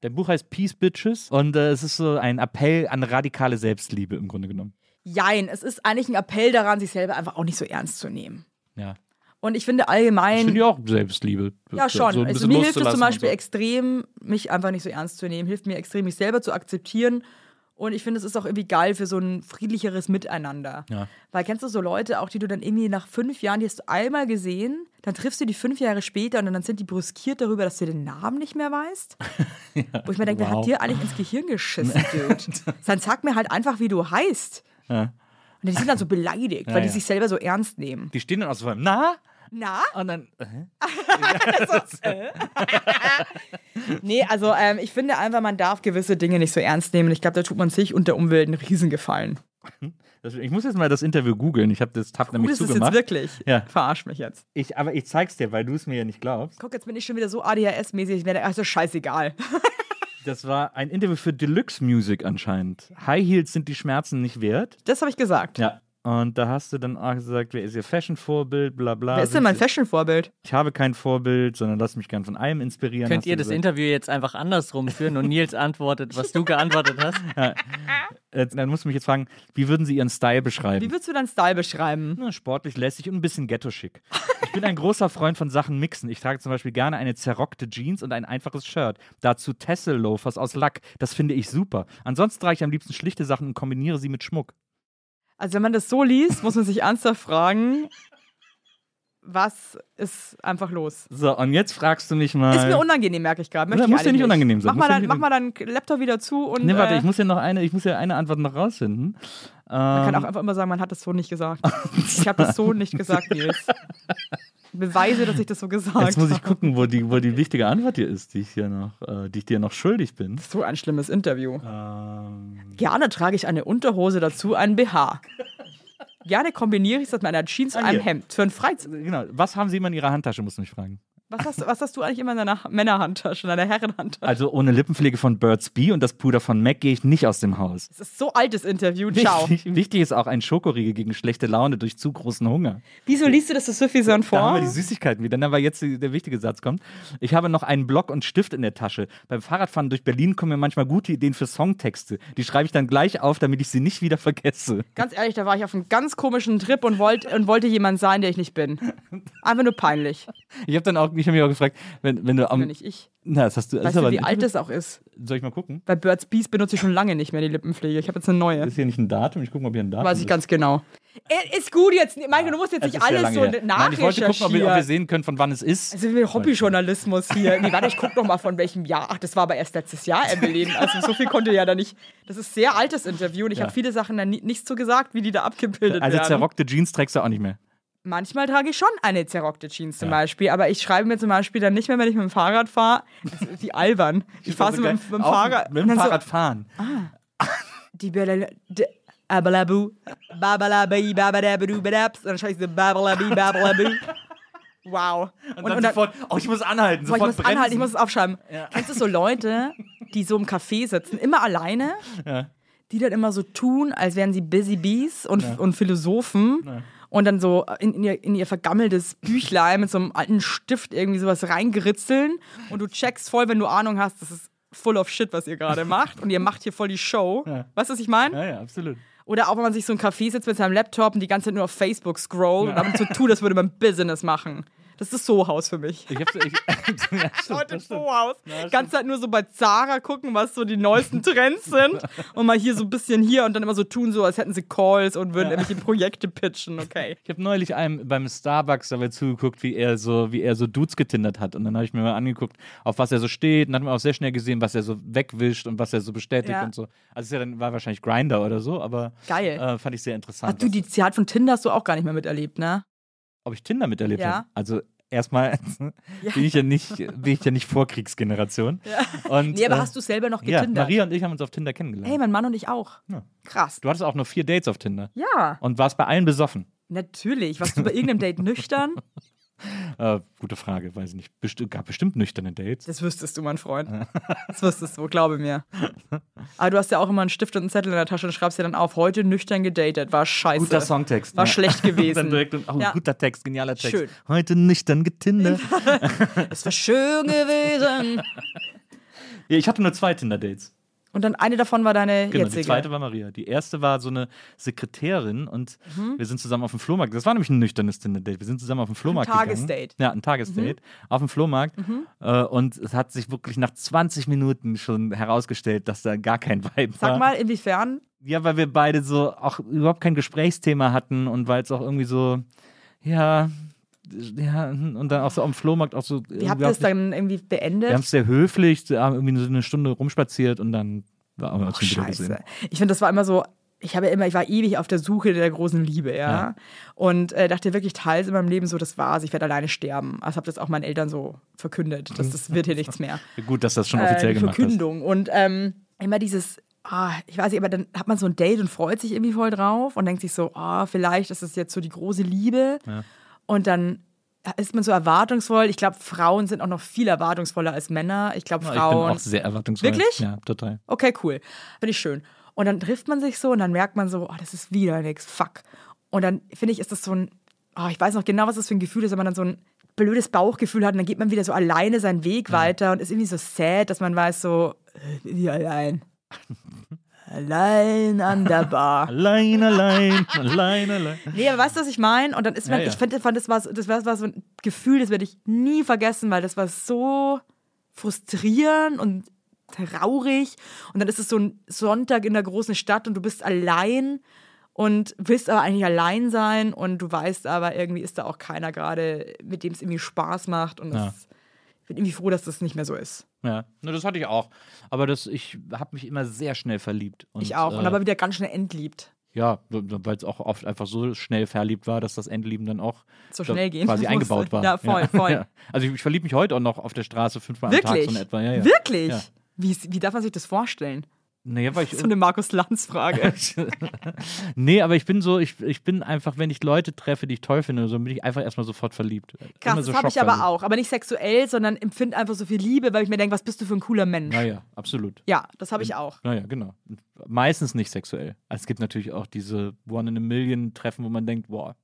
Dein Buch heißt Peace Bitches und äh, es ist so ein Appell an radikale Selbstliebe im Grunde genommen. Jein, es ist eigentlich ein Appell daran, sich selber einfach auch nicht so ernst zu nehmen. Ja. Und ich finde Ich allgemein. finde ja auch Selbstliebe. Ja, schon. So also mir hilft es zum Beispiel so. extrem, mich einfach nicht so ernst zu nehmen. Hilft mir extrem, mich selber zu akzeptieren. Und ich finde, es ist auch irgendwie geil für so ein friedlicheres Miteinander. Ja. Weil kennst du so Leute, auch die du dann irgendwie nach fünf Jahren, die hast du einmal gesehen, dann triffst du die fünf Jahre später und dann sind die brüskiert darüber, dass du den Namen nicht mehr weißt. Wo ich mir denke, wer wow. hat dir eigentlich ins Gehirn geschissen, Dude? Dann sag mir halt einfach, wie du heißt. Ja. Und die sind dann so beleidigt, weil die ja. sich selber so ernst nehmen. Die stehen dann auch so beim Na? Na? Und dann. Äh? Nee, also ähm, ich finde einfach, man darf gewisse Dinge nicht so ernst nehmen. Ich glaube, da tut man sich und der Umwelt einen Riesengefallen. Das- Ich muss jetzt mal das Interview googeln. Ich habe das Tab nämlich ist es jetzt zugemacht. wirklich. Ja. Verarsch mich jetzt. Ich, aber ich zeig's dir, weil du es mir ja nicht glaubst. Guck, jetzt bin ich schon wieder so ADHS-mäßig. Ich werde, also scheißegal. Das war ein Interview für Deluxe Music anscheinend. High Heels sind die Schmerzen nicht wert. Das habe ich gesagt. Ja. Und da hast du dann auch gesagt, wer ist ihr Fashion-Vorbild, bla bla. Wer ist denn mein Fashion-Vorbild? Ich habe kein Vorbild, sondern lass mich gern von einem inspirieren. Könnt ihr das gesagt. Interview jetzt einfach andersrum führen und Nils antwortet, was du geantwortet hast? Äh, Dann musst du mich jetzt fragen, wie würden Sie Ihren Style beschreiben? Wie würdest du deinen Style beschreiben? Na, sportlich, lässig und ein bisschen ghetto-schick. Ich bin ein großer Freund von Sachen mixen. Ich trage zum Beispiel gerne eine zerrockte Jeans und ein einfaches Shirt. Dazu Tessel-Loafers aus Lack. Das finde ich super. Ansonsten trage ich am liebsten schlichte Sachen und kombiniere sie mit Schmuck. Also, wenn man das so liest, muss man sich ernsthaft fragen, was ist einfach los? So, und jetzt fragst du mich mal. Ist mir unangenehm, merke ich gerade. Möchte muss dir nicht unangenehm sein. Mach mal, dann, mach mal deinen Laptop wieder zu und Nee, warte, äh, ich muss ja noch eine, ich muss ja eine Antwort noch rausfinden. man kann Ähm, auch einfach immer sagen, man hat das so nicht gesagt. ich habe das so nicht gesagt, Nils. Beweise, dass ich das so gesagt jetzt muss ich habe. gucken, wo die, wo die wichtige Antwort hier ist, die ich, hier noch, äh, die ich dir noch schuldig bin. So ein schlimmes Interview. Ähm, Gerne trage ich eine Unterhose dazu, einen BH. Gerne kombiniere ich das mit einer Jeans und Ah, einem. Hemd. Für ein Freizeit. genau. Was haben Sie immer in Ihrer Handtasche, musst du mich fragen. Was hast, du- was hast du eigentlich immer in deiner Männerhandtasche, in deiner Herrenhandtasche? Also ohne Lippenpflege von Burt's Bee und das Puder von MAC gehe ich nicht aus dem Haus. Das ist so altes Interview. Ciao. Wichtig, wichtig ist auch ein Schokoriegel gegen schlechte Laune durch zu großen Hunger. Wieso liest du das so suffisant Da haben vor? wir die Süßigkeiten wieder, weil jetzt der wichtige Satz kommt. Ich habe noch einen Block und Stift in der Tasche. Beim Fahrradfahren durch Berlin kommen mir manchmal gute Ideen für Songtexte. Die schreibe ich dann gleich auf, damit ich sie nicht wieder vergesse. Ganz ehrlich, da war ich auf einem ganz komischen Trip und, wollt, und wollte jemand sein, der ich nicht bin. Einfach nur peinlich. Ich habe dann auch, ich habe mich auch gefragt, wenn, wenn du am. Wenn nicht ich. Na, das hast du. Das Weißt ist du, wie alt das auch ist? Soll ich mal gucken? Bei Birds Bees benutze ich schon lange nicht mehr die Lippenpflege. Ich habe jetzt eine neue. Ist hier nicht ein Datum? Ich gucke mal, ob hier ein Datum Weiß ich ist. ganz genau. Ist gut jetzt. Michael, du musst jetzt Es nicht alles so her. Nein, ich wollte gucken, ob wir, ob wir nachrecherchieren. sehen können, von wann es ist. Also wir Hobbyjournalismus hier. Nee, warte, ich guck noch mal von welchem Jahr. Ach, das war aber erst letztes Jahr, Evelyn. Also so viel konnte ja da nicht. Das ist sehr altes Interview und ich Ja. habe viele Sachen da nicht so gesagt, wie die da abgebildet Also werden. zerrockte Jeans trägst du auch nicht mehr. Manchmal trage ich schon eine zerrockte Jeans zum Ja. Beispiel, aber ich schreibe mir zum Beispiel dann nicht mehr, wenn ich mit dem Fahrrad fahre. Wie albern. Ich fahre so mit, dem- mit dem Fahrrad. Mit und dem dann Fahrrad fahren. So, die Bella- die- Abalabu, babalabi, babadabu, badabs. Und dann schreibe ich so babalabi, babalabu. Wow. Und, dann sofort, oh, ich muss anhalten, Boah, ich sofort muss bremsen. anhalten, ich muss es aufschreiben. Kennst du so Leute, die so im Café sitzen, immer alleine, Ja. die dann immer so tun, als wären sie Busy Bees und, und Philosophen und dann so in, in, ihr, in ihr vergammeltes Büchlein mit so einem alten Stift irgendwie sowas reingeritzeln und du checkst voll, wenn du Ahnung hast, das ist full of shit, was ihr gerade macht und ihr macht hier voll die Show. Weißt du, was ich meine? Ja, ja, absolut. Oder auch, wenn man sich so im Café sitzt mit seinem Laptop und die ganze Zeit nur auf Facebook scrollt und damit so tut, als würde man Business machen. Das ist So-Haus für mich. Ich hab's, ich, ja, stimmt, das stimmt. Vohaus. Ganze Zeit nur so bei Zara gucken, was so die neuesten Trends sind. Und mal hier so ein bisschen hier und dann immer so tun, so als hätten sie Calls und würden irgendwelche Projekte pitchen. Okay. Ich habe neulich einem beim Starbucks dabei zugeguckt, wie er so, wie er so Dudes getindert hat. Und dann habe ich mir mal angeguckt, auf was er so steht. Und dann hat man auch sehr schnell gesehen, was er so wegwischt und was er so bestätigt Ja. und so. Also es ja dann war wahrscheinlich Grinder oder so, aber Geil. äh, fand ich sehr interessant. Ach du, die Zeit von Tinder hast du auch gar nicht mehr miterlebt, ne? Ob ich Tinder miterlebt Ja. habe. Also erstmal bin ich ja nicht, bin ich ja nicht Vorkriegsgeneration. Und, Nee, aber äh, hast du selber noch Ja, getindert? Maria und ich haben uns auf Tinder kennengelernt. hey, mein Mann und ich auch. Ja. Krass. Du hattest auch nur vier Dates auf Tinder Ja, und warst bei allen besoffen. natürlich. Warst du bei irgendeinem Date nüchtern? Äh, gute Frage, weiß ich nicht. Besti gab bestimmt nüchterne Dates. Das wüsstest du, mein Freund. Das wüsstest du, glaube mir. Aber du hast ja auch immer einen Stift und einen Zettel in der Tasche und schreibst dir dann auf, heute nüchtern gedatet. War scheiße. Guter Songtext. War ja. schlecht gewesen. Direkt, oh, Ja. guter Text, genialer Text. Schön. Heute nüchtern getindert. Es war schön gewesen. ja, ich hatte nur zwei Tinder-Dates. Und dann eine davon war deine Genau, jetzige. die zweite war Maria. Die erste war so eine Sekretärin und Mhm. wir sind zusammen auf dem Flohmarkt. Das war nämlich ein nüchternes Tinder-Date. Wir sind zusammen auf dem Flohmarkt Ein. Tagesdate. Mhm. Ja, ein Tagesdate auf dem Flohmarkt. Äh, und es hat sich wirklich nach 20 Minuten schon herausgestellt, dass da gar kein Vibe war. Sag mal, inwiefern? Ja, weil wir beide so auch überhaupt kein Gesprächsthema hatten und weil es auch irgendwie so, ja, ja, und dann auch so am Flohmarkt auch so. Wie habt ihr es dann irgendwie beendet? Wir haben es sehr höflich, haben irgendwie so eine Stunde rumspaziert und dann uns Ach, schon wieder scheiße. gesehen. Ich finde, das war immer so. Ich habe ja immer, ich war ewig auf der Suche der großen Liebe, ja. Ja. Und äh, dachte wirklich teils in meinem Leben so, das war's, ich werde alleine sterben. Also habe das auch meinen Eltern so verkündet, dass das wird hier nichts mehr. Gut, dass das schon offiziell äh, gemacht hast. Verkündung. Und ähm, immer dieses, ah, ich weiß nicht, aber dann hat man so ein Date und freut sich irgendwie voll drauf und denkt sich so, ah, vielleicht ist das jetzt so die große Liebe. Und dann ist man so erwartungsvoll. Ich glaube, Frauen sind auch noch viel erwartungsvoller als Männer. Ich glaube, Ich bin Frauen. auch sehr erwartungsvoll. Wirklich? Ja, total. Okay, cool. Finde ich schön. Und dann trifft man sich so und dann merkt man so, oh, das ist wieder nix, fuck. Und dann finde ich, ist das so ein, oh, ich weiß noch genau, was das für ein Gefühl ist, wenn man dann so ein blödes Bauchgefühl hat und dann geht man wieder so alleine seinen Weg weiter und ist irgendwie so sad, dass man weiß so, äh, wie allein. Allein an der Bar. Allein, allein, allein, allein. Nee, aber weißt du, was ich meine? Und dann ist man, Ja, ja. ich fand, fand das, war, so- das war, war so ein Gefühl, das werde ich nie vergessen, weil das war so frustrierend und traurig. Und dann ist es so ein Sonntag in der großen Stadt und du bist allein und willst aber eigentlich allein sein und du weißt aber, irgendwie ist da auch keiner gerade, mit dem es irgendwie Spaß macht. Und das, Ja. ich bin irgendwie froh, dass das nicht mehr so ist. Ja, ne, das hatte ich auch. Aber das, ich habe mich immer sehr schnell verliebt. Und, ich auch. Und äh, aber wieder ganz schnell entliebt. Ja, weil es auch oft einfach so schnell verliebt war, dass das Endlieben dann auch So schnell gehen quasi musste. eingebaut war. Ja, voll, voll. Ja. Also ich, ich verliebe mich heute auch noch auf der Straße fünfmal am Wirklich? Tag so in etwa. Ja, ja. Wirklich? Ja. Wie, wie darf man sich das vorstellen? Nee, weil ich So eine Markus-Lanz-Frage. nee, aber ich bin so, ich, ich bin einfach, wenn ich Leute treffe, die ich toll finde, so bin ich einfach erstmal sofort verliebt. Krass, so das habe ich aber auch. Aber nicht sexuell, sondern empfinde einfach so viel Liebe, weil ich mir denke, was bist du für ein cooler Mensch. Naja, absolut. Ja, das habe ich auch. Naja, genau. Meistens nicht sexuell. Also es gibt natürlich auch diese One in a Million Treffen, wo man denkt, boah,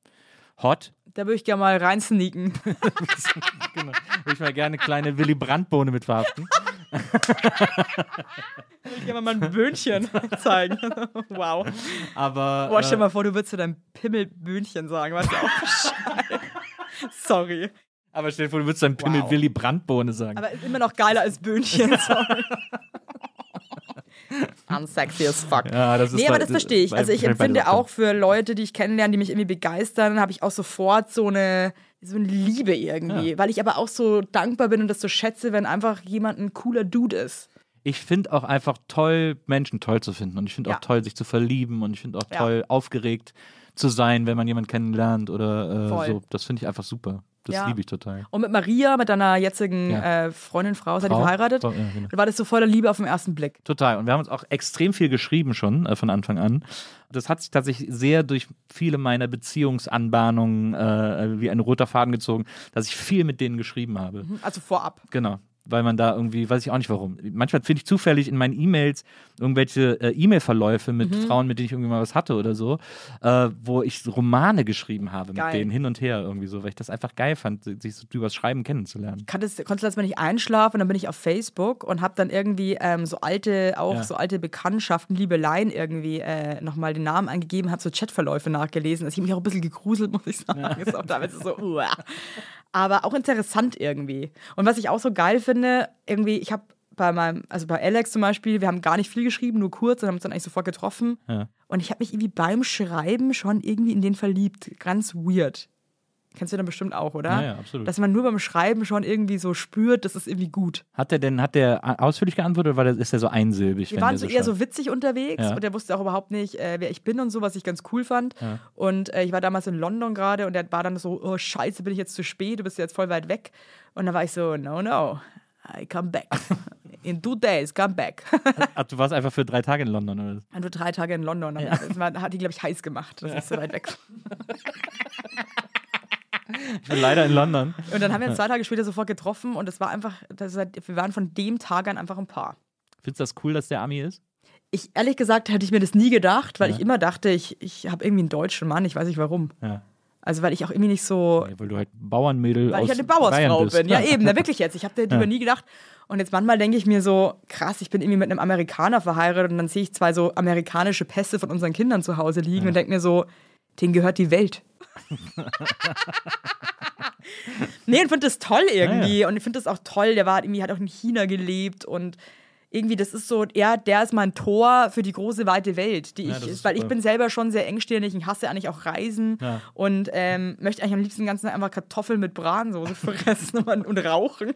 hot. Da würde ich gerne mal reinsneaken. genau. Würde ich mal gerne eine kleine Willy Brandt-Bohne mit verhaften. Ich gerne mal ein Böhnchen zeigen. wow. Aber. Boah, stell äh, mal vor, du würdest zu deinem Pimmel Böhnchen sagen. Weißt du auch Bescheid. Sorry. aber stell dir vor, du würdest dein Pimmel Wow. Willy Brandt-Bohne sagen. Aber ist immer noch geiler als Böhnchen. Sorry. Unsexy as fuck. ja, das ist Nee, aber doch- das verstehe ich. weil- Also ich empfinde auch für Leute, die ich kennenlerne, die mich irgendwie begeistern, habe ich auch sofort so eine, so eine Liebe irgendwie. Weil ich aber auch so dankbar bin und das so schätze, wenn einfach jemand ein cooler Dude ist. Ich finde auch einfach toll, Menschen toll zu finden. Und ich finde Ja. auch toll, sich zu verlieben. Und ich finde auch Ja. toll, aufgeregt zu sein, wenn man jemanden kennenlernt oder äh, so. Das finde ich einfach super. Das Ja. liebe ich total. Und mit Maria, mit deiner jetzigen Ja. äh, Freundin, Frau, seid ihr verheiratet? Frau, ja, genau. War das so voller Liebe auf den ersten Blick. Total. Und wir haben uns auch extrem viel geschrieben schon äh, von Anfang an. Das hat sich tatsächlich sehr durch viele meiner Beziehungsanbahnungen äh, wie ein roter Faden gezogen, dass ich viel mit denen geschrieben habe. Also vorab. Genau. Weil man da irgendwie, weiß ich auch nicht warum. Manchmal finde ich zufällig in meinen E-Mails irgendwelche äh, E-Mail-Verläufe mit Mhm. Frauen, mit denen ich irgendwie mal was hatte oder so, äh, wo ich Romane geschrieben habe Geil. mit denen hin und her irgendwie so, weil ich das einfach geil fand, sich so übers Schreiben kennenzulernen. Konntest, konntest letztes Mal nicht einschlafen und dann bin ich auf Facebook und habe dann irgendwie ähm, so alte, auch Ja. so alte Bekanntschaften, Liebeleien irgendwie äh, nochmal den Namen eingegeben, habe so Chatverläufe nachgelesen. Also ich habe mich auch ein bisschen gegruselt, muss ich sagen. Ist auch teilweise so, uah. Aber auch interessant irgendwie. Und was ich auch so geil finde, irgendwie, ich habe bei meinem, also bei Alex zum Beispiel, wir haben gar nicht viel geschrieben, nur kurz und haben uns dann eigentlich sofort getroffen. Ja. Und ich habe mich irgendwie beim Schreiben schon irgendwie in den verliebt. Ganz weird. Kennst du dann bestimmt auch, oder? Ja, ja, absolut. Dass man nur beim Schreiben schon irgendwie so spürt, das ist irgendwie gut. Hat der denn, hat der ausführlich geantwortet oder war der, ist der so einsilbig? Wir waren der so eher so witzig unterwegs Ja. und er wusste auch überhaupt nicht, äh, wer ich bin und so, was ich ganz cool fand. Ja. Und äh, ich war damals in London gerade und er war dann so, oh scheiße, bin ich jetzt zu spät, du bist jetzt voll weit weg. Und dann war ich so, no, no, I come back. In two days, come back. Ach, du warst einfach für drei Tage in London oder? Nur drei Tage in London. Ja. Das hat die, glaube ich, heiß gemacht, dass ich so weit weg Ich bin leider in London. Und dann haben wir uns zwei Tage später sofort getroffen und es war einfach, das war, wir waren von dem Tag an einfach ein Paar. Findest du das cool, dass der Ami ist? Ich, ehrlich gesagt, hätte ich mir das nie gedacht, weil Ja. ich immer dachte, ich, ich habe irgendwie einen deutschen Mann, ich weiß nicht warum. Ja. Also, weil ich auch irgendwie nicht so, Weil du halt Bauernmädel weil ich halt eine Bauersfrau bin. Ja, eben, na, wirklich jetzt. Ich habe darüber Ja. nie gedacht. Und jetzt manchmal denke ich mir so, krass, ich bin irgendwie mit einem Amerikaner verheiratet und dann sehe ich zwei so amerikanische Pässe von unseren Kindern zu Hause liegen und denke mir so, denen gehört die Welt. nee, und finde das toll irgendwie. Und ich finde das auch toll. Der war irgendwie, hat auch in China gelebt und irgendwie, das ist so, er, der ist mein Tor für die große, weite Welt, die Ja, ich, ist weil ich bin selber schon sehr engstirnig, ich hasse eigentlich auch Reisen Ja. und ähm, möchte eigentlich am liebsten den ganzen Tag einfach Kartoffeln mit Bratensoße fressen und, und rauchen.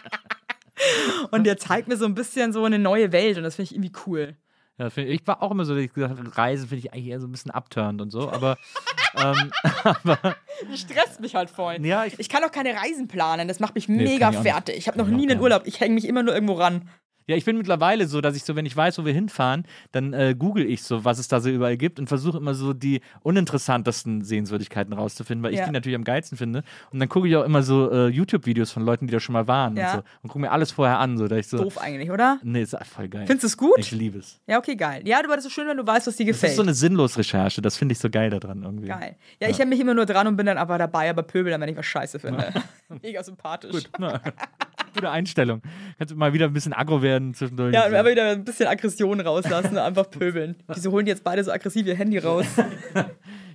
und der zeigt mir so ein bisschen so eine neue Welt und das finde ich irgendwie cool. Ja, find, ich war auch immer so, dass ich gesagt habe, Reisen finde ich eigentlich eher so ein bisschen abturnt und so, aber, ähm, aber stresst mich halt voll. Ja, ich- ich, kann auch keine Reisen planen, das macht mich Nee, mega ich fertig. Ich habe noch nie einen Urlaub, ich hänge mich immer nur irgendwo ran. Ja, ich bin mittlerweile so, dass ich so, wenn ich weiß, wo wir hinfahren, dann äh, google ich so, was es da so überall gibt und versuche immer so die uninteressantesten Sehenswürdigkeiten rauszufinden, weil ich Ja. die natürlich am geilsten finde. Und dann gucke ich auch immer so äh, YouTube-Videos von Leuten, die da schon mal waren Ja. und so und gucke mir alles vorher an, so dass ich so. Doof eigentlich, oder? Nee, ist voll geil. Findest du es gut? Ich liebe es. Ja, okay, geil. Ja, aber das ist schön, wenn du weißt, was dir Das gefällt. ist so eine Sinnlos-Recherche, das finde ich so geil daran irgendwie. Geil. Ja, ich hänge mich immer nur dran und bin dann aber dabei, aber pöbel dann, wenn ich was scheiße finde. Mega sympathisch. Gut, gute Einstellung. Kannst du mal wieder ein bisschen aggro werden zwischendurch. Ja, aber wieder ein bisschen Aggression rauslassen, einfach pöbeln. Wieso holen die jetzt beide so aggressiv ihr Handy raus?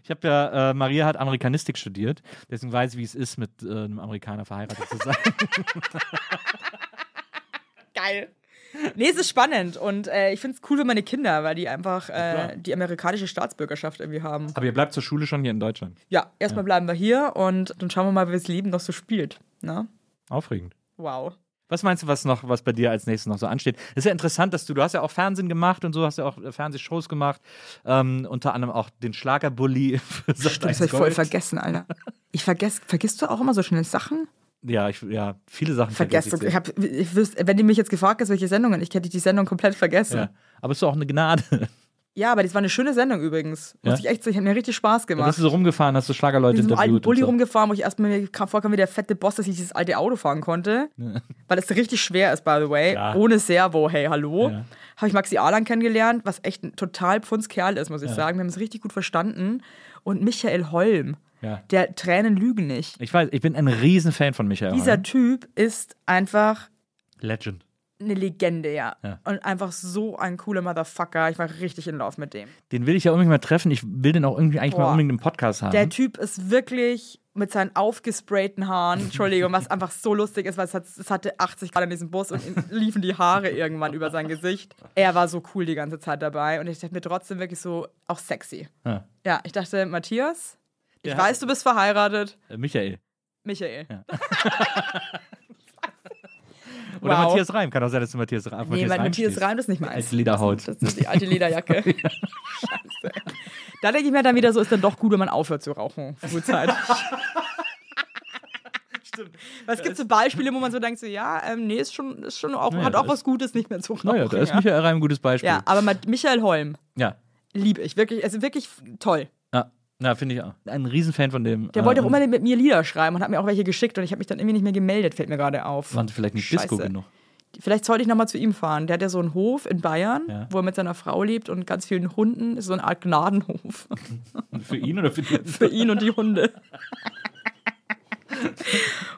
Ich habe ja, äh, Maria hat Amerikanistik studiert, deswegen weiß ich, wie es ist, mit äh, einem Amerikaner verheiratet zu sein. Geil. Nee, es ist spannend und äh, ich finde es cool für meine Kinder, weil die einfach äh, die amerikanische Staatsbürgerschaft irgendwie haben. Aber ihr bleibt zur Schule schon hier in Deutschland. Ja, erstmal bleiben wir hier und dann schauen wir mal, wie das Leben noch so spielt. Na? Aufregend. Wow. Was meinst du, was noch, was bei dir als nächstes noch so ansteht? ist ja interessant, dass du, du hast ja auch Fernsehen gemacht und so, hast ja auch äh, Fernsehshows gemacht, ähm, unter anderem auch den Schlagerbully Stimmt, das hab ich voll vergessen, Alter. Ich vergess, vergisst du auch immer so schnell Sachen? Ja, ich, ja, viele Sachen vergesse Ich hab, ich wüsste, wenn du mich jetzt gefragt hast, welche Sendungen, ich hätte die Sendung komplett vergessen. Ja. Aber es ist auch eine Gnade. Ja, aber das war eine schöne Sendung übrigens. Muss Ja? ich echt sagen, hat mir richtig Spaß Da gemacht. bist du so rumgefahren, hast du Schlagerleute mit diesem alten interviewt. Bulli so. rumgefahren, wo ich erstmal vorkam wie der fette Boss, dass ich dieses alte Auto fahren konnte. Weil es richtig schwer ist, by the way. Klar. Ohne Servo, hey, hallo. Ja. Habe ich Maxi Alan kennengelernt, was echt ein total Pfundskerl ist, muss ich sagen. Wir haben es richtig gut verstanden. Und Michael Holm, Ja. der Tränen lügen nicht. Ich weiß, ich bin ein Riesenfan von Michael. Dieser Holm. Typ ist einfach Legend. Eine Legende, ja. Ja. Und einfach so ein cooler Motherfucker. Ich war richtig in Love mit dem. Den will ich ja unbedingt mal treffen. Ich will den auch irgendwie eigentlich mal Boah. unbedingt im Podcast haben. Der Typ ist wirklich mit seinen aufgesprayten Haaren, Entschuldigung, was einfach so lustig ist, weil es, hat, es hatte 80 Grad in diesem Bus und liefen die Haare irgendwann über sein Gesicht. Er war so cool die ganze Zeit dabei und ich dachte mir trotzdem wirklich so, auch sexy. Ja. Ja, ich dachte, Matthias, ich Der weiß, du bist verheiratet. Michael. Michael. Oder Wow. Matthias Reim. Kann auch sein, dass du Matthias, auf Nee, weil Matthias stehst. Reim das nicht meins. Als Lederhaut. Das ist die alte Lederjacke. Scheiße. Da denke ich mir dann wieder so, ist dann doch gut, wenn man aufhört zu rauchen. Frühzeit. Stimmt. Es gibt so Beispiele, wo man so denkt, so, ja, ähm, nee, ist schon, ist schon auch, Naja, hat auch was Gutes, nicht mehr zu rauchen. Naja, da ist. Michael Reim ein gutes Beispiel. ja, aber Michael Holm Ja. liebe ich. Wirklich, also wirklich toll. Ja, ja finde ich auch. Ein Riesenfan von dem. Der äh, wollte auch und immer mit mir Lieder schreiben und hat mir auch welche geschickt und ich habe mich dann irgendwie nicht mehr gemeldet, fällt mir gerade auf. Waren sie vielleicht nicht Disco Scheiße. genug? Vielleicht sollte ich nochmal zu ihm fahren. Der hat ja so einen Hof in Bayern, Ja. wo er mit seiner Frau lebt und ganz vielen Hunden. Ist so eine Art Gnadenhof. Für ihn oder für die? für ihn und die Hunde.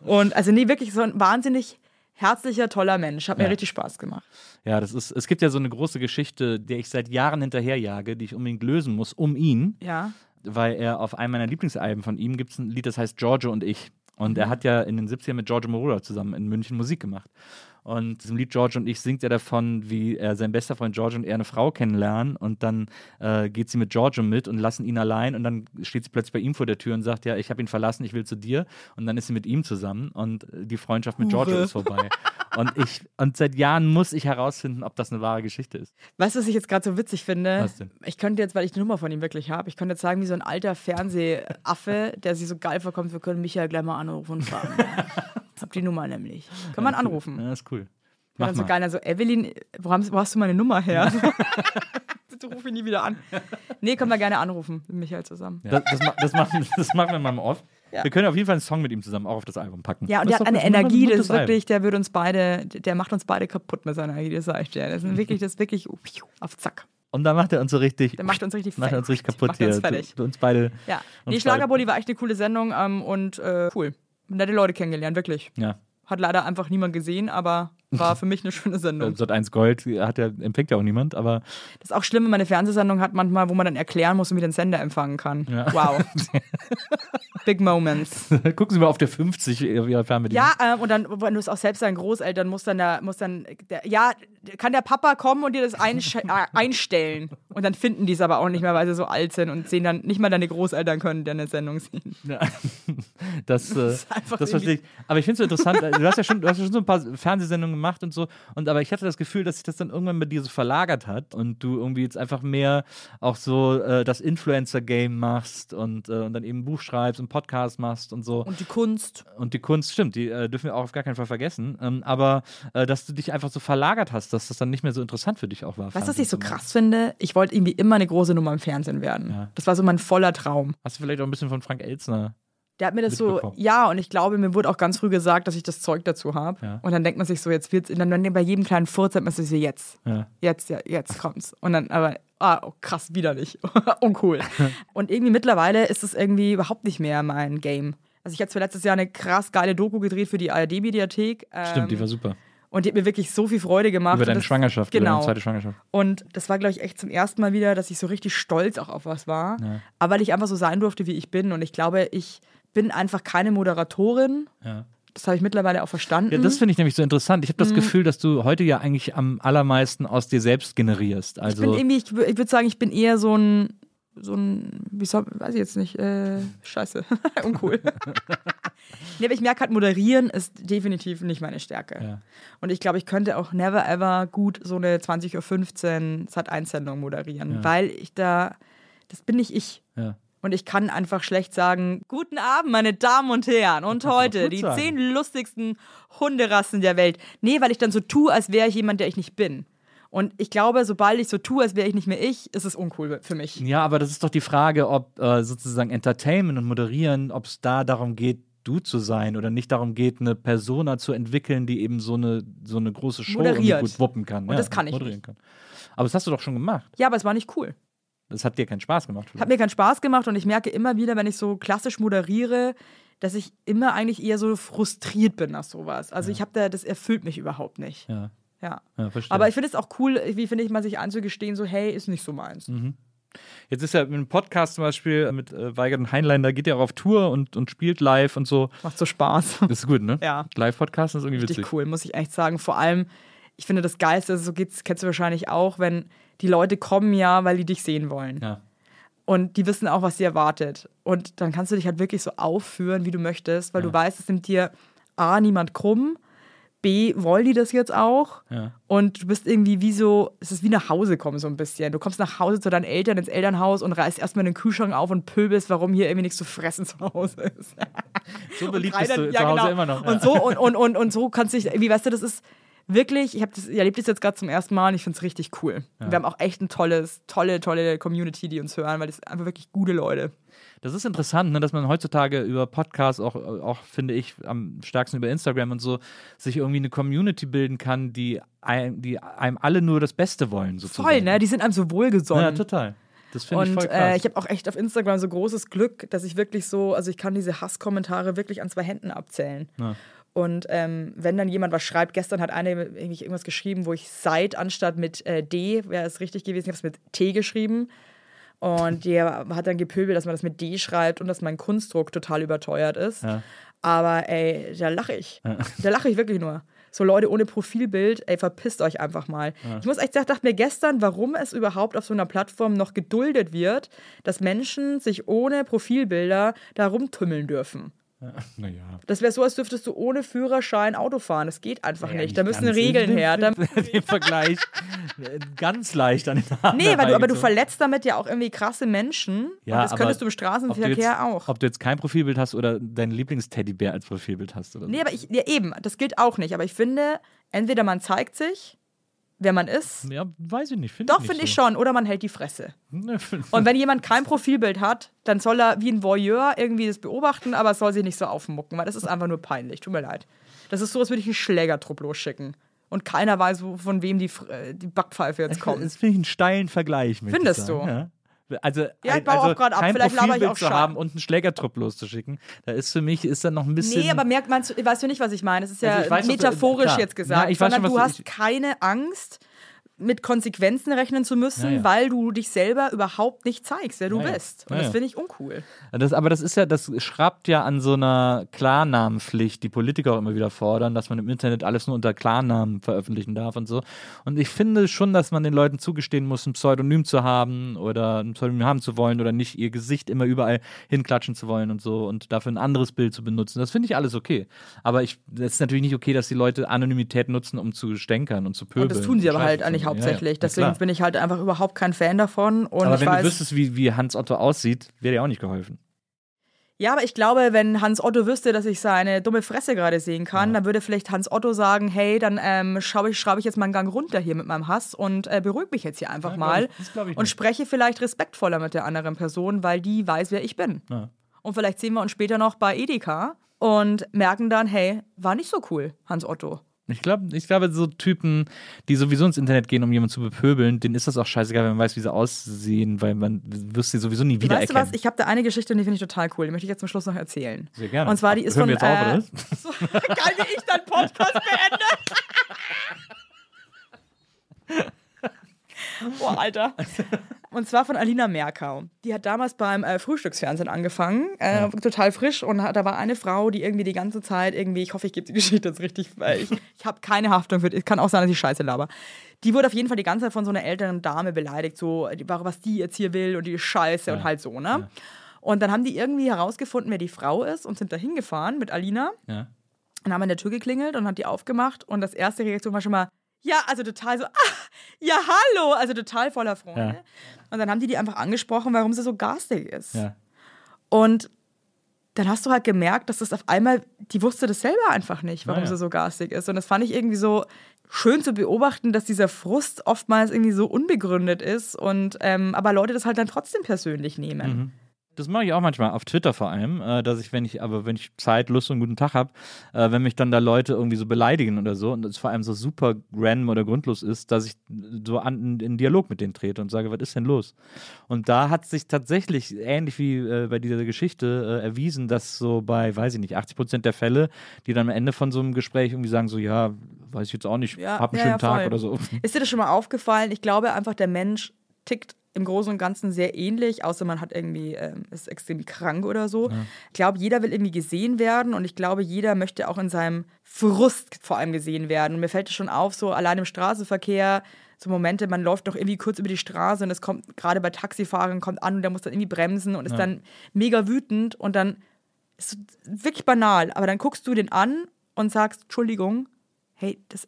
und also nee, wirklich so ein wahnsinnig herzlicher, toller Mensch. Hat mir Ja. richtig Spaß gemacht. Ja, das ist, es gibt ja so eine große Geschichte, der ich seit Jahren hinterherjage, die ich unbedingt lösen muss, um ihn, Ja. Weil er auf einem meiner Lieblingsalben von ihm gibt es ein Lied, das heißt Giorgio und ich. Und Mhm. er hat ja in den 70ern mit Giorgio Moroder zusammen in München Musik gemacht. Und diesem Lied George und ich singt er davon, wie er sein bester Freund George und er eine Frau kennenlernen und dann äh, geht sie mit Giorgio mit und lassen ihn allein und dann steht sie plötzlich bei ihm vor der Tür und sagt, ja, ich habe ihn verlassen, ich will zu dir und dann ist sie mit ihm zusammen und die Freundschaft mit Giorgio ist vorbei. und ich und seit Jahren muss ich herausfinden, ob das eine wahre Geschichte ist. Weißt du, was ich jetzt gerade so witzig finde? Ich könnte jetzt, weil ich die Nummer von ihm wirklich habe, ich könnte jetzt sagen, wie so ein alter Fernsehaffe, der sich so geil vorkommt, wir können Michael gleich mal anrufen und fragen. ich hab die Nummer nämlich. Kann man anrufen. Ja, ist cool. Mach dann so geil, also Evelyn, wo, haben, wo hast du meine Nummer her? Bitte ruf ihn nie wieder an. Nee, können wir gerne anrufen, mit Michael zusammen. Das, das, ma- das, machen, das machen wir mal im Off. Ja. Wir können auf jeden Fall einen Song mit ihm zusammen auch auf das Album packen. Ja, und Das der hat eine das Energie, das ist wirklich, der wird uns beide, der macht uns beide kaputt mit seiner Energie, das sag ich dir. Das ist wirklich, das ist wirklich auf Zack. Und dann macht er uns so richtig. Der macht uns richtig macht uns richtig kaputt Macht er uns hier. fertig. Du, uns beide. Ja, uns nee, Schlagerbully war echt eine coole Sendung ähm, und äh, cool. Nette Leute kennengelernt, wirklich. Ja. Hat leider einfach niemand gesehen, aber war für mich eine schöne Sendung. Sat 1 Gold hat ja, empfängt ja auch niemand, aber Das ist auch schlimm, wenn man eine Fernsehsendung hat, manchmal, wo man dann erklären muss wie den Sender empfangen kann. Ja. Wow. Big Moments. gucken Sie mal auf der 50 ihrer Fernbedienung. Ja, ähm, und dann, wenn du es auch selbst deinen Großeltern musst, dann da, muss dann, der, ja, kann der Papa kommen und dir das äh, einstellen. Und dann finden die es aber auch nicht mehr, weil sie so alt sind und sehen dann, nicht mal deine Großeltern können deine Sendung sehen. Ja. Das, äh, einfach das verstehe ich. Aber ich finde es so interessant, äh, du hast, ja schon, du hast ja schon so ein paar Fernsehsendungen gemacht und so, und aber ich hatte das Gefühl, dass sich das dann irgendwann bei dir so verlagert hat und du irgendwie jetzt einfach mehr auch so äh, das Influencer-Game machst und, äh, und dann eben ein Buch schreibst und Podcast machst und so. Und die Kunst. Und die Kunst, stimmt, die äh, dürfen wir auch auf gar keinen Fall vergessen. Ähm, aber äh, dass du dich einfach so verlagert hast, dass das dann nicht mehr so interessant für dich auch war. Weißt du, was ich so krass finde? Ich wollte irgendwie immer eine große Nummer im Fernsehen werden. Ja. Das war so mein voller Traum. Hast du vielleicht auch ein bisschen von Frank Elzner? Der hat mir das so, ja, und ich glaube, mir wurde auch ganz früh gesagt, dass ich das Zeug dazu habe. Ja. Und dann denkt man sich so, jetzt wird's, dann, dann bei jedem kleinen Furz hat man sich so, jetzt, Ja. jetzt, ja, jetzt kommt's. Und dann aber, ah, oh, krass, widerlich. Uncool. und irgendwie mittlerweile ist es irgendwie überhaupt nicht mehr mein Game. Also ich habe zwar letztes Jahr eine krass geile Doku gedreht für die ARD-Mediathek. Ähm, Stimmt, die war super. Und die hat mir wirklich so viel Freude gemacht. Über Und deine das, Schwangerschaft, über Genau. deine zweite Schwangerschaft. Und das war, glaube ich, echt zum ersten Mal wieder, dass ich so richtig stolz auch auf was war. Ja. Aber weil ich einfach so sein durfte, wie ich bin. Und ich glaube, ich bin einfach keine Moderatorin. Ja. Das habe ich mittlerweile auch verstanden. Ja, das finde ich nämlich so interessant. Ich habe das Mhm. Gefühl, dass du heute ja eigentlich am allermeisten aus dir selbst generierst. ich Also bin irgendwie, ich, ich würde sagen, ich bin eher so ein, so ein, wie soll, weiß ich jetzt nicht, äh, scheiße, uncool. nee, aber ich merke halt, moderieren ist definitiv nicht meine Stärke. Ja. Und ich glaube, ich könnte auch never ever gut so eine 20.15 Uhr Sat 1 Sendung moderieren, Ja. weil ich da, das bin nicht ich. ja. Und ich kann einfach schlecht sagen, guten Abend, meine Damen und Herren. Und heute die sagen. zehn lustigsten Hunderassen der Welt. Nee, weil ich dann so tue, als wäre ich jemand, der ich nicht bin. Und ich glaube, sobald ich so tue, als wäre ich nicht mehr ich, ist es uncool für mich. Ja, aber das ist doch die Frage, ob äh, sozusagen Entertainment und Moderieren, ob es da darum geht, du zu sein oder nicht darum geht, eine Persona zu entwickeln, die eben so eine, so eine große Show gut wuppen kann. Und das kann ich moderieren Kann. Aber das hast du doch schon gemacht. Ja, aber es war nicht cool. Das hat dir keinen Spaß gemacht. Hat mir keinen Spaß gemacht und ich merke immer wieder, wenn ich so klassisch moderiere, dass ich immer eigentlich eher so frustriert bin nach sowas. Also ich habe da, das erfüllt mich überhaupt nicht. ja, Ja. ja, verstehe. Aber ich finde es auch cool, wie finde ich mal sich anzugestehen, so hey, ist nicht so meins. Mhm. Jetzt ist ja ein Podcast zum Beispiel mit äh, Weigert und Heinlein, da geht er auch auf Tour und, und spielt live und so. Macht so Spaß. Das ist gut, ne? Ja. Live-Podcast ist irgendwie Richtig witzig. cool, muss ich echt sagen. Vor allem, ich finde das Geilste, so geht's, kennst du wahrscheinlich auch, wenn die Leute kommen ja, weil die dich sehen wollen. Ja. Und die wissen auch, was sie erwartet. Und dann kannst du dich halt wirklich so aufführen, wie du möchtest, weil du weißt, es nimmt dir A, niemand krumm, B, wollen die das jetzt auch? Ja. Und du bist irgendwie wie so, es ist wie nach Hause kommen so ein bisschen. Du kommst nach Hause zu deinen Eltern ins Elternhaus und reißt erstmal den Kühlschrank auf und pöbelst, warum hier irgendwie nichts zu fressen zu Hause ist. So beliebt bist du dann- zu Hause immer noch. Und so und, und, und, und so kannst du dich, wie weißt du, das ist wirklich, ich habe das, ich erlebe das jetzt gerade zum ersten Mal und ich finde es richtig cool. Wir haben auch echt ein tolles, tolle, tolle Community, die uns hören, weil das sind einfach wirklich gute Leute. Das ist interessant, ne, dass man heutzutage über Podcasts, auch, auch finde ich, am stärksten über Instagram und so, sich irgendwie eine Community bilden kann, die einem, die einem alle nur das Beste wollen, sozusagen. Voll, ne? Die sind einem so wohlgesonnen. Ja, total. Das finde ich Und voll krass. äh, ich habe auch echt auf Instagram so großes Glück, dass ich wirklich so, also ich kann diese Hasskommentare wirklich an zwei Händen abzählen. Ja. Und ähm, wenn dann jemand was schreibt, gestern hat eine irgendwie irgendwas geschrieben, wo ich seit anstatt mit äh, D, wäre es richtig gewesen, ich habe es mit T geschrieben. Und die hat dann gepöbelt, dass man das mit D schreibt und dass mein Kunstdruck total überteuert ist. Ja. Aber ey, da lache ich. Da lache ich wirklich nur. So Leute ohne Profilbild, ey, verpisst euch einfach mal. Ich muss echt sagen, dachte mir gestern, warum es überhaupt auf so einer Plattform noch geduldet wird, dass Menschen sich ohne Profilbilder da rumtümmeln dürfen. Naja. Das wäre so, als dürftest du ohne Führerschein Auto fahren. Das geht einfach Ja, nicht. Da müssen Regeln her. Da, Den Vergleich äh, ganz leicht an den Haaren nee, weil du, aber du verletzt damit ja auch irgendwie krasse Menschen. Ja, und das könntest du im Straßenverkehr jetzt, auch. Ob du jetzt kein Profilbild hast oder deinen Lieblingsteddybär als Profilbild hast. Oder so. Nee, aber ich, ja, eben, das gilt auch nicht. Aber ich finde, entweder man zeigt sich, wer man ist. Ja, weiß ich nicht. Find Doch, finde ich so. schon. Oder man hält die Fresse. Ne, Und wenn jemand kein Profilbild hat, dann soll er wie ein Voyeur irgendwie das beobachten, aber es soll sich nicht so aufmucken, weil das ist einfach nur peinlich. Tut mir leid. Das ist so, als würde ich einen Schlägertrupp losschicken. Und keiner weiß, von wem die, äh, die Backpfeife jetzt kommt. Das finde ich einen steilen Vergleich. ich Findest du? Ja. Also, Ja, ich baue also auch grad ab. Vielleicht laber ich auch zu haben und einen Schlägertrupp loszuschicken, da ist für mich ist dann noch ein bisschen. Nee, aber merkt du, weißt du nicht, was ich meine? Das ist ja Also ich weiß, du- metaphorisch klar. jetzt gesagt, Ja, ich sondern schon, du du- hast keine Angst, mit Konsequenzen rechnen zu müssen, Ja, ja. weil du dich selber überhaupt nicht zeigst, wer du Ja, bist. Und das finde ich uncool. Das, aber das ist ja, das schraubt ja an so einer Klarnamenpflicht, die Politiker auch immer wieder fordern, dass man im Internet alles nur unter Klarnamen veröffentlichen darf und so. Und ich finde schon, dass man den Leuten zugestehen muss, ein Pseudonym zu haben oder ein Pseudonym haben zu wollen oder nicht ihr Gesicht immer überall hinklatschen zu wollen und so und dafür ein anderes Bild zu benutzen. Das finde ich alles okay. Aber ich, das ist natürlich nicht okay, dass die Leute Anonymität nutzen, um zu stänkern und zu pöbeln. Und das tun sie aber halt eigentlich machen. Ja, ja. hauptsächlich. Ja, Deswegen klar. bin ich halt einfach überhaupt kein Fan davon. Und Aber ich wenn weiß, du wüsstest, wie, wie Hans Otto aussieht, wäre dir auch nicht geholfen. Ja, aber ich glaube, wenn Hans Otto wüsste, dass ich seine dumme Fresse gerade sehen kann, dann würde vielleicht Hans Otto sagen, hey, dann ähm, schraube ich, schraube ich jetzt mal einen Gang runter hier mit meinem Hass und äh, beruhige mich jetzt hier einfach Ja, mal glaub ich- glaub und spreche vielleicht respektvoller mit der anderen Person, weil die weiß, wer ich bin. Ja. Und vielleicht sehen wir uns später noch bei Edeka und merken dann, hey, war nicht so cool, Hans Otto. Ich glaube, ich glaube, so Typen, die sowieso ins Internet gehen, um jemanden zu bepöbeln, denen ist das auch scheißegal, wenn man weiß, wie sie aussehen, weil man wirst sie sowieso nie Weißt du was? Ich habe da eine Geschichte und die finde ich total cool. Die möchte ich jetzt zum Schluss noch erzählen. Sehr gerne. Und zwar, die ist Hören von. wir jetzt auf, äh, oder was? so, geil, wie ich deinen Podcast beende. Boah, Alter. Und zwar von Alina Merkau. Die hat damals beim äh, Frühstücksfernsehen angefangen, äh, total frisch. Und hat, da war eine Frau, die irgendwie die ganze Zeit irgendwie, ich hoffe, ich gebe die Geschichte jetzt richtig, weil ich, ich habe keine Haftung für, es kann auch sein, dass ich Scheiße laber. Die wurde auf jeden Fall die ganze Zeit von so einer älteren Dame beleidigt, so, was die jetzt hier will und die ist Scheiße und halt so, ne? Und dann haben die irgendwie herausgefunden, wer die Frau ist und sind da hingefahren mit Alina Ja. und haben an der Tür geklingelt und hat die aufgemacht und das erste Reaktion war schon mal, ja, also total so, ah, ja, hallo, also total voller Freude. Ja. Und dann haben die die einfach angesprochen, warum sie so garstig ist. Ja. Und dann hast du halt gemerkt, dass das auf einmal, die wusste das selber einfach nicht, warum Naja. sie so garstig ist. Und das fand ich irgendwie so schön zu beobachten, dass dieser Frust oftmals irgendwie so unbegründet ist und ähm, aber Leute das halt dann trotzdem persönlich nehmen. Das mache ich auch manchmal, auf Twitter vor allem, äh, dass ich, wenn ich, aber wenn ich Zeit, Lust und guten Tag habe, äh, wenn mich dann da Leute irgendwie so beleidigen oder so und es vor allem so super random oder grundlos ist, dass ich so an, in Dialog mit denen trete und sage, was ist denn los? Und da hat sich tatsächlich, ähnlich wie äh, bei dieser Geschichte, äh, erwiesen, dass so bei, weiß ich nicht, 80 Prozent der Fälle, die dann am Ende von so einem Gespräch irgendwie sagen, so, ja, weiß ich jetzt auch nicht, Ja, hab einen ja, schönen ja, Tag oder so. Ist dir das schon mal aufgefallen? Ich glaube einfach, der Mensch tickt im Großen und Ganzen sehr ähnlich, außer man hat irgendwie, ähm, ist extrem krank oder so. Ich glaube, jeder will irgendwie gesehen werden und ich glaube, jeder möchte auch in seinem Frust vor allem gesehen werden. Und mir fällt es schon auf, so allein im Straßenverkehr, so Momente, man läuft noch irgendwie kurz über die Straße und es kommt gerade bei Taxifahrern kommt an und der muss dann irgendwie bremsen und ist dann mega wütend und dann ist es wirklich banal, aber dann guckst du den an und sagst, Entschuldigung, hey, das,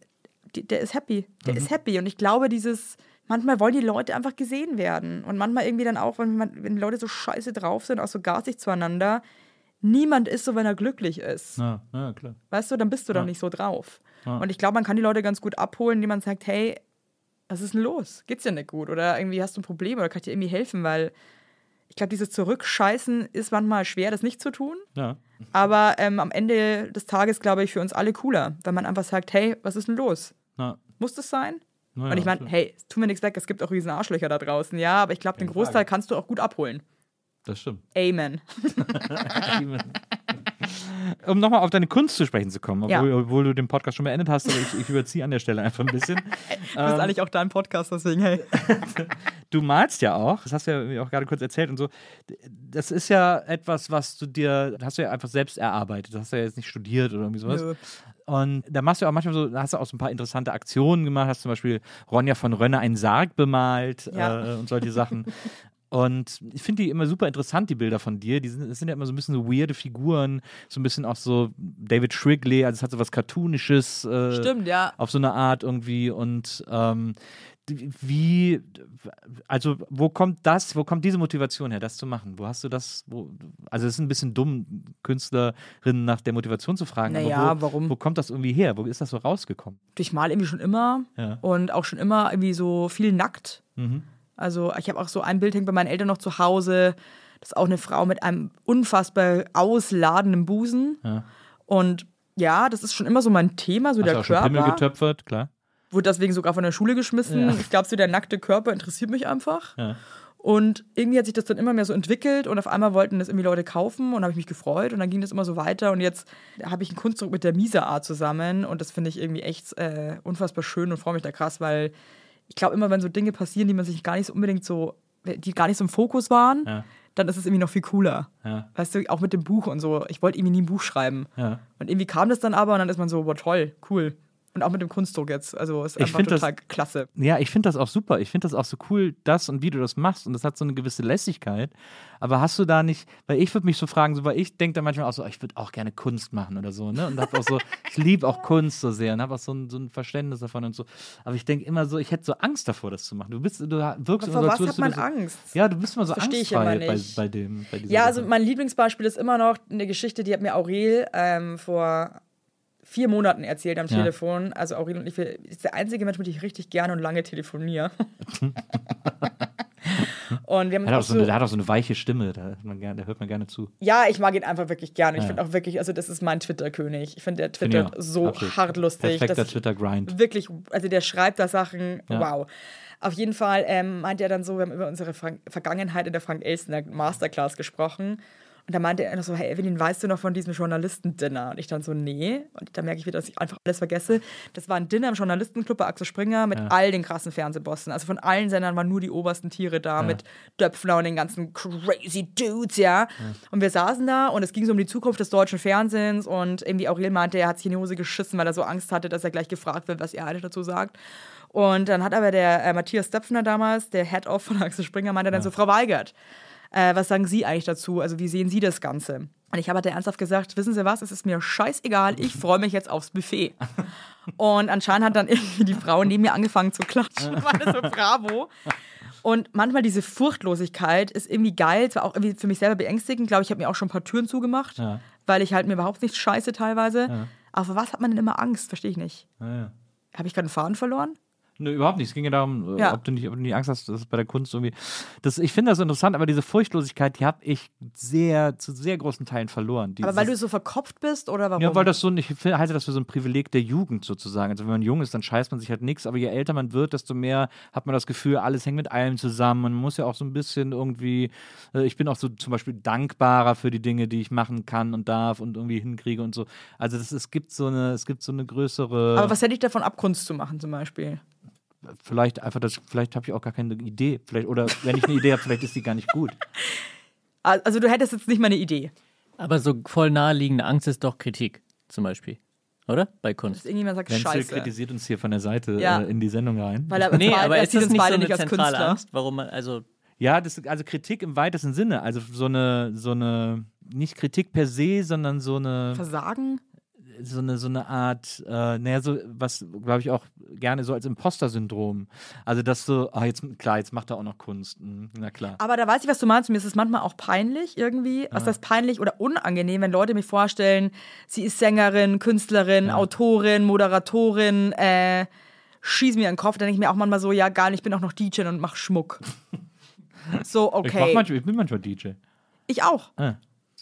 die- der ist happy, der ist happy. Und ich glaube, dieses, manchmal wollen die Leute einfach gesehen werden. Und manchmal irgendwie dann auch, wenn, man, wenn Leute so scheiße drauf sind, auch so garstig zueinander, niemand ist so, wenn er glücklich ist. Ja, ja, klar. Weißt du, dann bist du doch nicht so drauf. Und ich glaube, man kann die Leute ganz gut abholen, indem man sagt, hey, was ist denn los? Geht's dir nicht gut? Oder irgendwie hast du ein Problem oder kann ich dir irgendwie helfen? Weil ich glaube, dieses Zurückscheißen ist manchmal schwer, das nicht zu tun. Ja. Aber ähm, am Ende des Tages, glaube ich, für uns alle cooler, wenn man einfach sagt, hey, was ist denn los? Ja. Muss das sein? Ja, Und ich meine, hey, tu mir nichts weg, es gibt auch riesen Arschlöcher da draußen, ja, aber ich glaube, den Großteil kannst du auch gut abholen. Das stimmt. Amen. um nochmal auf deine Kunst zu sprechen zu kommen, Ja. obwohl, obwohl du den Podcast schon beendet hast, aber ich, ich überziehe an der Stelle einfach ein bisschen. Du bist eigentlich auch dein Podcast, deswegen, hey. Du malst ja auch, das hast du ja auch gerade kurz erzählt und so. Das ist ja etwas, was du dir, das hast du ja einfach selbst erarbeitet. Das hast du ja jetzt nicht studiert oder irgendwie sowas. Nö. Und da machst du auch manchmal so, da hast du auch so ein paar interessante Aktionen gemacht, hast zum Beispiel Ronja von Rönne einen Sarg bemalt Ja. äh, und solche Sachen. Und ich finde die immer super interessant, die Bilder von dir. Die sind, das sind ja immer so ein bisschen so weirde Figuren, so ein bisschen auch so David Shrigley, also es hat so was Cartoonisches. Äh, Stimmt, ja. auf so eine Art irgendwie und ähm, wie, also wo kommt das, wo kommt diese Motivation her, das zu machen? Wo hast du das, wo, also es ist ein bisschen dumm, Künstlerinnen nach der Motivation zu fragen, Naja, aber wo, warum? wo kommt das irgendwie her? Wo ist das so rausgekommen? Ich mal irgendwie schon immer Ja. und auch schon immer irgendwie so viel nackt. Mhm. Also ich habe auch so ein Bild hängt bei meinen Eltern noch zu Hause. Das ist auch eine Frau mit einem unfassbar ausladenden Busen. Ja. Und ja, das ist schon immer so mein Thema, so Hast der du auch schon Pimmel Körper. getöpfert, klar. Wurde deswegen sogar von der Schule geschmissen. Ja. Ich glaube, so der nackte Körper interessiert mich einfach. Ja. Und irgendwie hat sich das dann immer mehr so entwickelt und auf einmal wollten das irgendwie Leute kaufen und habe ich mich gefreut und dann ging das immer so weiter und jetzt habe ich einen Kunstdruck mit der Misa Art zusammen und das finde ich irgendwie echt äh, unfassbar schön und freue mich da krass, weil ich glaube immer, wenn so Dinge passieren, die man sich gar nicht so unbedingt so, die gar nicht so im Fokus waren, Ja. dann ist es irgendwie noch viel cooler. Ja. Weißt du, auch mit dem Buch und so. Ich wollte irgendwie nie ein Buch schreiben. Ja. Und irgendwie kam das dann aber und dann ist man so, boah, toll, cool. Und auch mit dem Kunstdruck jetzt. Also ist Ich einfach find das- total klasse. Ja, ich finde das auch super. Ich finde das auch so cool, das und wie du das machst. Und das hat so eine gewisse Lässigkeit. Aber hast du da nicht, weil ich würde mich so fragen, so, weil ich denke da manchmal auch so, ich würde auch gerne Kunst machen oder so, ne? Und hab auch so, ich liebe auch Kunst so sehr und habe auch so ein, so ein Verständnis davon und so. Aber ich denke immer so, ich hätte so Angst davor, das zu machen. Du bist, du wirkst immer so, was hat man so- Angst? Ja, du bist immer so Versteh ich angstfrei bei, bei dem. Bei Ja, also mein Lieblingsbeispiel ist immer noch eine Geschichte, die hat mir Aurel ähm, vor vier Monaten erzählt am Ja. Telefon. Also Aurel und ich, wir- ist der einzige Mensch, mit dem ich richtig gerne und lange telefoniere. und wir haben Er hat, auch so eine, so, hat auch so eine weiche Stimme, da hört man gerne, hört man gerne zu. ja, ich mag ihn einfach wirklich gerne. Ich Ja. finde auch wirklich, also das ist mein Twitter-König. Ich finde, der ich twittert auch. so Absolut. hart lustig. Perfekter ich- Twitter-Grind. Wirklich, also der schreibt da Sachen, Ja. wow. Auf jeden Fall ähm, meinte er dann so, wir haben über unsere Frank Vergangenheit in der Frank Elstner Masterclass gesprochen. Und da meinte er noch so, hey Evelyn, weißt du noch von diesem Journalistendinner? Und ich dann so, nee. Und da merke ich wieder, dass ich einfach alles vergesse. Das war ein Dinner im Journalistenclub bei Axel Springer mit all den krassen Fernsehbossen. Also von allen Sendern waren nur die obersten Tiere da mit Döpfner und den ganzen crazy Dudes, ja. Und wir saßen da und es ging so um die Zukunft des deutschen Fernsehens und irgendwie Aurel meinte, er hat sich in die Hose geschissen, weil er so Angst hatte, dass er gleich gefragt wird, was er eigentlich dazu sagt. Und dann hat aber der äh, Matthias Döpfner damals, der Head-Off von Axel Springer, meinte dann so, Frau Weigert, äh, was sagen Sie eigentlich dazu? Also wie sehen Sie das Ganze? Und ich habe halt ernsthaft gesagt, wissen Sie was, es ist mir scheißegal, ich freue mich jetzt aufs Buffet. Und anscheinend hat dann irgendwie die Frau neben mir angefangen zu klatschen. War das so bravo. Und manchmal diese Furchtlosigkeit ist irgendwie geil, zwar auch irgendwie für mich selber beängstigend. glaube ich, habe mir auch schon ein paar Türen zugemacht, Ja. weil ich halt mir überhaupt nicht scheiße teilweise. Aber vor was hat man denn immer Angst? Verstehe ich nicht. Ja, ja. Habe ich gerade einen Faden verloren? Nö, überhaupt nicht. Es ging ja darum, äh, Ja. ob, du nicht, ob du nicht Angst hast, dass es bei der Kunst irgendwie. Das, ich finde das interessant, aber diese Furchtlosigkeit, die habe ich sehr, zu sehr großen Teilen verloren. Aber weil du Dieses- so verkopft bist oder warum? Ja, weil das so, ich halte das für so ein Privileg der Jugend sozusagen. Also wenn man jung ist, dann scheißt man sich halt nichts, aber je älter man wird, desto mehr hat man das Gefühl, alles hängt mit allem zusammen. Man muss ja auch so ein bisschen irgendwie, äh, ich bin auch so zum Beispiel dankbarer für die Dinge, die ich machen kann und darf und irgendwie hinkriege und so. Also das, es gibt so eine, es gibt so eine größere. Aber was hätte ich davon ab, Kunst zu machen zum Beispiel? Vielleicht einfach das, vielleicht habe ich auch gar keine Idee. Vielleicht, oder wenn ich eine Idee habe, vielleicht ist die gar nicht gut. Also du hättest jetzt nicht mal eine Idee. Aber so voll naheliegende Angst ist doch Kritik, zum Beispiel. Oder? Bei Kunst. Dass irgendjemand sagt, Wenzel scheiße. kritisiert uns hier von der Seite Ja. äh, in die Sendung rein. Weil er, Nee, aber er ist sieht das uns nicht so eine nicht als zentrale Künstler. Angst? Warum man, also Ja, das, also Kritik im weitesten Sinne. Also so eine, so eine, nicht Kritik per se, sondern so eine, Versagen? So eine, so eine Art, äh, naja, so, was glaube ich auch gerne so als Imposter-Syndrom. Also das so, ah, jetzt, klar, jetzt macht er auch noch Kunst. Hm, Na klar. Aber da weiß ich, was du meinst. Mir ist es manchmal auch peinlich irgendwie. Was heißt peinlich oder unangenehm, wenn Leute mir vorstellen, sie ist Sängerin, Künstlerin, Autorin, Moderatorin, äh, schieß mir in den Kopf. Dann denke ich mir auch manchmal so, ja, geil, ich bin auch noch DJ und mach Schmuck. so, Ich, okay. manchmal, ich bin manchmal DJ. Ich auch. Ah,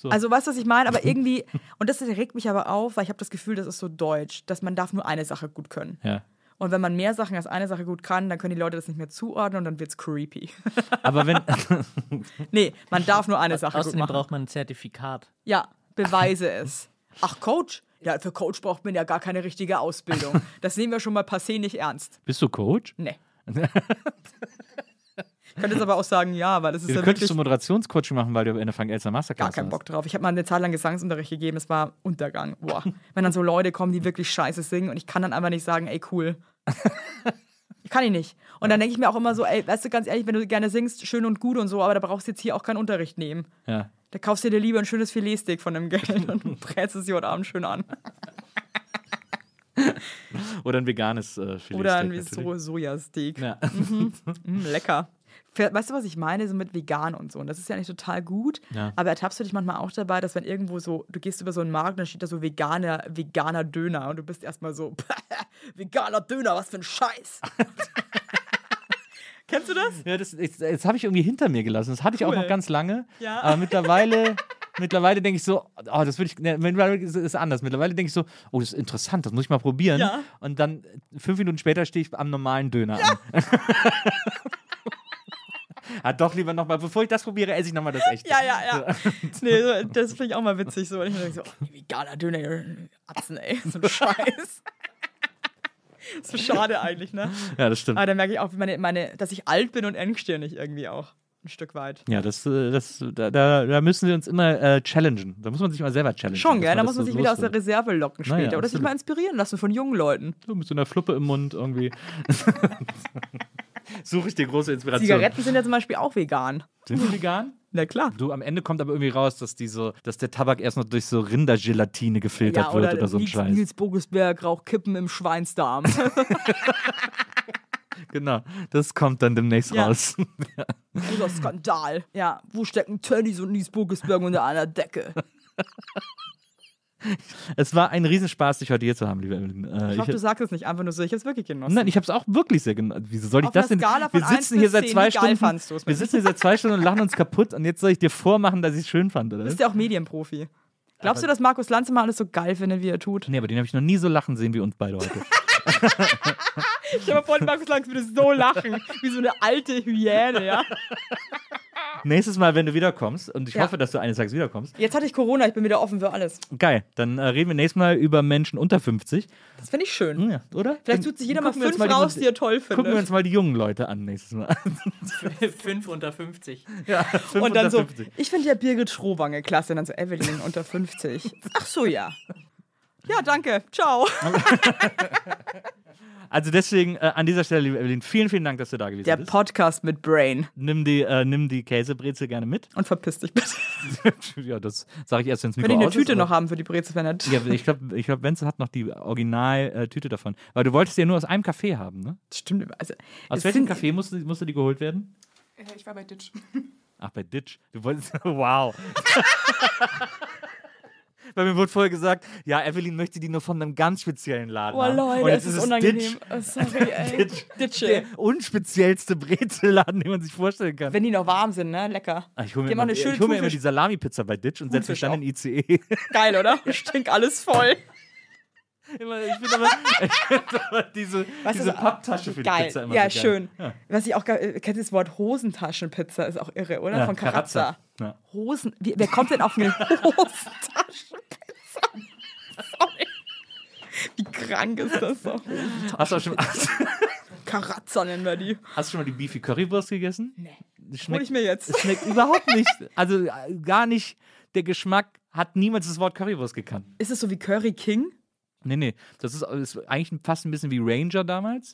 so. Also weißt du, was ich meine? Aber irgendwie, und das regt mich aber auf, weil ich habe das Gefühl, das ist so deutsch, dass man darf nur eine Sache gut können. ja. Und wenn man mehr Sachen als eine Sache gut kann, dann können die Leute das nicht mehr zuordnen und dann wird's creepy. Aber wenn, nee, man darf nur eine Sache gut außerdem machen. braucht man ein Zertifikat. Ja, beweise es. Ach, Coach? Ja, für Coach braucht man ja gar keine richtige Ausbildung. Das nehmen wir schon mal passé nicht ernst. bist du Coach? Nee. Ich könnte jetzt aber auch sagen, ja, weil das ist Du ja könntest wirklich du Moderationscoaching machen, weil du in der Frank Elster gar Masterclass keinen warst. Bock drauf. Ich habe mal eine Zeit lang Gesangsunterricht gegeben, es war Untergang. Boah. Wenn dann so Leute kommen, die wirklich scheiße singen und ich kann dann einfach nicht sagen, ey, cool. kann ich nicht. Und dann denke ich mir auch immer so, ey, weißt du, ganz ehrlich, wenn du gerne singst, schön und gut und so, aber da brauchst du jetzt hier auch keinen Unterricht nehmen. Ja. Da kaufst du dir lieber ein schönes Filetsteak von dem Geld und brätst es dir heute Abend schön an. Oder ein veganes äh, Filetsteak Oder ein so Sojasteak. Ja. Mm, lecker. Weißt du, was ich meine? So mit vegan und so. Und das ist ja nicht total gut. Ja. Aber ertappst du dich manchmal auch dabei, dass wenn irgendwo so, du gehst über so einen Markt und dann steht da so veganer, veganer Döner und du bist erstmal so, veganer Döner, was für ein Scheiß. Kennst du das? Ja, das, das habe ich irgendwie hinter mir gelassen. Das hatte ich auch Cool. noch ganz lange. Ja. Aber mittlerweile, mittlerweile denke ich so, oh, das würde ich, ne, mittlerweile ist anders. Mittlerweile denke ich so, oh, das ist interessant, das muss ich mal probieren. Ja. Und dann fünf Minuten später stehe ich am normalen Döner an. Ah, doch lieber nochmal, bevor ich das probiere, esse ich nochmal das echte. Ja, ja, ja. nee, so, das finde ich auch mal witzig. So. Und ich denke so, oh, veganer Döner, Atzen, ey. So ein Scheiß. so schade eigentlich, ne? Ja, das stimmt. Aber da merke ich auch, meine, meine, dass ich alt bin und engstirnig irgendwie auch. Ein Stück weit. Ja, das, äh, das, da, da, müssen wir uns immer äh, challengen. Da muss man sich mal selber challengen. Schon, gell? Da muss man so sich wieder aus der. Reserve locken Naja, später. Oder sich mal inspirieren lassen von jungen Leuten. So mit so einer Fluppe im Mund irgendwie. Suche ich dir große Inspiration. Zigaretten sind ja zum Beispiel auch vegan. Sind die vegan? Na klar. Du, am Ende kommt aber irgendwie raus, dass, die so, dass der Tabak erst noch durch so Rindergelatine gefiltert Ja, wird oder, oder so ein Nils, Scheiß. Nils Bogusberg raucht Kippen im Schweinsdarm. Genau, das kommt dann demnächst Ja. raus. Dieser Skandal. Ja, wo stecken Tönnies und Nils Bogusberg unter einer Decke? es war ein Riesenspaß, dich heute hier zu haben, liebe Evelyn. Äh, Ich hoffe, du sagst es nicht einfach nur so. Ich habe es wirklich genossen. Nein, ich habe es auch wirklich sehr genossen. Wieso soll ich Auf das denn? Wir 1 sitzen hier seit 10, zwei Stunden. Wir sitzen hier seit zwei Stunden und lachen uns kaputt und jetzt soll ich dir vormachen, dass ich es schön fand, oder? Du bist ja auch Medienprofi. Glaubst du, dass Markus Lanz immer alles so geil findet, wie er tut? Nee, aber den habe ich noch nie so lachen sehen wie uns beide heute. Ich habe vorhin Markus Lanz würde so lachen, wie so eine alte Hyäne, ja. Nächstes Mal, wenn du wiederkommst, und ich Ja. hoffe, dass du eines Tages wiederkommst, Jetzt hatte ich Corona, ich bin wieder offen für alles. geil, dann äh, reden wir nächstes Mal über Menschen unter 50. Das finde ich schön. Ja, oder? Vielleicht sucht sich jeder mal fünf die- raus, die er toll Gucken wir findet. uns mal die jungen Leute an nächstes Mal. Fünf unter 50. ja, fünf Und dann unter so, 50. ich finde ja Birgit Schrowange klasse. Und dann so, Evelyn unter 50. Ach so, ja. Ja, danke. Ciao. Also deswegen äh, an dieser Stelle, liebe Evelyn, vielen, vielen Dank, dass du da gewesen Der bist. Podcast mit Brain. Nimm die, äh, nimm die Käsebrezel gerne mit. Und verpiss dich bitte. ja, das sage ich erst, wenn es Könnte ich eine Tüte noch haben für die Brezel, wenn. Ja, ich glaube, ich glaub, Wenzel hat noch die Original-Tüte davon. Weil du wolltest die ja nur aus einem Café haben, ne? Stimmt. Also, Aus welchem Café musste, musste die geholt werden? Ich war bei Ditch. Ach, bei Ditch. Du wolltest. Wow. Weil mir wurde vorher gesagt, ja, Evelyn möchte die nur von einem ganz speziellen Laden. Oh. Leute, Und jetzt es ist es unangenehm. Ditch, Oh, sorry, ey. Ditch. Ditsche. der unspeziellste Brezelladen, den man sich vorstellen kann. Wenn die noch warm sind, ne? Lecker. Ah, ich hole mir, immer, eine ich hol mir immer die Salami-Pizza bei Ditch und setze mich dann in ICE. Geil, oder? Stink alles voll. Immer- ich finde aber, find aber diese, Was diese ist- Papptasche für die Geil. Pizza immer ja, so geil. schön. Ja. Was ich auch äh, kennt das Wort Hosentaschenpizza? Ist auch irre, oder? Ja, Von Carazza. Ja. Hosen. Wie, wer kommt denn auf eine Hosentaschenpizza? Sorry. Wie krank ist das doch? Hast, du auch schon, hast, Carazza nennen wir die. hast du schon mal die Beefy Currywurst gegessen? Nee. Hol ich mir jetzt. Schmeckt überhaupt nicht. Also äh, gar nicht. Der Geschmack hat niemals das Wort Currywurst gekannt. Ist es so wie Curry King? Nee, nee. Das ist, ist eigentlich fast ein bisschen wie Ranger damals.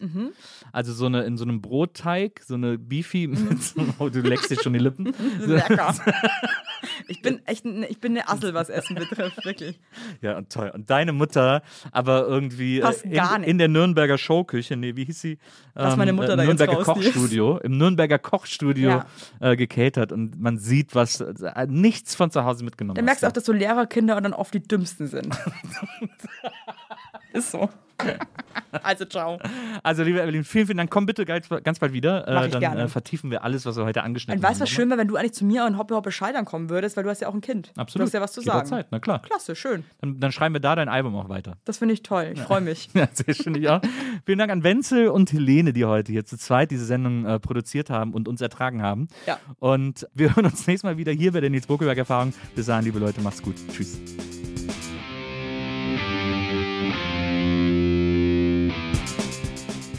Also so eine in so einem Brotteig, so eine Beefy mit so, oh, du leckst dir schon die Lippen. Lecker. Ich bin echt ich bin eine Assel, was Essen betrifft, wirklich. Ja, und toll. Und deine Mutter, aber irgendwie äh, Passt in, gar nicht. in der Nürnberger Showküche, nee, wie hieß sie? Lass meine Mutter im da jetzt Nürnberger raus, die ist- Kochstudio, im Nürnberger Kochstudio Ja. äh, gecatert und man sieht, was äh, nichts von zu Hause mitgenommen Dann merkst du auch, dass so Lehrerkinder dann oft die dümmsten sind. Ist so. Also, ciao. Also, liebe Evelyn, vielen, vielen Dank. Komm bitte ganz, ganz bald wieder. Mach Äh, ich dann gerne. Äh, vertiefen wir alles, was wir heute angeschnitten Und weißt du, haben. was schön wäre, wenn du eigentlich zu mir und Hoppe Hoppe Scheitern kommen würdest, weil du hast ja auch ein Kind. Absolut. Du hast ja was zu sagen. Jederzeit, na klar. Klasse, schön. Dann, dann schreiben wir da dein Album auch weiter. Das finde ich toll. Ich freue mich. Ja, sehr schön, ich auch. Vielen Dank an Wenzel und Helene, die heute hier zu zweit diese Sendung äh, produziert haben und uns ertragen haben. Ja. Und wir hören uns nächstes Mal wieder hier bei der Nils Bokelberg Erfahrung. Bis dahin, liebe Leute, macht's gut. Tschüss.